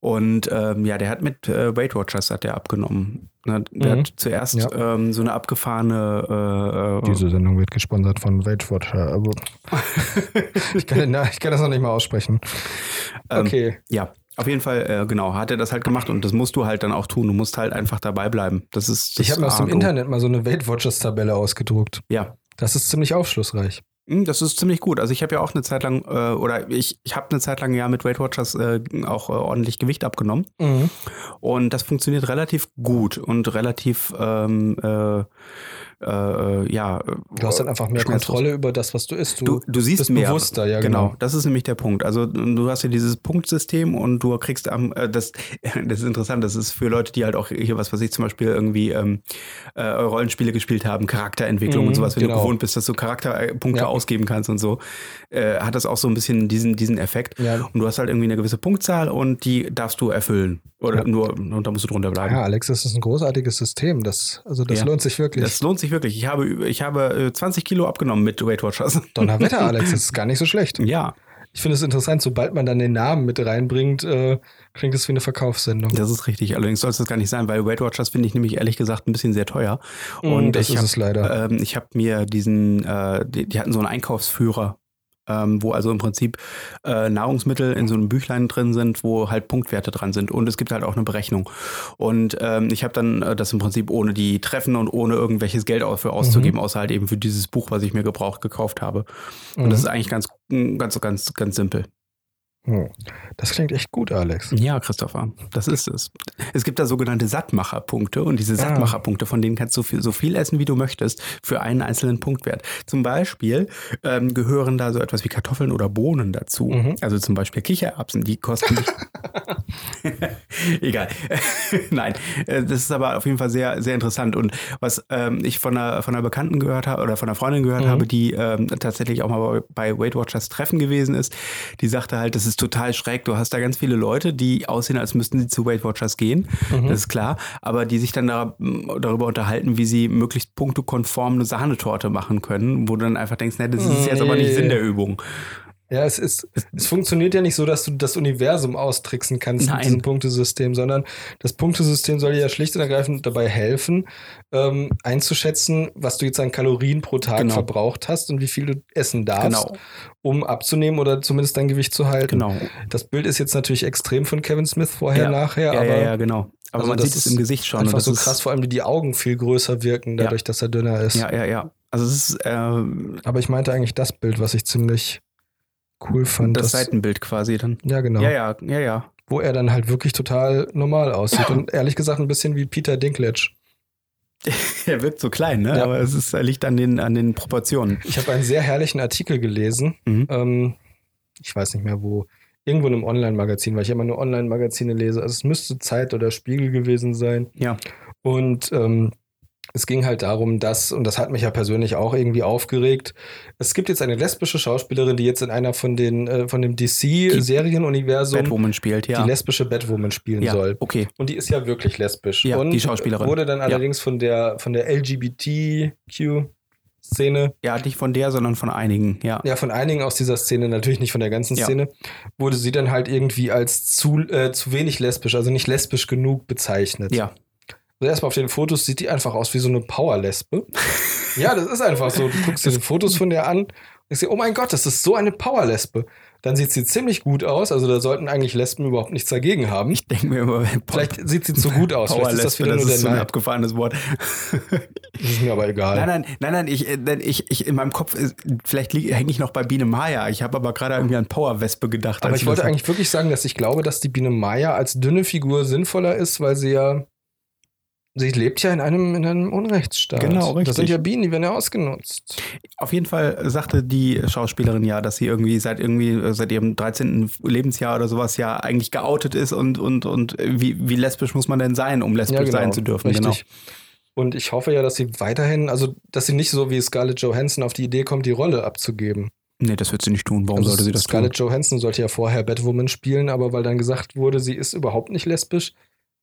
Speaker 2: Und ähm, ja, der hat mit äh, Weight Watchers hat der abgenommen. Ne, Der
Speaker 1: Mhm.
Speaker 2: hat zuerst
Speaker 1: Ja.
Speaker 2: ähm, so eine abgefahrene äh, äh,
Speaker 1: Diese Sendung wird gesponsert von Weight Watcher, aber ich, kann, na, ich kann das noch nicht mal aussprechen.
Speaker 2: Ähm,
Speaker 1: Okay.
Speaker 2: Ja, auf jeden Fall, äh, genau, hat er das halt gemacht und das musst du halt dann auch tun. Du musst halt einfach dabei bleiben. Das ist das
Speaker 1: ich habe mir aus dem. Internet mal so eine Weight Watchers Tabelle ausgedruckt.
Speaker 2: Ja.
Speaker 1: Das ist ziemlich aufschlussreich.
Speaker 2: Hm, Das ist ziemlich gut. Also ich habe ja auch eine Zeit lang, äh, oder ich, ich habe eine Zeit lang ja mit Weight Watchers äh, auch äh, ordentlich Gewicht abgenommen.
Speaker 1: Mhm.
Speaker 2: Und das funktioniert relativ gut und relativ, ähm, äh, äh, ja.
Speaker 1: Du hast dann einfach mehr. Kontrolle über das, was du isst. Du,
Speaker 2: Du, du siehst
Speaker 1: bist
Speaker 2: mehr.
Speaker 1: bewusster, ja,
Speaker 2: genau.
Speaker 1: genau.
Speaker 2: Das ist nämlich der Punkt. Also du hast ja dieses Punktsystem und du kriegst am, äh, das, das ist interessant, das ist für Leute, die halt auch hier, was weiß ich, zum Beispiel irgendwie ähm, äh, Rollenspiele gespielt haben, Charakterentwicklung
Speaker 1: Mhm,
Speaker 2: und sowas, wenn
Speaker 1: genau.
Speaker 2: du gewohnt bist, dass du Charakterpunkte
Speaker 1: Ja.
Speaker 2: ausgeben kannst und so, äh, hat das auch so ein bisschen diesen, diesen Effekt.
Speaker 1: Ja.
Speaker 2: Und du hast halt irgendwie eine gewisse Punktzahl und die darfst du erfüllen. Oder
Speaker 1: Ja.
Speaker 2: nur, und da musst du drunter bleiben.
Speaker 1: Ja, Alex, das ist ein großartiges System. Das, also das
Speaker 2: Ja.
Speaker 1: lohnt sich wirklich.
Speaker 2: Das lohnt sich wirklich. Ich habe, ich habe äh, 20 Kilo abgenommen mit Weight Watchers.
Speaker 1: Donnerwetter, Alex, das ist gar nicht so schlecht.
Speaker 2: ja,
Speaker 1: Ich finde es interessant, sobald man dann den Namen mit reinbringt, äh, klingt es wie eine Verkaufssendung.
Speaker 2: das ist richtig. Allerdings soll es das gar nicht sein, weil Weight Watchers finde ich nämlich ehrlich gesagt ein bisschen sehr teuer.
Speaker 1: Mm,
Speaker 2: Und
Speaker 1: das
Speaker 2: ich
Speaker 1: ist
Speaker 2: hab,
Speaker 1: es leider.
Speaker 2: Ähm, ich habe mir diesen, äh, die, die hatten so einen Einkaufsführer. Ähm, wo also im Prinzip äh, Nahrungsmittel in so einem Büchlein drin sind, wo halt Punktwerte dran sind. Und es gibt halt auch eine Berechnung. Und ähm, ich habe dann äh, das im Prinzip ohne die Treffen und ohne irgendwelches Geld dafür auszugeben, außer halt eben für dieses Buch, was ich mir gebraucht gekauft habe. Und
Speaker 1: Mhm.
Speaker 2: das ist eigentlich ganz, ganz, ganz, ganz simpel.
Speaker 1: Hm. Das klingt echt gut, Alex.
Speaker 2: Ja, Christopher, das ist es. Es gibt da sogenannte Sattmacherpunkte und diese
Speaker 1: Ah.
Speaker 2: Sattmacherpunkte, von denen kannst du viel, so viel essen, wie du möchtest, für einen einzelnen Punktwert. Zum Beispiel ähm, gehören da so etwas wie Kartoffeln oder Bohnen dazu.
Speaker 1: Mhm.
Speaker 2: Also zum Beispiel Kichererbsen, die kosten dich. Egal. Nein, äh, das ist aber auf jeden Fall sehr, sehr interessant. Und was ähm, ich von einer, von einer Bekannten gehört habe oder von einer Freundin gehört
Speaker 1: Mhm.
Speaker 2: habe, die ähm, tatsächlich auch mal bei bei Weight Watchers Treffen gewesen ist, die sagte halt, das ist total schräg. Du hast da ganz viele Leute, die aussehen, als müssten sie zu Weight Watchers gehen.
Speaker 1: Mhm.
Speaker 2: Das ist klar. Aber die sich dann da, darüber unterhalten, wie sie möglichst punktekonform eine Sahnetorte machen können, wo du dann einfach denkst, ne, das ist jetzt aber nicht. Sinn der Übung.
Speaker 1: Ja, es ist, es funktioniert ja nicht so, dass du das Universum austricksen kannst
Speaker 2: Nein.
Speaker 1: mit diesem Punktesystem, sondern das Punktesystem soll dir ja schlicht und ergreifend dabei helfen, ähm, einzuschätzen, was du jetzt an Kalorien pro Tag
Speaker 2: Genau.
Speaker 1: verbraucht hast und wie viel du essen darfst,
Speaker 2: Genau.
Speaker 1: um abzunehmen oder zumindest dein Gewicht zu halten.
Speaker 2: Genau.
Speaker 1: Das Bild ist jetzt natürlich extrem von Kevin Smith vorher,
Speaker 2: Ja.
Speaker 1: nachher,
Speaker 2: Ja,
Speaker 1: aber
Speaker 2: ja, ja, genau. Aber
Speaker 1: also
Speaker 2: man sieht es im Gesicht schon.
Speaker 1: einfach so krass, vor allem wie die Augen viel größer wirken,
Speaker 2: Ja.
Speaker 1: dadurch, dass er dünner ist.
Speaker 2: Ja, ja, ja. Also es ist ähm,
Speaker 1: Aber ich meinte eigentlich das Bild, was ich ziemlich cool fand.
Speaker 2: das
Speaker 1: dass-
Speaker 2: Seitenbild quasi dann.
Speaker 1: ja, genau.
Speaker 2: Ja, ja, ja, ja.
Speaker 1: wo er dann halt wirklich total normal aussieht. Und ehrlich gesagt ein bisschen wie Peter Dinklage.
Speaker 2: Er wirkt so klein, ne?
Speaker 1: Ja.
Speaker 2: Aber es ist, er liegt an den, an den Proportionen.
Speaker 1: Ich habe einen sehr herrlichen Artikel gelesen.
Speaker 2: Mhm.
Speaker 1: Ähm, ich weiß nicht mehr wo. Irgendwo in einem Online-Magazin, weil ich immer nur Online-Magazine lese. Also es müsste Zeit oder Spiegel gewesen sein.
Speaker 2: Ja.
Speaker 1: Und ähm, es ging halt darum, dass, und das hat mich ja persönlich auch irgendwie aufgeregt, es gibt jetzt eine lesbische Schauspielerin, die jetzt in einer von den, äh, von dem DC-Serienuniversum
Speaker 2: Batwoman spielt, ja.
Speaker 1: die lesbische Batwoman spielen
Speaker 2: ja,
Speaker 1: soll.
Speaker 2: okay.
Speaker 1: Und die ist ja wirklich lesbisch.
Speaker 2: Ja,
Speaker 1: und
Speaker 2: die Schauspielerin.
Speaker 1: Wurde dann
Speaker 2: Ja.
Speaker 1: allerdings von der, von der LGBTQ-Szene,
Speaker 2: Ja, nicht von der, sondern von einigen, ja.
Speaker 1: ja, von einigen aus dieser Szene, natürlich nicht von der ganzen
Speaker 2: Ja.
Speaker 1: Szene, wurde sie dann halt irgendwie als zu, äh, zu wenig lesbisch, also nicht lesbisch genug bezeichnet.
Speaker 2: Ja.
Speaker 1: Also erstmal auf den Fotos sieht die einfach aus wie so eine Powerlesbe. ja, das ist einfach so. Du guckst dir die Fotos von der an und ich sehe, oh mein Gott, das ist so eine Powerlesbe. Dann sieht sie ziemlich gut aus. Also da sollten eigentlich Lesben überhaupt nichts dagegen haben.
Speaker 2: Ich denke mir immer,
Speaker 1: Vielleicht sieht sie zu gut aus. Vielleicht ist das wieder
Speaker 2: das
Speaker 1: nur
Speaker 2: ist so ein abgefahrenes Wort.
Speaker 1: Das ist mir aber egal.
Speaker 2: Nein, nein, nein, nein, ich, äh, ich, ich in meinem Kopf, vielleicht hänge ich noch bei Biene Maya. Ich habe aber gerade irgendwie an Powerwespe gedacht.
Speaker 1: Aber ich wollte eigentlich wirklich sagen, dass ich glaube, dass die Biene Maya als dünne Figur sinnvoller ist, weil sie ja. Sie lebt ja in einem, in einem Unrechtsstaat.
Speaker 2: Genau,
Speaker 1: Das sind
Speaker 2: richtig.
Speaker 1: ja Bienen, die werden ja ausgenutzt.
Speaker 2: Auf jeden Fall sagte die Schauspielerin ja, dass sie irgendwie seit irgendwie äh, seit ihrem 13. Lebensjahr oder sowas ja eigentlich geoutet ist und und und wie, wie lesbisch muss man denn sein, um lesbisch sein zu dürfen? Genau.
Speaker 1: Richtig. Und ich hoffe ja, dass sie weiterhin, also dass sie nicht so wie Scarlett Johansson auf die Idee kommt, die Rolle abzugeben.
Speaker 2: Nee, das wird sie nicht tun. Warum
Speaker 1: Also
Speaker 2: sollte sie das
Speaker 1: Scarlett Johansson sollte ja vorher Batwoman spielen, aber weil dann gesagt wurde, sie ist überhaupt nicht lesbisch.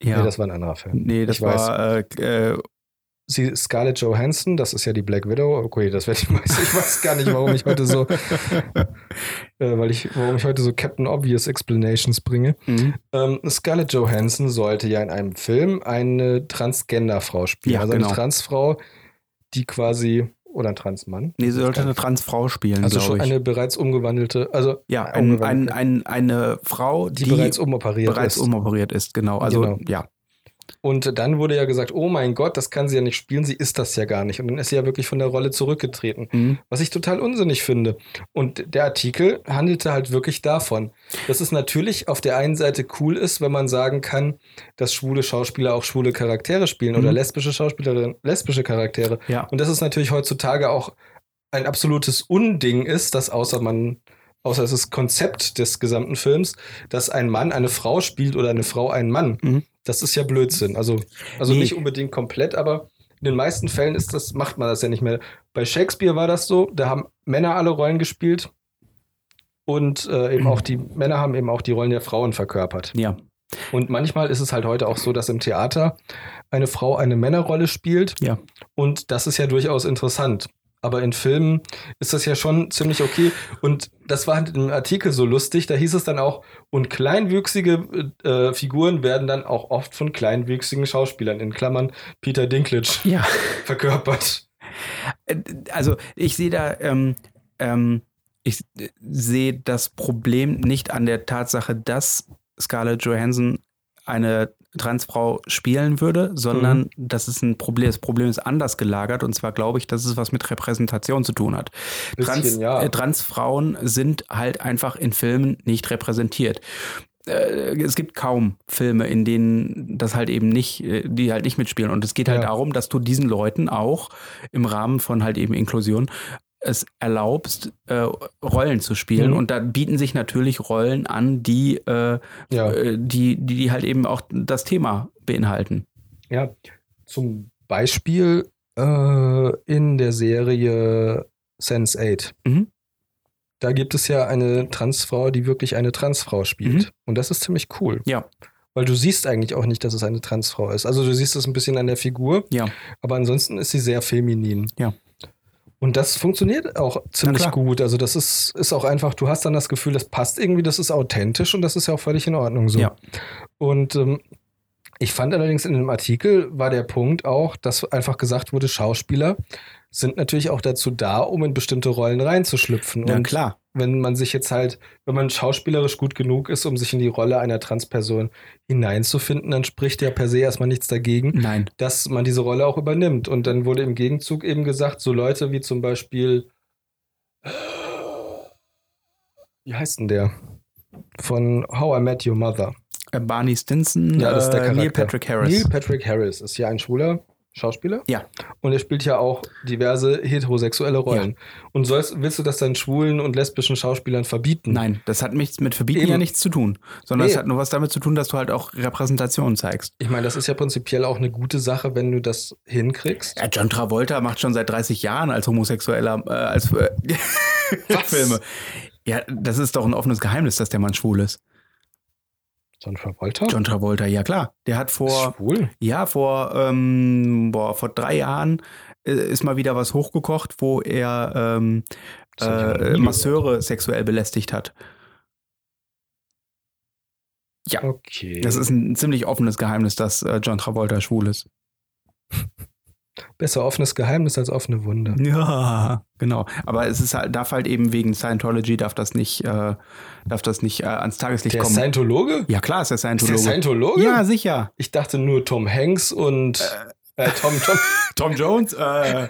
Speaker 2: Ja.
Speaker 1: Nee, das war ein anderer Film.
Speaker 2: Nee, das
Speaker 1: Ich weiß.
Speaker 2: war äh, äh,
Speaker 1: Sie, Scarlett Johansson, das ist ja die Black Widow. Okay, das werde ich meistens. Ich weiß gar nicht, warum ich heute so, äh, weil ich, warum ich heute so Captain Obvious Explanations bringe.
Speaker 2: mhm.
Speaker 1: Ähm, Scarlett Johansson sollte ja in einem Film eine Transgender-Frau spielen.
Speaker 2: Ja,
Speaker 1: also
Speaker 2: genau.
Speaker 1: eine Transfrau, die quasi, oder ein Transmann.
Speaker 2: nee, sie sollte eine Transfrau spielen,
Speaker 1: Also schon
Speaker 2: ich.
Speaker 1: eine bereits umgewandelte, also
Speaker 2: ja, ein, ein, ein, eine Frau,
Speaker 1: die,
Speaker 2: die,
Speaker 1: bereits umoperiert
Speaker 2: bereits
Speaker 1: ist.
Speaker 2: umoperiert ist, genau. Also
Speaker 1: Genau.
Speaker 2: ja,
Speaker 1: Und dann wurde ja gesagt, oh mein Gott, das kann sie ja nicht spielen, sie ist das ja gar nicht. Und dann ist sie ja wirklich von der Rolle zurückgetreten.
Speaker 2: mhm.
Speaker 1: Was ich total unsinnig finde. Und der Artikel handelte halt wirklich davon, dass es natürlich auf der einen Seite cool ist, wenn man sagen kann, dass schwule Schauspieler auch schwule Charaktere spielen oder
Speaker 2: Mhm.
Speaker 1: lesbische Schauspielerinnen lesbische Charaktere.
Speaker 2: ja,
Speaker 1: Und dass es natürlich heutzutage auch ein absolutes Unding ist, dass außer man, außer es ist Konzept des gesamten Films, dass ein Mann eine Frau spielt oder eine Frau einen Mann.
Speaker 2: Mhm.
Speaker 1: Das ist ja Blödsinn. Also, also
Speaker 2: Nee.
Speaker 1: nicht unbedingt komplett, aber in den meisten Fällen ist das, macht man das ja nicht mehr. Bei Shakespeare war das so, da haben Männer alle Rollen gespielt und äh, eben auch die Männer haben eben auch die Rollen der Frauen verkörpert.
Speaker 2: ja,
Speaker 1: Und manchmal ist es halt heute auch so, dass im Theater eine Frau eine Männerrolle spielt.
Speaker 2: Ja.
Speaker 1: Und das ist ja durchaus interessant. Aber in Filmen ist das ja schon ziemlich okay. Und das war halt im Artikel so lustig. Da hieß es dann auch, und kleinwüchsige äh, Figuren werden dann auch oft von kleinwüchsigen Schauspielern, in Klammern Peter Dinklage,
Speaker 2: ja.
Speaker 1: verkörpert.
Speaker 2: Äh, Also ich sehe da, ähm, ähm, ich sehe das Problem nicht an der Tatsache, dass Scarlett Johansson eine Transfrau spielen würde, sondern das ist ein Problem. Das Problem ist anders gelagert und zwar glaube ich, dass es was mit Repräsentation zu tun hat.
Speaker 1: Bisschen,
Speaker 2: Trans,
Speaker 1: ja.
Speaker 2: äh, Transfrauen sind halt einfach in Filmen nicht repräsentiert. Äh, Es gibt kaum Filme, in denen das halt eben nicht, äh, die halt nicht mitspielen. Und es geht halt
Speaker 1: Ja.
Speaker 2: darum, dass du diesen Leuten auch im Rahmen von halt eben Inklusion es erlaubst, äh, Rollen zu spielen.
Speaker 1: Mhm.
Speaker 2: Und da bieten sich natürlich Rollen an, die, äh,
Speaker 1: Ja.
Speaker 2: äh, die, die, die halt eben auch das Thema beinhalten.
Speaker 1: Ja, zum Beispiel äh, in der Serie Sense 8.
Speaker 2: Mhm.
Speaker 1: Da gibt es ja eine Transfrau, die wirklich eine Transfrau spielt.
Speaker 2: Mhm.
Speaker 1: Und das ist ziemlich cool.
Speaker 2: Ja.
Speaker 1: Weil du siehst eigentlich auch nicht, dass es eine Transfrau ist. Also du siehst es ein bisschen an der Figur,
Speaker 2: Ja.
Speaker 1: aber ansonsten ist sie sehr feminin.
Speaker 2: Ja.
Speaker 1: Und das funktioniert auch ziemlich gut. Also das ist, ist auch einfach, du hast dann das Gefühl, das passt irgendwie, das ist authentisch und das ist ja auch völlig in Ordnung so.
Speaker 2: Ja.
Speaker 1: Und ähm, ich fand allerdings in dem Artikel war der Punkt auch, dass einfach gesagt wurde, Schauspieler sind natürlich auch dazu da, um in bestimmte Rollen reinzuschlüpfen.
Speaker 2: Ja,
Speaker 1: und
Speaker 2: klar.
Speaker 1: Wenn man sich jetzt halt, wenn man schauspielerisch gut genug ist, um sich in die Rolle einer Transperson hineinzufinden, dann spricht ja per se erstmal nichts dagegen,
Speaker 2: Nein.
Speaker 1: dass man diese Rolle auch übernimmt. Und dann wurde im Gegenzug eben gesagt, so Leute wie zum Beispiel, wie heißt denn der? Von How I Met Your Mother.
Speaker 2: Äh, Barney Stinson,
Speaker 1: Ja, das ist der
Speaker 2: äh, Neil. Patrick Harris.
Speaker 1: Neil Patrick Harris ist ja ein schwuler Schauspieler.
Speaker 2: Ja.
Speaker 1: Und er spielt ja auch diverse heterosexuelle Rollen. Und sollst, willst du das dann schwulen und lesbischen Schauspielern verbieten?
Speaker 2: Nein, das hat nichts mit Verbieten
Speaker 1: Eben.
Speaker 2: ja nichts zu tun, sondern
Speaker 1: Nee.
Speaker 2: es hat nur was damit zu tun, dass du halt auch Repräsentation zeigst.
Speaker 1: Ich meine, das ist ja prinzipiell auch eine gute Sache, wenn du das hinkriegst.
Speaker 2: Ja, John Travolta macht schon seit 30 Jahren als Homosexueller äh, als äh, Filme. Ja, das ist doch ein offenes Geheimnis, dass der Mann schwul ist.
Speaker 1: John Travolta?
Speaker 2: John Travolta, ja klar. Der hat
Speaker 1: ist
Speaker 2: vor,
Speaker 1: schwul.
Speaker 2: ja, vor, ähm, boah, vor drei Jahren äh, ist mal wieder was hochgekocht, wo er ähm, äh, Masseure sexuell belästigt hat. Ja,
Speaker 1: Okay.
Speaker 2: das ist ein ziemlich offenes Geheimnis, dass äh, John Travolta schwul ist.
Speaker 1: besser offenes Geheimnis als offene Wunde.
Speaker 2: Ja, genau. Aber es ist halt, darf halt eben wegen Scientology darf das nicht, äh, darf das nicht äh, ans Tageslicht
Speaker 1: Der ist
Speaker 2: kommen.
Speaker 1: Scientologe?
Speaker 2: ja, klar ist der
Speaker 1: Ist der
Speaker 2: Scientologe.
Speaker 1: Scientologe?
Speaker 2: ja, sicher.
Speaker 1: Ich dachte nur Tom Hanks und äh, Tom, Tom,
Speaker 2: Tom Jones, äh,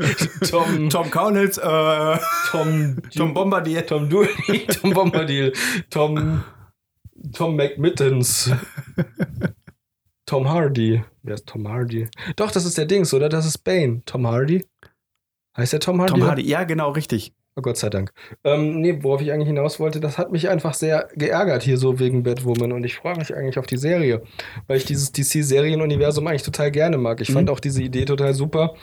Speaker 1: Tom,
Speaker 2: Tom Kaunitz, äh,
Speaker 1: Tom,
Speaker 2: Tom Bombardier.
Speaker 1: Tom Dooley, Tom Bombadil, Tom, Tom McMittens, Tom Hardy. Wer ist Tom Hardy? Doch, das ist der Dings, oder? Das ist Bane. Tom Hardy? Heißt der Tom Hardy?
Speaker 2: Tom Hardy, ja, genau, richtig.
Speaker 1: Oh Gott sei Dank. Ähm, nee, worauf ich eigentlich hinaus wollte, das hat mich einfach sehr geärgert hier so wegen Batwoman und ich freue mich eigentlich auf die Serie, weil ich dieses DC-Serienuniversum eigentlich total gerne mag. Ich
Speaker 2: Mhm.
Speaker 1: fand auch diese Idee total super,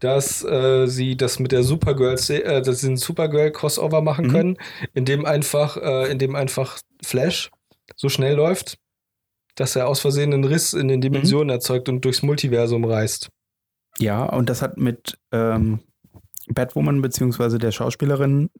Speaker 1: dass äh, sie das mit der Supergirl, äh, dass sie einen Supergirl-Crossover machen
Speaker 2: Mhm.
Speaker 1: können, in dem einfach, äh, in dem einfach Flash so schnell läuft, dass er aus Versehen einen Riss in den Dimensionen erzeugt und durchs Multiversum reist.
Speaker 2: Ja, und das hat mit ähm, Batwoman beziehungsweise der Schauspielerin.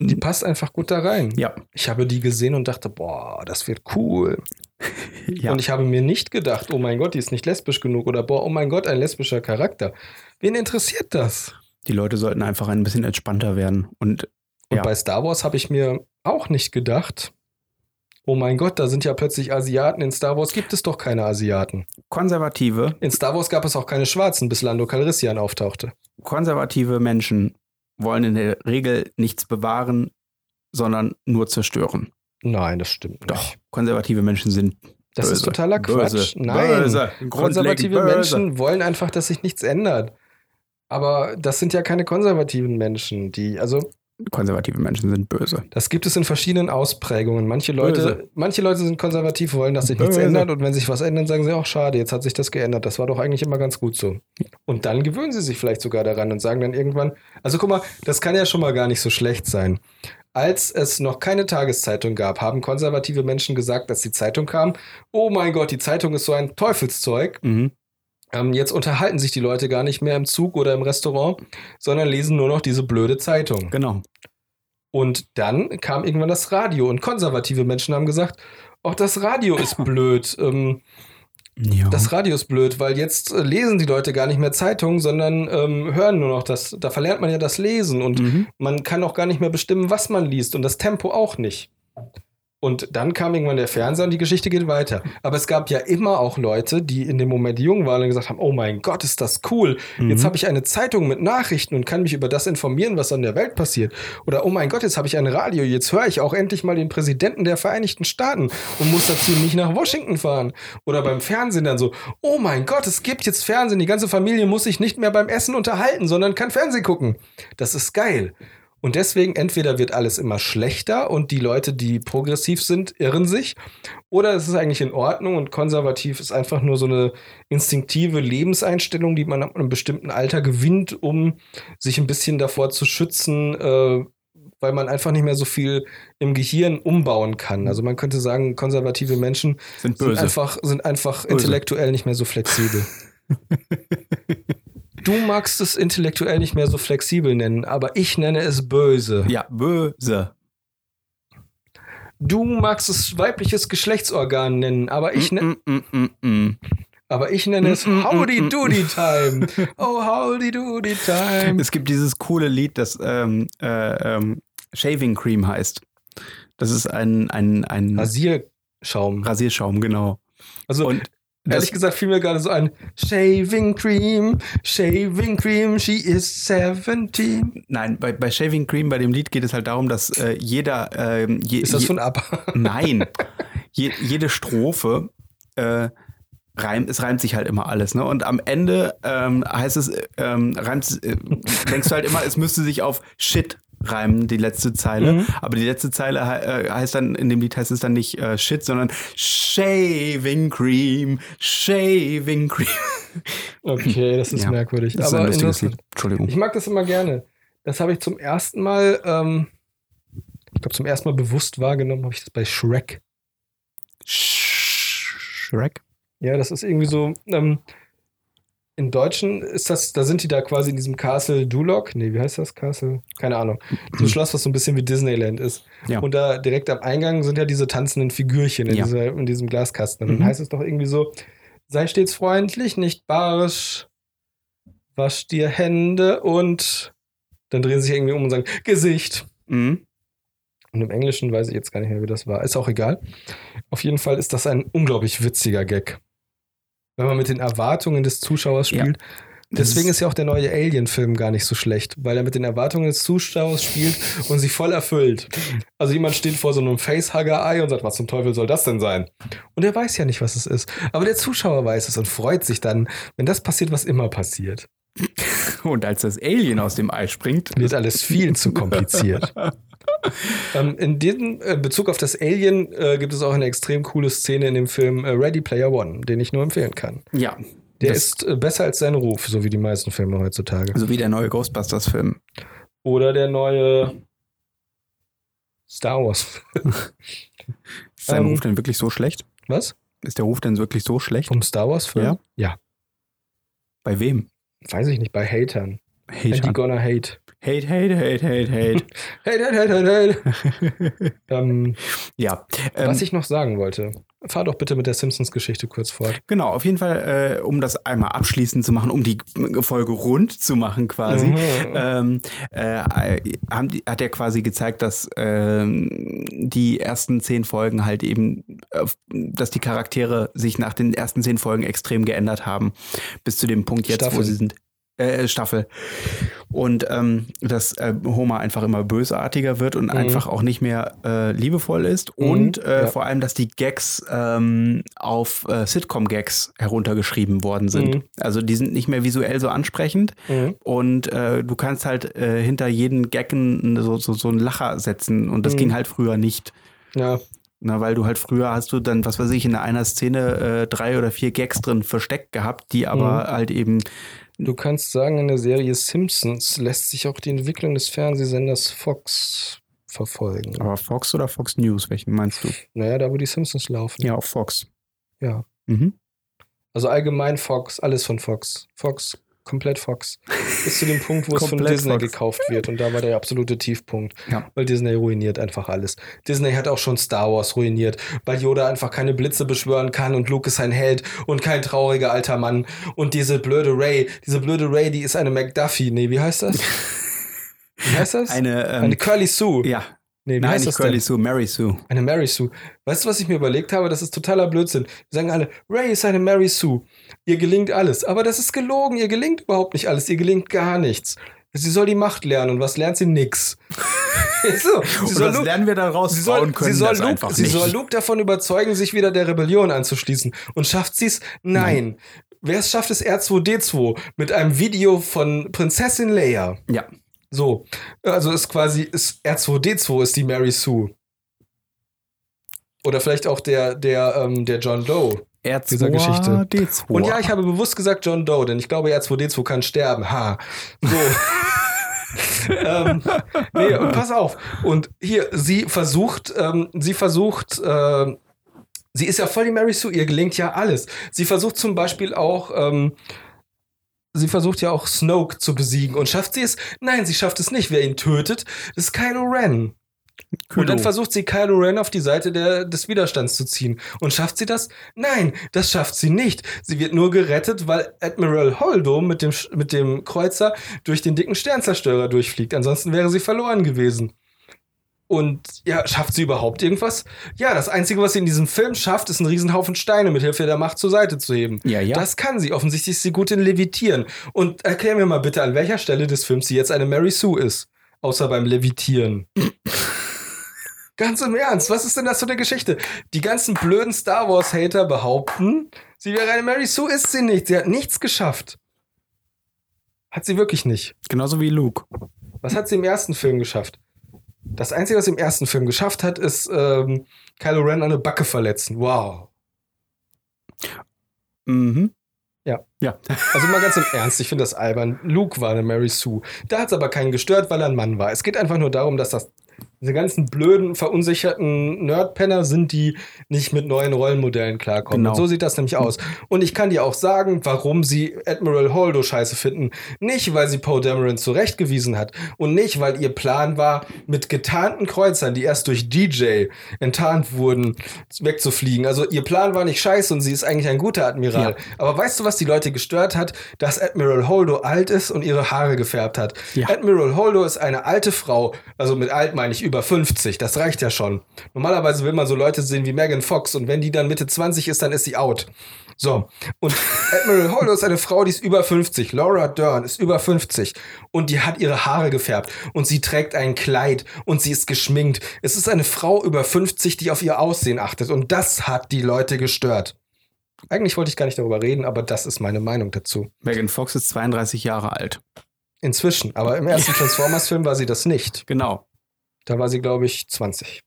Speaker 1: Die passt einfach gut da rein.
Speaker 2: Ja,
Speaker 1: Ich habe die gesehen und dachte, boah, das wird cool.
Speaker 2: ja.
Speaker 1: Und ich habe mir nicht gedacht, oh mein Gott, die ist nicht lesbisch genug oder boah, oh mein Gott, ein lesbischer Charakter. Wen interessiert das?
Speaker 2: die Leute sollten einfach ein bisschen entspannter werden. Und
Speaker 1: Und
Speaker 2: Ja.
Speaker 1: bei Star Wars habe ich mir auch nicht gedacht, oh mein Gott, da sind ja plötzlich Asiaten. In Star Wars gibt es doch keine Asiaten.
Speaker 2: konservative,
Speaker 1: In Star Wars gab es auch keine Schwarzen, bis Lando Calrissian auftauchte.
Speaker 2: konservative Menschen wollen in der Regel nichts bewahren, sondern nur zerstören.
Speaker 1: Nein, das stimmt nicht.
Speaker 2: Doch, konservative Menschen sind
Speaker 1: Das
Speaker 2: böse.
Speaker 1: ist totaler Quatsch.
Speaker 2: Böse.
Speaker 1: Nein,
Speaker 2: Böse.
Speaker 1: Konservative
Speaker 2: böse.
Speaker 1: Menschen wollen einfach, dass sich nichts ändert. Aber das sind ja keine konservativen Menschen, die, also
Speaker 2: Konservative Menschen sind böse.
Speaker 1: Das gibt es in verschiedenen Ausprägungen. Manche Leute,
Speaker 2: Böse.
Speaker 1: manche Leute sind konservativ, wollen, dass sich nichts
Speaker 2: Böse.
Speaker 1: ändert und wenn sich was ändert, sagen sie auch schade, jetzt hat sich das geändert. Das war doch eigentlich immer ganz gut so. Und dann gewöhnen sie sich vielleicht sogar daran und sagen dann irgendwann, also guck mal, das kann ja schon mal gar nicht so schlecht sein. Als es noch keine Tageszeitung gab, haben konservative Menschen gesagt, dass die Zeitung kam. Oh mein Gott, die Zeitung ist so ein Teufelszeug.
Speaker 2: Mhm.
Speaker 1: Ähm, jetzt unterhalten sich die Leute gar nicht mehr im Zug oder im Restaurant, sondern lesen nur noch diese blöde Zeitung.
Speaker 2: Genau.
Speaker 1: Und dann kam irgendwann das Radio und konservative Menschen haben gesagt, auch das Radio ist blöd. Ähm,
Speaker 2: Ja.
Speaker 1: das Radio ist blöd, weil jetzt äh, lesen die Leute gar nicht mehr Zeitungen, sondern ähm, hören nur noch das. Da verlernt man ja das Lesen und
Speaker 2: mhm.
Speaker 1: man kann auch gar nicht mehr bestimmen, was man liest und das Tempo auch nicht. Und dann kam irgendwann der Fernseher und die Geschichte geht weiter. Aber es gab ja immer auch Leute, die in dem Moment jung waren und gesagt haben, oh mein Gott, ist das cool. Jetzt
Speaker 2: Mhm.
Speaker 1: habe ich eine Zeitung mit Nachrichten und kann mich über das informieren, was an der Welt passiert. Oder oh mein Gott, jetzt habe ich ein Radio. Jetzt höre ich auch endlich mal den Präsidenten der Vereinigten Staaten und muss dazu nicht nach Washington fahren. Oder beim Fernsehen dann so, oh mein Gott, es gibt jetzt Fernsehen. Die ganze Familie muss sich nicht mehr beim Essen unterhalten, sondern kann Fernsehen gucken. Das ist geil. Und deswegen entweder wird alles immer schlechter und die Leute, die progressiv sind, irren sich, oder es ist eigentlich in Ordnung und konservativ ist einfach nur so eine instinktive Lebenseinstellung, die man ab einem bestimmten Alter gewinnt, um sich ein bisschen davor zu schützen, äh, weil man einfach nicht mehr so viel im Gehirn umbauen kann. Also man könnte sagen, konservative Menschen
Speaker 2: Sind
Speaker 1: sind einfach, sind einfach
Speaker 2: Böse.
Speaker 1: intellektuell nicht mehr so flexibel. Du magst es intellektuell nicht mehr so flexibel nennen, aber ich nenne es böse.
Speaker 2: ja, böse.
Speaker 1: Du magst es weibliches Geschlechtsorgan nennen, aber ich, ne
Speaker 2: Mm, mm, mm, mm.
Speaker 1: aber ich nenne es
Speaker 2: Mm, mm,
Speaker 1: Howdy
Speaker 2: mm,
Speaker 1: Doody Time. Oh, Howdy Doody Time.
Speaker 2: Es gibt dieses coole Lied, das ähm, äh, ähm, Shaving Cream heißt. Das ist ein, ein, ein
Speaker 1: Rasierschaum.
Speaker 2: Rasierschaum, genau.
Speaker 1: Also,
Speaker 2: Und
Speaker 1: ehrlich gesagt, fiel mir gerade so ein Shaving Cream, Shaving Cream, she is 17.
Speaker 2: nein, bei, bei Shaving Cream, bei dem Lied geht es halt darum, dass äh, jeder, ähm, je,
Speaker 1: Ist das
Speaker 2: je,
Speaker 1: von ABBA?
Speaker 2: Nein. Je, jede Strophe äh, reimt, es reimt sich halt immer alles, ne? Und am Ende ähm, heißt es, ähm, reimt, äh, denkst du halt immer, es müsste sich auf Shit reimen, die letzte Zeile.
Speaker 1: Mhm.
Speaker 2: Aber die letzte Zeile he äh, heißt dann, in dem Lied heißt es dann nicht äh, Shit, sondern Shaving Cream, Shaving Cream.
Speaker 1: Okay, das ist
Speaker 2: Ja,
Speaker 1: merkwürdig.
Speaker 2: Das ist
Speaker 1: aber
Speaker 2: ein lustiges. Lied. Entschuldigung.
Speaker 1: Ich mag das immer gerne. Das habe ich zum ersten Mal, ähm, ich glaube, zum ersten Mal bewusst wahrgenommen, habe ich das bei Shrek.
Speaker 2: Shrek?
Speaker 1: Ja, das ist irgendwie so, ähm, in Deutschen ist das, da sind die da quasi in diesem Castle Duloc. Nee, wie heißt das Castle? Keine Ahnung. So ein Schloss, was so ein bisschen wie Disneyland ist.
Speaker 2: Ja.
Speaker 1: Und da direkt am Eingang sind ja diese tanzenden Figürchen in,
Speaker 2: Ja.
Speaker 1: dieser, in diesem Glaskasten. Und dann
Speaker 2: Mhm.
Speaker 1: heißt es doch irgendwie so, sei stets freundlich, nicht barisch, wasch dir Hände und dann drehen sie sich irgendwie um und sagen, Gesicht.
Speaker 2: Mhm.
Speaker 1: Und im Englischen weiß ich jetzt gar nicht mehr, wie das war. Ist auch egal. Auf jeden Fall ist das ein unglaublich witziger Gag. Wenn man mit den Erwartungen des Zuschauers
Speaker 2: Ja.
Speaker 1: spielt.
Speaker 2: Das
Speaker 1: Deswegen
Speaker 2: ist-
Speaker 1: ist ja auch der neue Alien-Film gar nicht so schlecht, weil er mit den Erwartungen des Zuschauers spielt und sie voll erfüllt. Also jemand steht vor so einem Facehugger-Ei und sagt, was zum Teufel soll das denn sein? Und er weiß ja nicht, was es ist. Aber der Zuschauer weiß es und freut sich dann, wenn das passiert, was immer passiert.
Speaker 2: Und als das Alien aus dem Ei springt,
Speaker 1: Wird alles viel zu kompliziert. ähm, in diesem äh, Bezug auf das Alien äh, gibt es auch eine extrem coole Szene in dem Film äh, Ready Player One, den ich nur empfehlen kann.
Speaker 2: ja.
Speaker 1: Der ist besser als sein Ruf, so wie die meisten Filme heutzutage.
Speaker 2: so wie der neue Ghostbusters-Film.
Speaker 1: Oder der neue Star Wars.
Speaker 2: Ist sein
Speaker 1: Ähm,
Speaker 2: Ruf denn wirklich so schlecht?
Speaker 1: Was?
Speaker 2: Ist der Ruf denn wirklich so schlecht?
Speaker 1: Vom Star Wars-Film?
Speaker 2: Ja.
Speaker 1: ja.
Speaker 2: Bei wem?
Speaker 1: Weiß ich nicht, bei Hatern. And die
Speaker 2: Hate,
Speaker 1: gonna hate.
Speaker 2: hate, hate, hate, hate, hate.
Speaker 1: Hate, hate, hate, hate. ähm,
Speaker 2: ja, ähm,
Speaker 1: was ich noch sagen wollte. Fahr doch bitte mit der Simpsons-Geschichte kurz fort.
Speaker 2: genau, auf jeden Fall, äh, um das einmal abschließend zu machen, um die Folge rund zu machen quasi,
Speaker 1: Mhm.
Speaker 2: ähm, äh, haben hat er quasi gezeigt, dass ähm, die ersten zehn Folgen halt eben, äh, dass die Charaktere sich nach den ersten zehn Folgen extrem geändert haben, bis zu dem Punkt jetzt, wo
Speaker 1: Staffeln.
Speaker 2: sie sind. Äh, Staffel. Und ähm, dass äh, Homer einfach immer bösartiger wird und
Speaker 1: Mhm.
Speaker 2: einfach auch nicht mehr äh, liebevoll ist.
Speaker 1: Mhm,
Speaker 2: Und äh,
Speaker 1: ja.
Speaker 2: vor allem, dass die Gags ähm, auf äh, Sitcom-Gags heruntergeschrieben worden sind.
Speaker 1: Mhm.
Speaker 2: Also die sind nicht mehr visuell so ansprechend.
Speaker 1: Mhm.
Speaker 2: Und äh, du kannst halt äh, hinter jeden Gaggen so, so, so einen Lacher setzen. Und das
Speaker 1: Mhm.
Speaker 2: ging halt früher nicht.
Speaker 1: Ja,
Speaker 2: Na, weil du halt früher hast du dann, was weiß ich, in einer Szene äh, drei oder vier Gags drin versteckt gehabt, die aber
Speaker 1: Mhm.
Speaker 2: halt eben
Speaker 1: du kannst sagen, in der Serie Simpsons lässt sich auch die Entwicklung des Fernsehsenders Fox verfolgen.
Speaker 2: Aber Fox oder Fox News, welchen meinst du?
Speaker 1: Naja, da wo die Simpsons laufen.
Speaker 2: Ja, auf Fox.
Speaker 1: Ja.
Speaker 2: Mhm.
Speaker 1: Also allgemein Fox, alles von Fox. Fox, komplett Fox. Bis zu dem Punkt, wo es von Disney
Speaker 2: Fox.
Speaker 1: gekauft wird. Und da war der absolute Tiefpunkt.
Speaker 2: Ja.
Speaker 1: Weil Disney ruiniert einfach alles. Disney hat auch schon Star Wars ruiniert, weil Yoda einfach keine Blitze beschwören kann und Luke ist ein Held und kein trauriger alter Mann. Und diese blöde Ray, diese blöde Ray, die ist eine McDuffie. Nee, wie heißt das? Wie heißt das?
Speaker 2: Eine, ähm,
Speaker 1: Eine Curly Sue.
Speaker 2: ja,
Speaker 1: Nee,
Speaker 2: Nein, nicht
Speaker 1: das denn?
Speaker 2: Curly Sue, Mary Sue.
Speaker 1: Eine Mary Sue. Weißt du, was ich mir überlegt habe? Das ist totaler Blödsinn. Die sagen alle, Ray ist eine Mary Sue. Ihr gelingt alles. Aber das ist gelogen. Ihr gelingt überhaupt nicht alles. Ihr gelingt gar nichts. Sie soll die Macht lernen. Und was lernt sie? Nix. so, sie
Speaker 2: Und
Speaker 1: soll
Speaker 2: was
Speaker 1: Luke-
Speaker 2: lernen wir daraus?
Speaker 1: Sie soll,
Speaker 2: können
Speaker 1: sie, soll
Speaker 2: das
Speaker 1: Luke,
Speaker 2: einfach
Speaker 1: sie
Speaker 2: nicht.
Speaker 1: soll Luke davon überzeugen, sich wieder der Rebellion anzuschließen. Und schafft sie es? Nein. Wer es schafft, ist R2D2 mit einem Video von Prinzessin Leia.
Speaker 2: ja,
Speaker 1: So. Also ist quasi, ist R2D2 ist die Mary Sue. Oder vielleicht auch der, der, ähm, der John Doe.
Speaker 2: R2,
Speaker 1: Dieser Geschichte.
Speaker 2: D2.
Speaker 1: Und ja, ich habe bewusst gesagt John Doe, denn ich glaube, R2D2 kann sterben. Ha. So. ähm, nee, und pass auf. Und hier, sie versucht, ähm, sie versucht, äh, sie ist ja voll die Mary Sue, ihr gelingt ja alles. Sie versucht zum Beispiel auch, ähm, sie versucht ja auch Snoke zu besiegen. Und schafft sie es? Nein, sie schafft es nicht. Wer ihn tötet, ist Kylo Ren. Und dann versucht sie Kylo Ren auf die Seite der, des Widerstands zu ziehen. Und schafft sie das? Nein, das schafft sie nicht. Sie wird nur gerettet, weil Admiral Holdo mit dem, mit dem Kreuzer durch den dicken Sternzerstörer durchfliegt. Ansonsten wäre sie verloren gewesen. Und ja, schafft sie überhaupt irgendwas? Ja, das Einzige, was sie in diesem Film schafft, ist einen Riesenhaufen Steine mit Hilfe der Macht zur Seite zu heben.
Speaker 2: Ja, ja.
Speaker 1: Das kann sie. Offensichtlich ist sie gut in Levitieren. Und erklär mir mal bitte, an welcher Stelle des Films sie jetzt eine Mary Sue ist. Außer beim Levitieren. Ganz im Ernst, was ist denn das für eine Geschichte? Die ganzen blöden Star Wars-Hater behaupten, sie wäre eine Mary Sue, ist sie nicht. Sie hat nichts geschafft. Hat sie wirklich nicht.
Speaker 2: Genauso wie Luke.
Speaker 1: Was hat sie im ersten Film geschafft? Das Einzige, was sie im ersten Film geschafft hat, ist ähm, Kylo Ren an eine Backe verletzen. Wow.
Speaker 2: Mhm.
Speaker 1: Ja.
Speaker 2: Ja.
Speaker 1: Also mal ganz im Ernst, ich finde das albern. Luke war eine Mary Sue. Da hat es aber keinen gestört, weil er ein Mann war. Es geht einfach nur darum, dass das diese ganzen blöden, verunsicherten Nerdpenner sind, die nicht mit neuen Rollenmodellen klarkommen.
Speaker 2: Genau.
Speaker 1: Und so sieht das nämlich aus. Und ich kann dir auch sagen, warum sie Admiral Holdo scheiße finden. Nicht, weil sie Poe Dameron zurechtgewiesen hat. Und nicht, weil ihr Plan war, mit getarnten Kreuzern, die erst durch DJ enttarnt wurden, wegzufliegen. Also ihr Plan war nicht scheiße und sie ist eigentlich ein guter Admiral.
Speaker 2: Ja.
Speaker 1: Aber weißt du, was die Leute gestört hat? Dass Admiral Holdo alt ist und ihre Haare gefärbt hat.
Speaker 2: Ja.
Speaker 1: Admiral Holdo ist eine alte Frau, also mit alt meine ich über 50, das reicht ja schon. Normalerweise will man so Leute sehen wie Megan Fox und wenn die dann Mitte 20 ist, dann ist sie out. So, und Admiral Holdo ist eine Frau, die ist über 50. Laura Dern ist über 50 und die hat ihre Haare gefärbt und sie trägt ein Kleid und sie ist geschminkt. Es ist eine Frau über 50, die auf ihr Aussehen achtet und das hat die Leute gestört. Eigentlich wollte ich gar nicht darüber reden, aber das ist meine Meinung dazu.
Speaker 2: Megan Fox ist 32 Jahre alt.
Speaker 1: Inzwischen, aber im ersten Transformers-Film war sie das nicht.
Speaker 2: Genau.
Speaker 1: Da war sie, glaube ich, 20.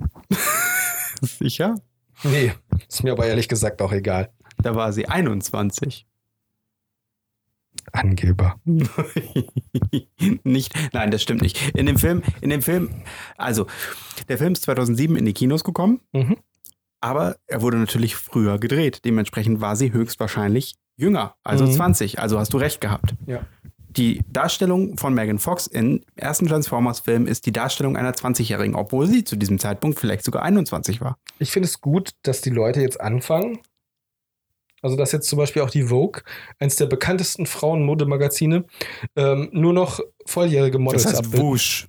Speaker 2: Sicher?
Speaker 1: Nee, ist mir aber ehrlich gesagt auch egal.
Speaker 2: Da war sie 21.
Speaker 1: Angeber.
Speaker 2: nicht, nein, das stimmt nicht. In dem Film, in dem Film, also, der Film ist 2007 in die Kinos gekommen,
Speaker 1: Mhm.
Speaker 2: aber er wurde natürlich früher gedreht. Dementsprechend war sie höchstwahrscheinlich jünger, also
Speaker 1: Mhm.
Speaker 2: 20. Also hast du recht gehabt.
Speaker 1: Ja.
Speaker 2: Die Darstellung von Megan Fox im ersten Transformers-Film ist die Darstellung einer 20-Jährigen, obwohl sie zu diesem Zeitpunkt vielleicht sogar 21 war.
Speaker 1: Ich finde es gut, dass die Leute jetzt anfangen. Also, dass jetzt zum Beispiel auch die Vogue, eins der bekanntesten Frauenmodemagazine, ähm, nur noch volljährige Models
Speaker 2: Das heißt
Speaker 1: abbildet.
Speaker 2: Wusch.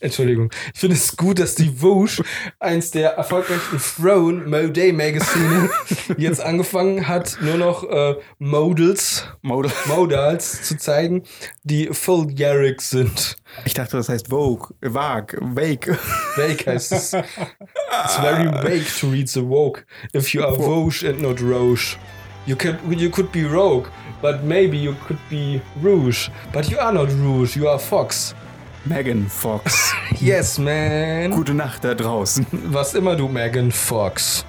Speaker 1: Entschuldigung. Ich finde es gut, dass die Vogue, eins der erfolgreichsten Frauen Moday Magazine, jetzt angefangen hat, nur noch äh, Models,
Speaker 2: Model.
Speaker 1: Modals zu zeigen, die volljährig sind.
Speaker 2: Ich dachte, das heißt Vogue, Vague, Vague.
Speaker 1: Vague heißt es. It's very vague to read the Vogue. If you are Vogue and not Rouge. You, can, you could be Rogue, but maybe you could be Rouge. But you are not Rouge, you are Fox.
Speaker 2: Megan Fox.
Speaker 1: yes, man.
Speaker 2: Gute Nacht da draußen.
Speaker 1: Was immer du, Megan Fox.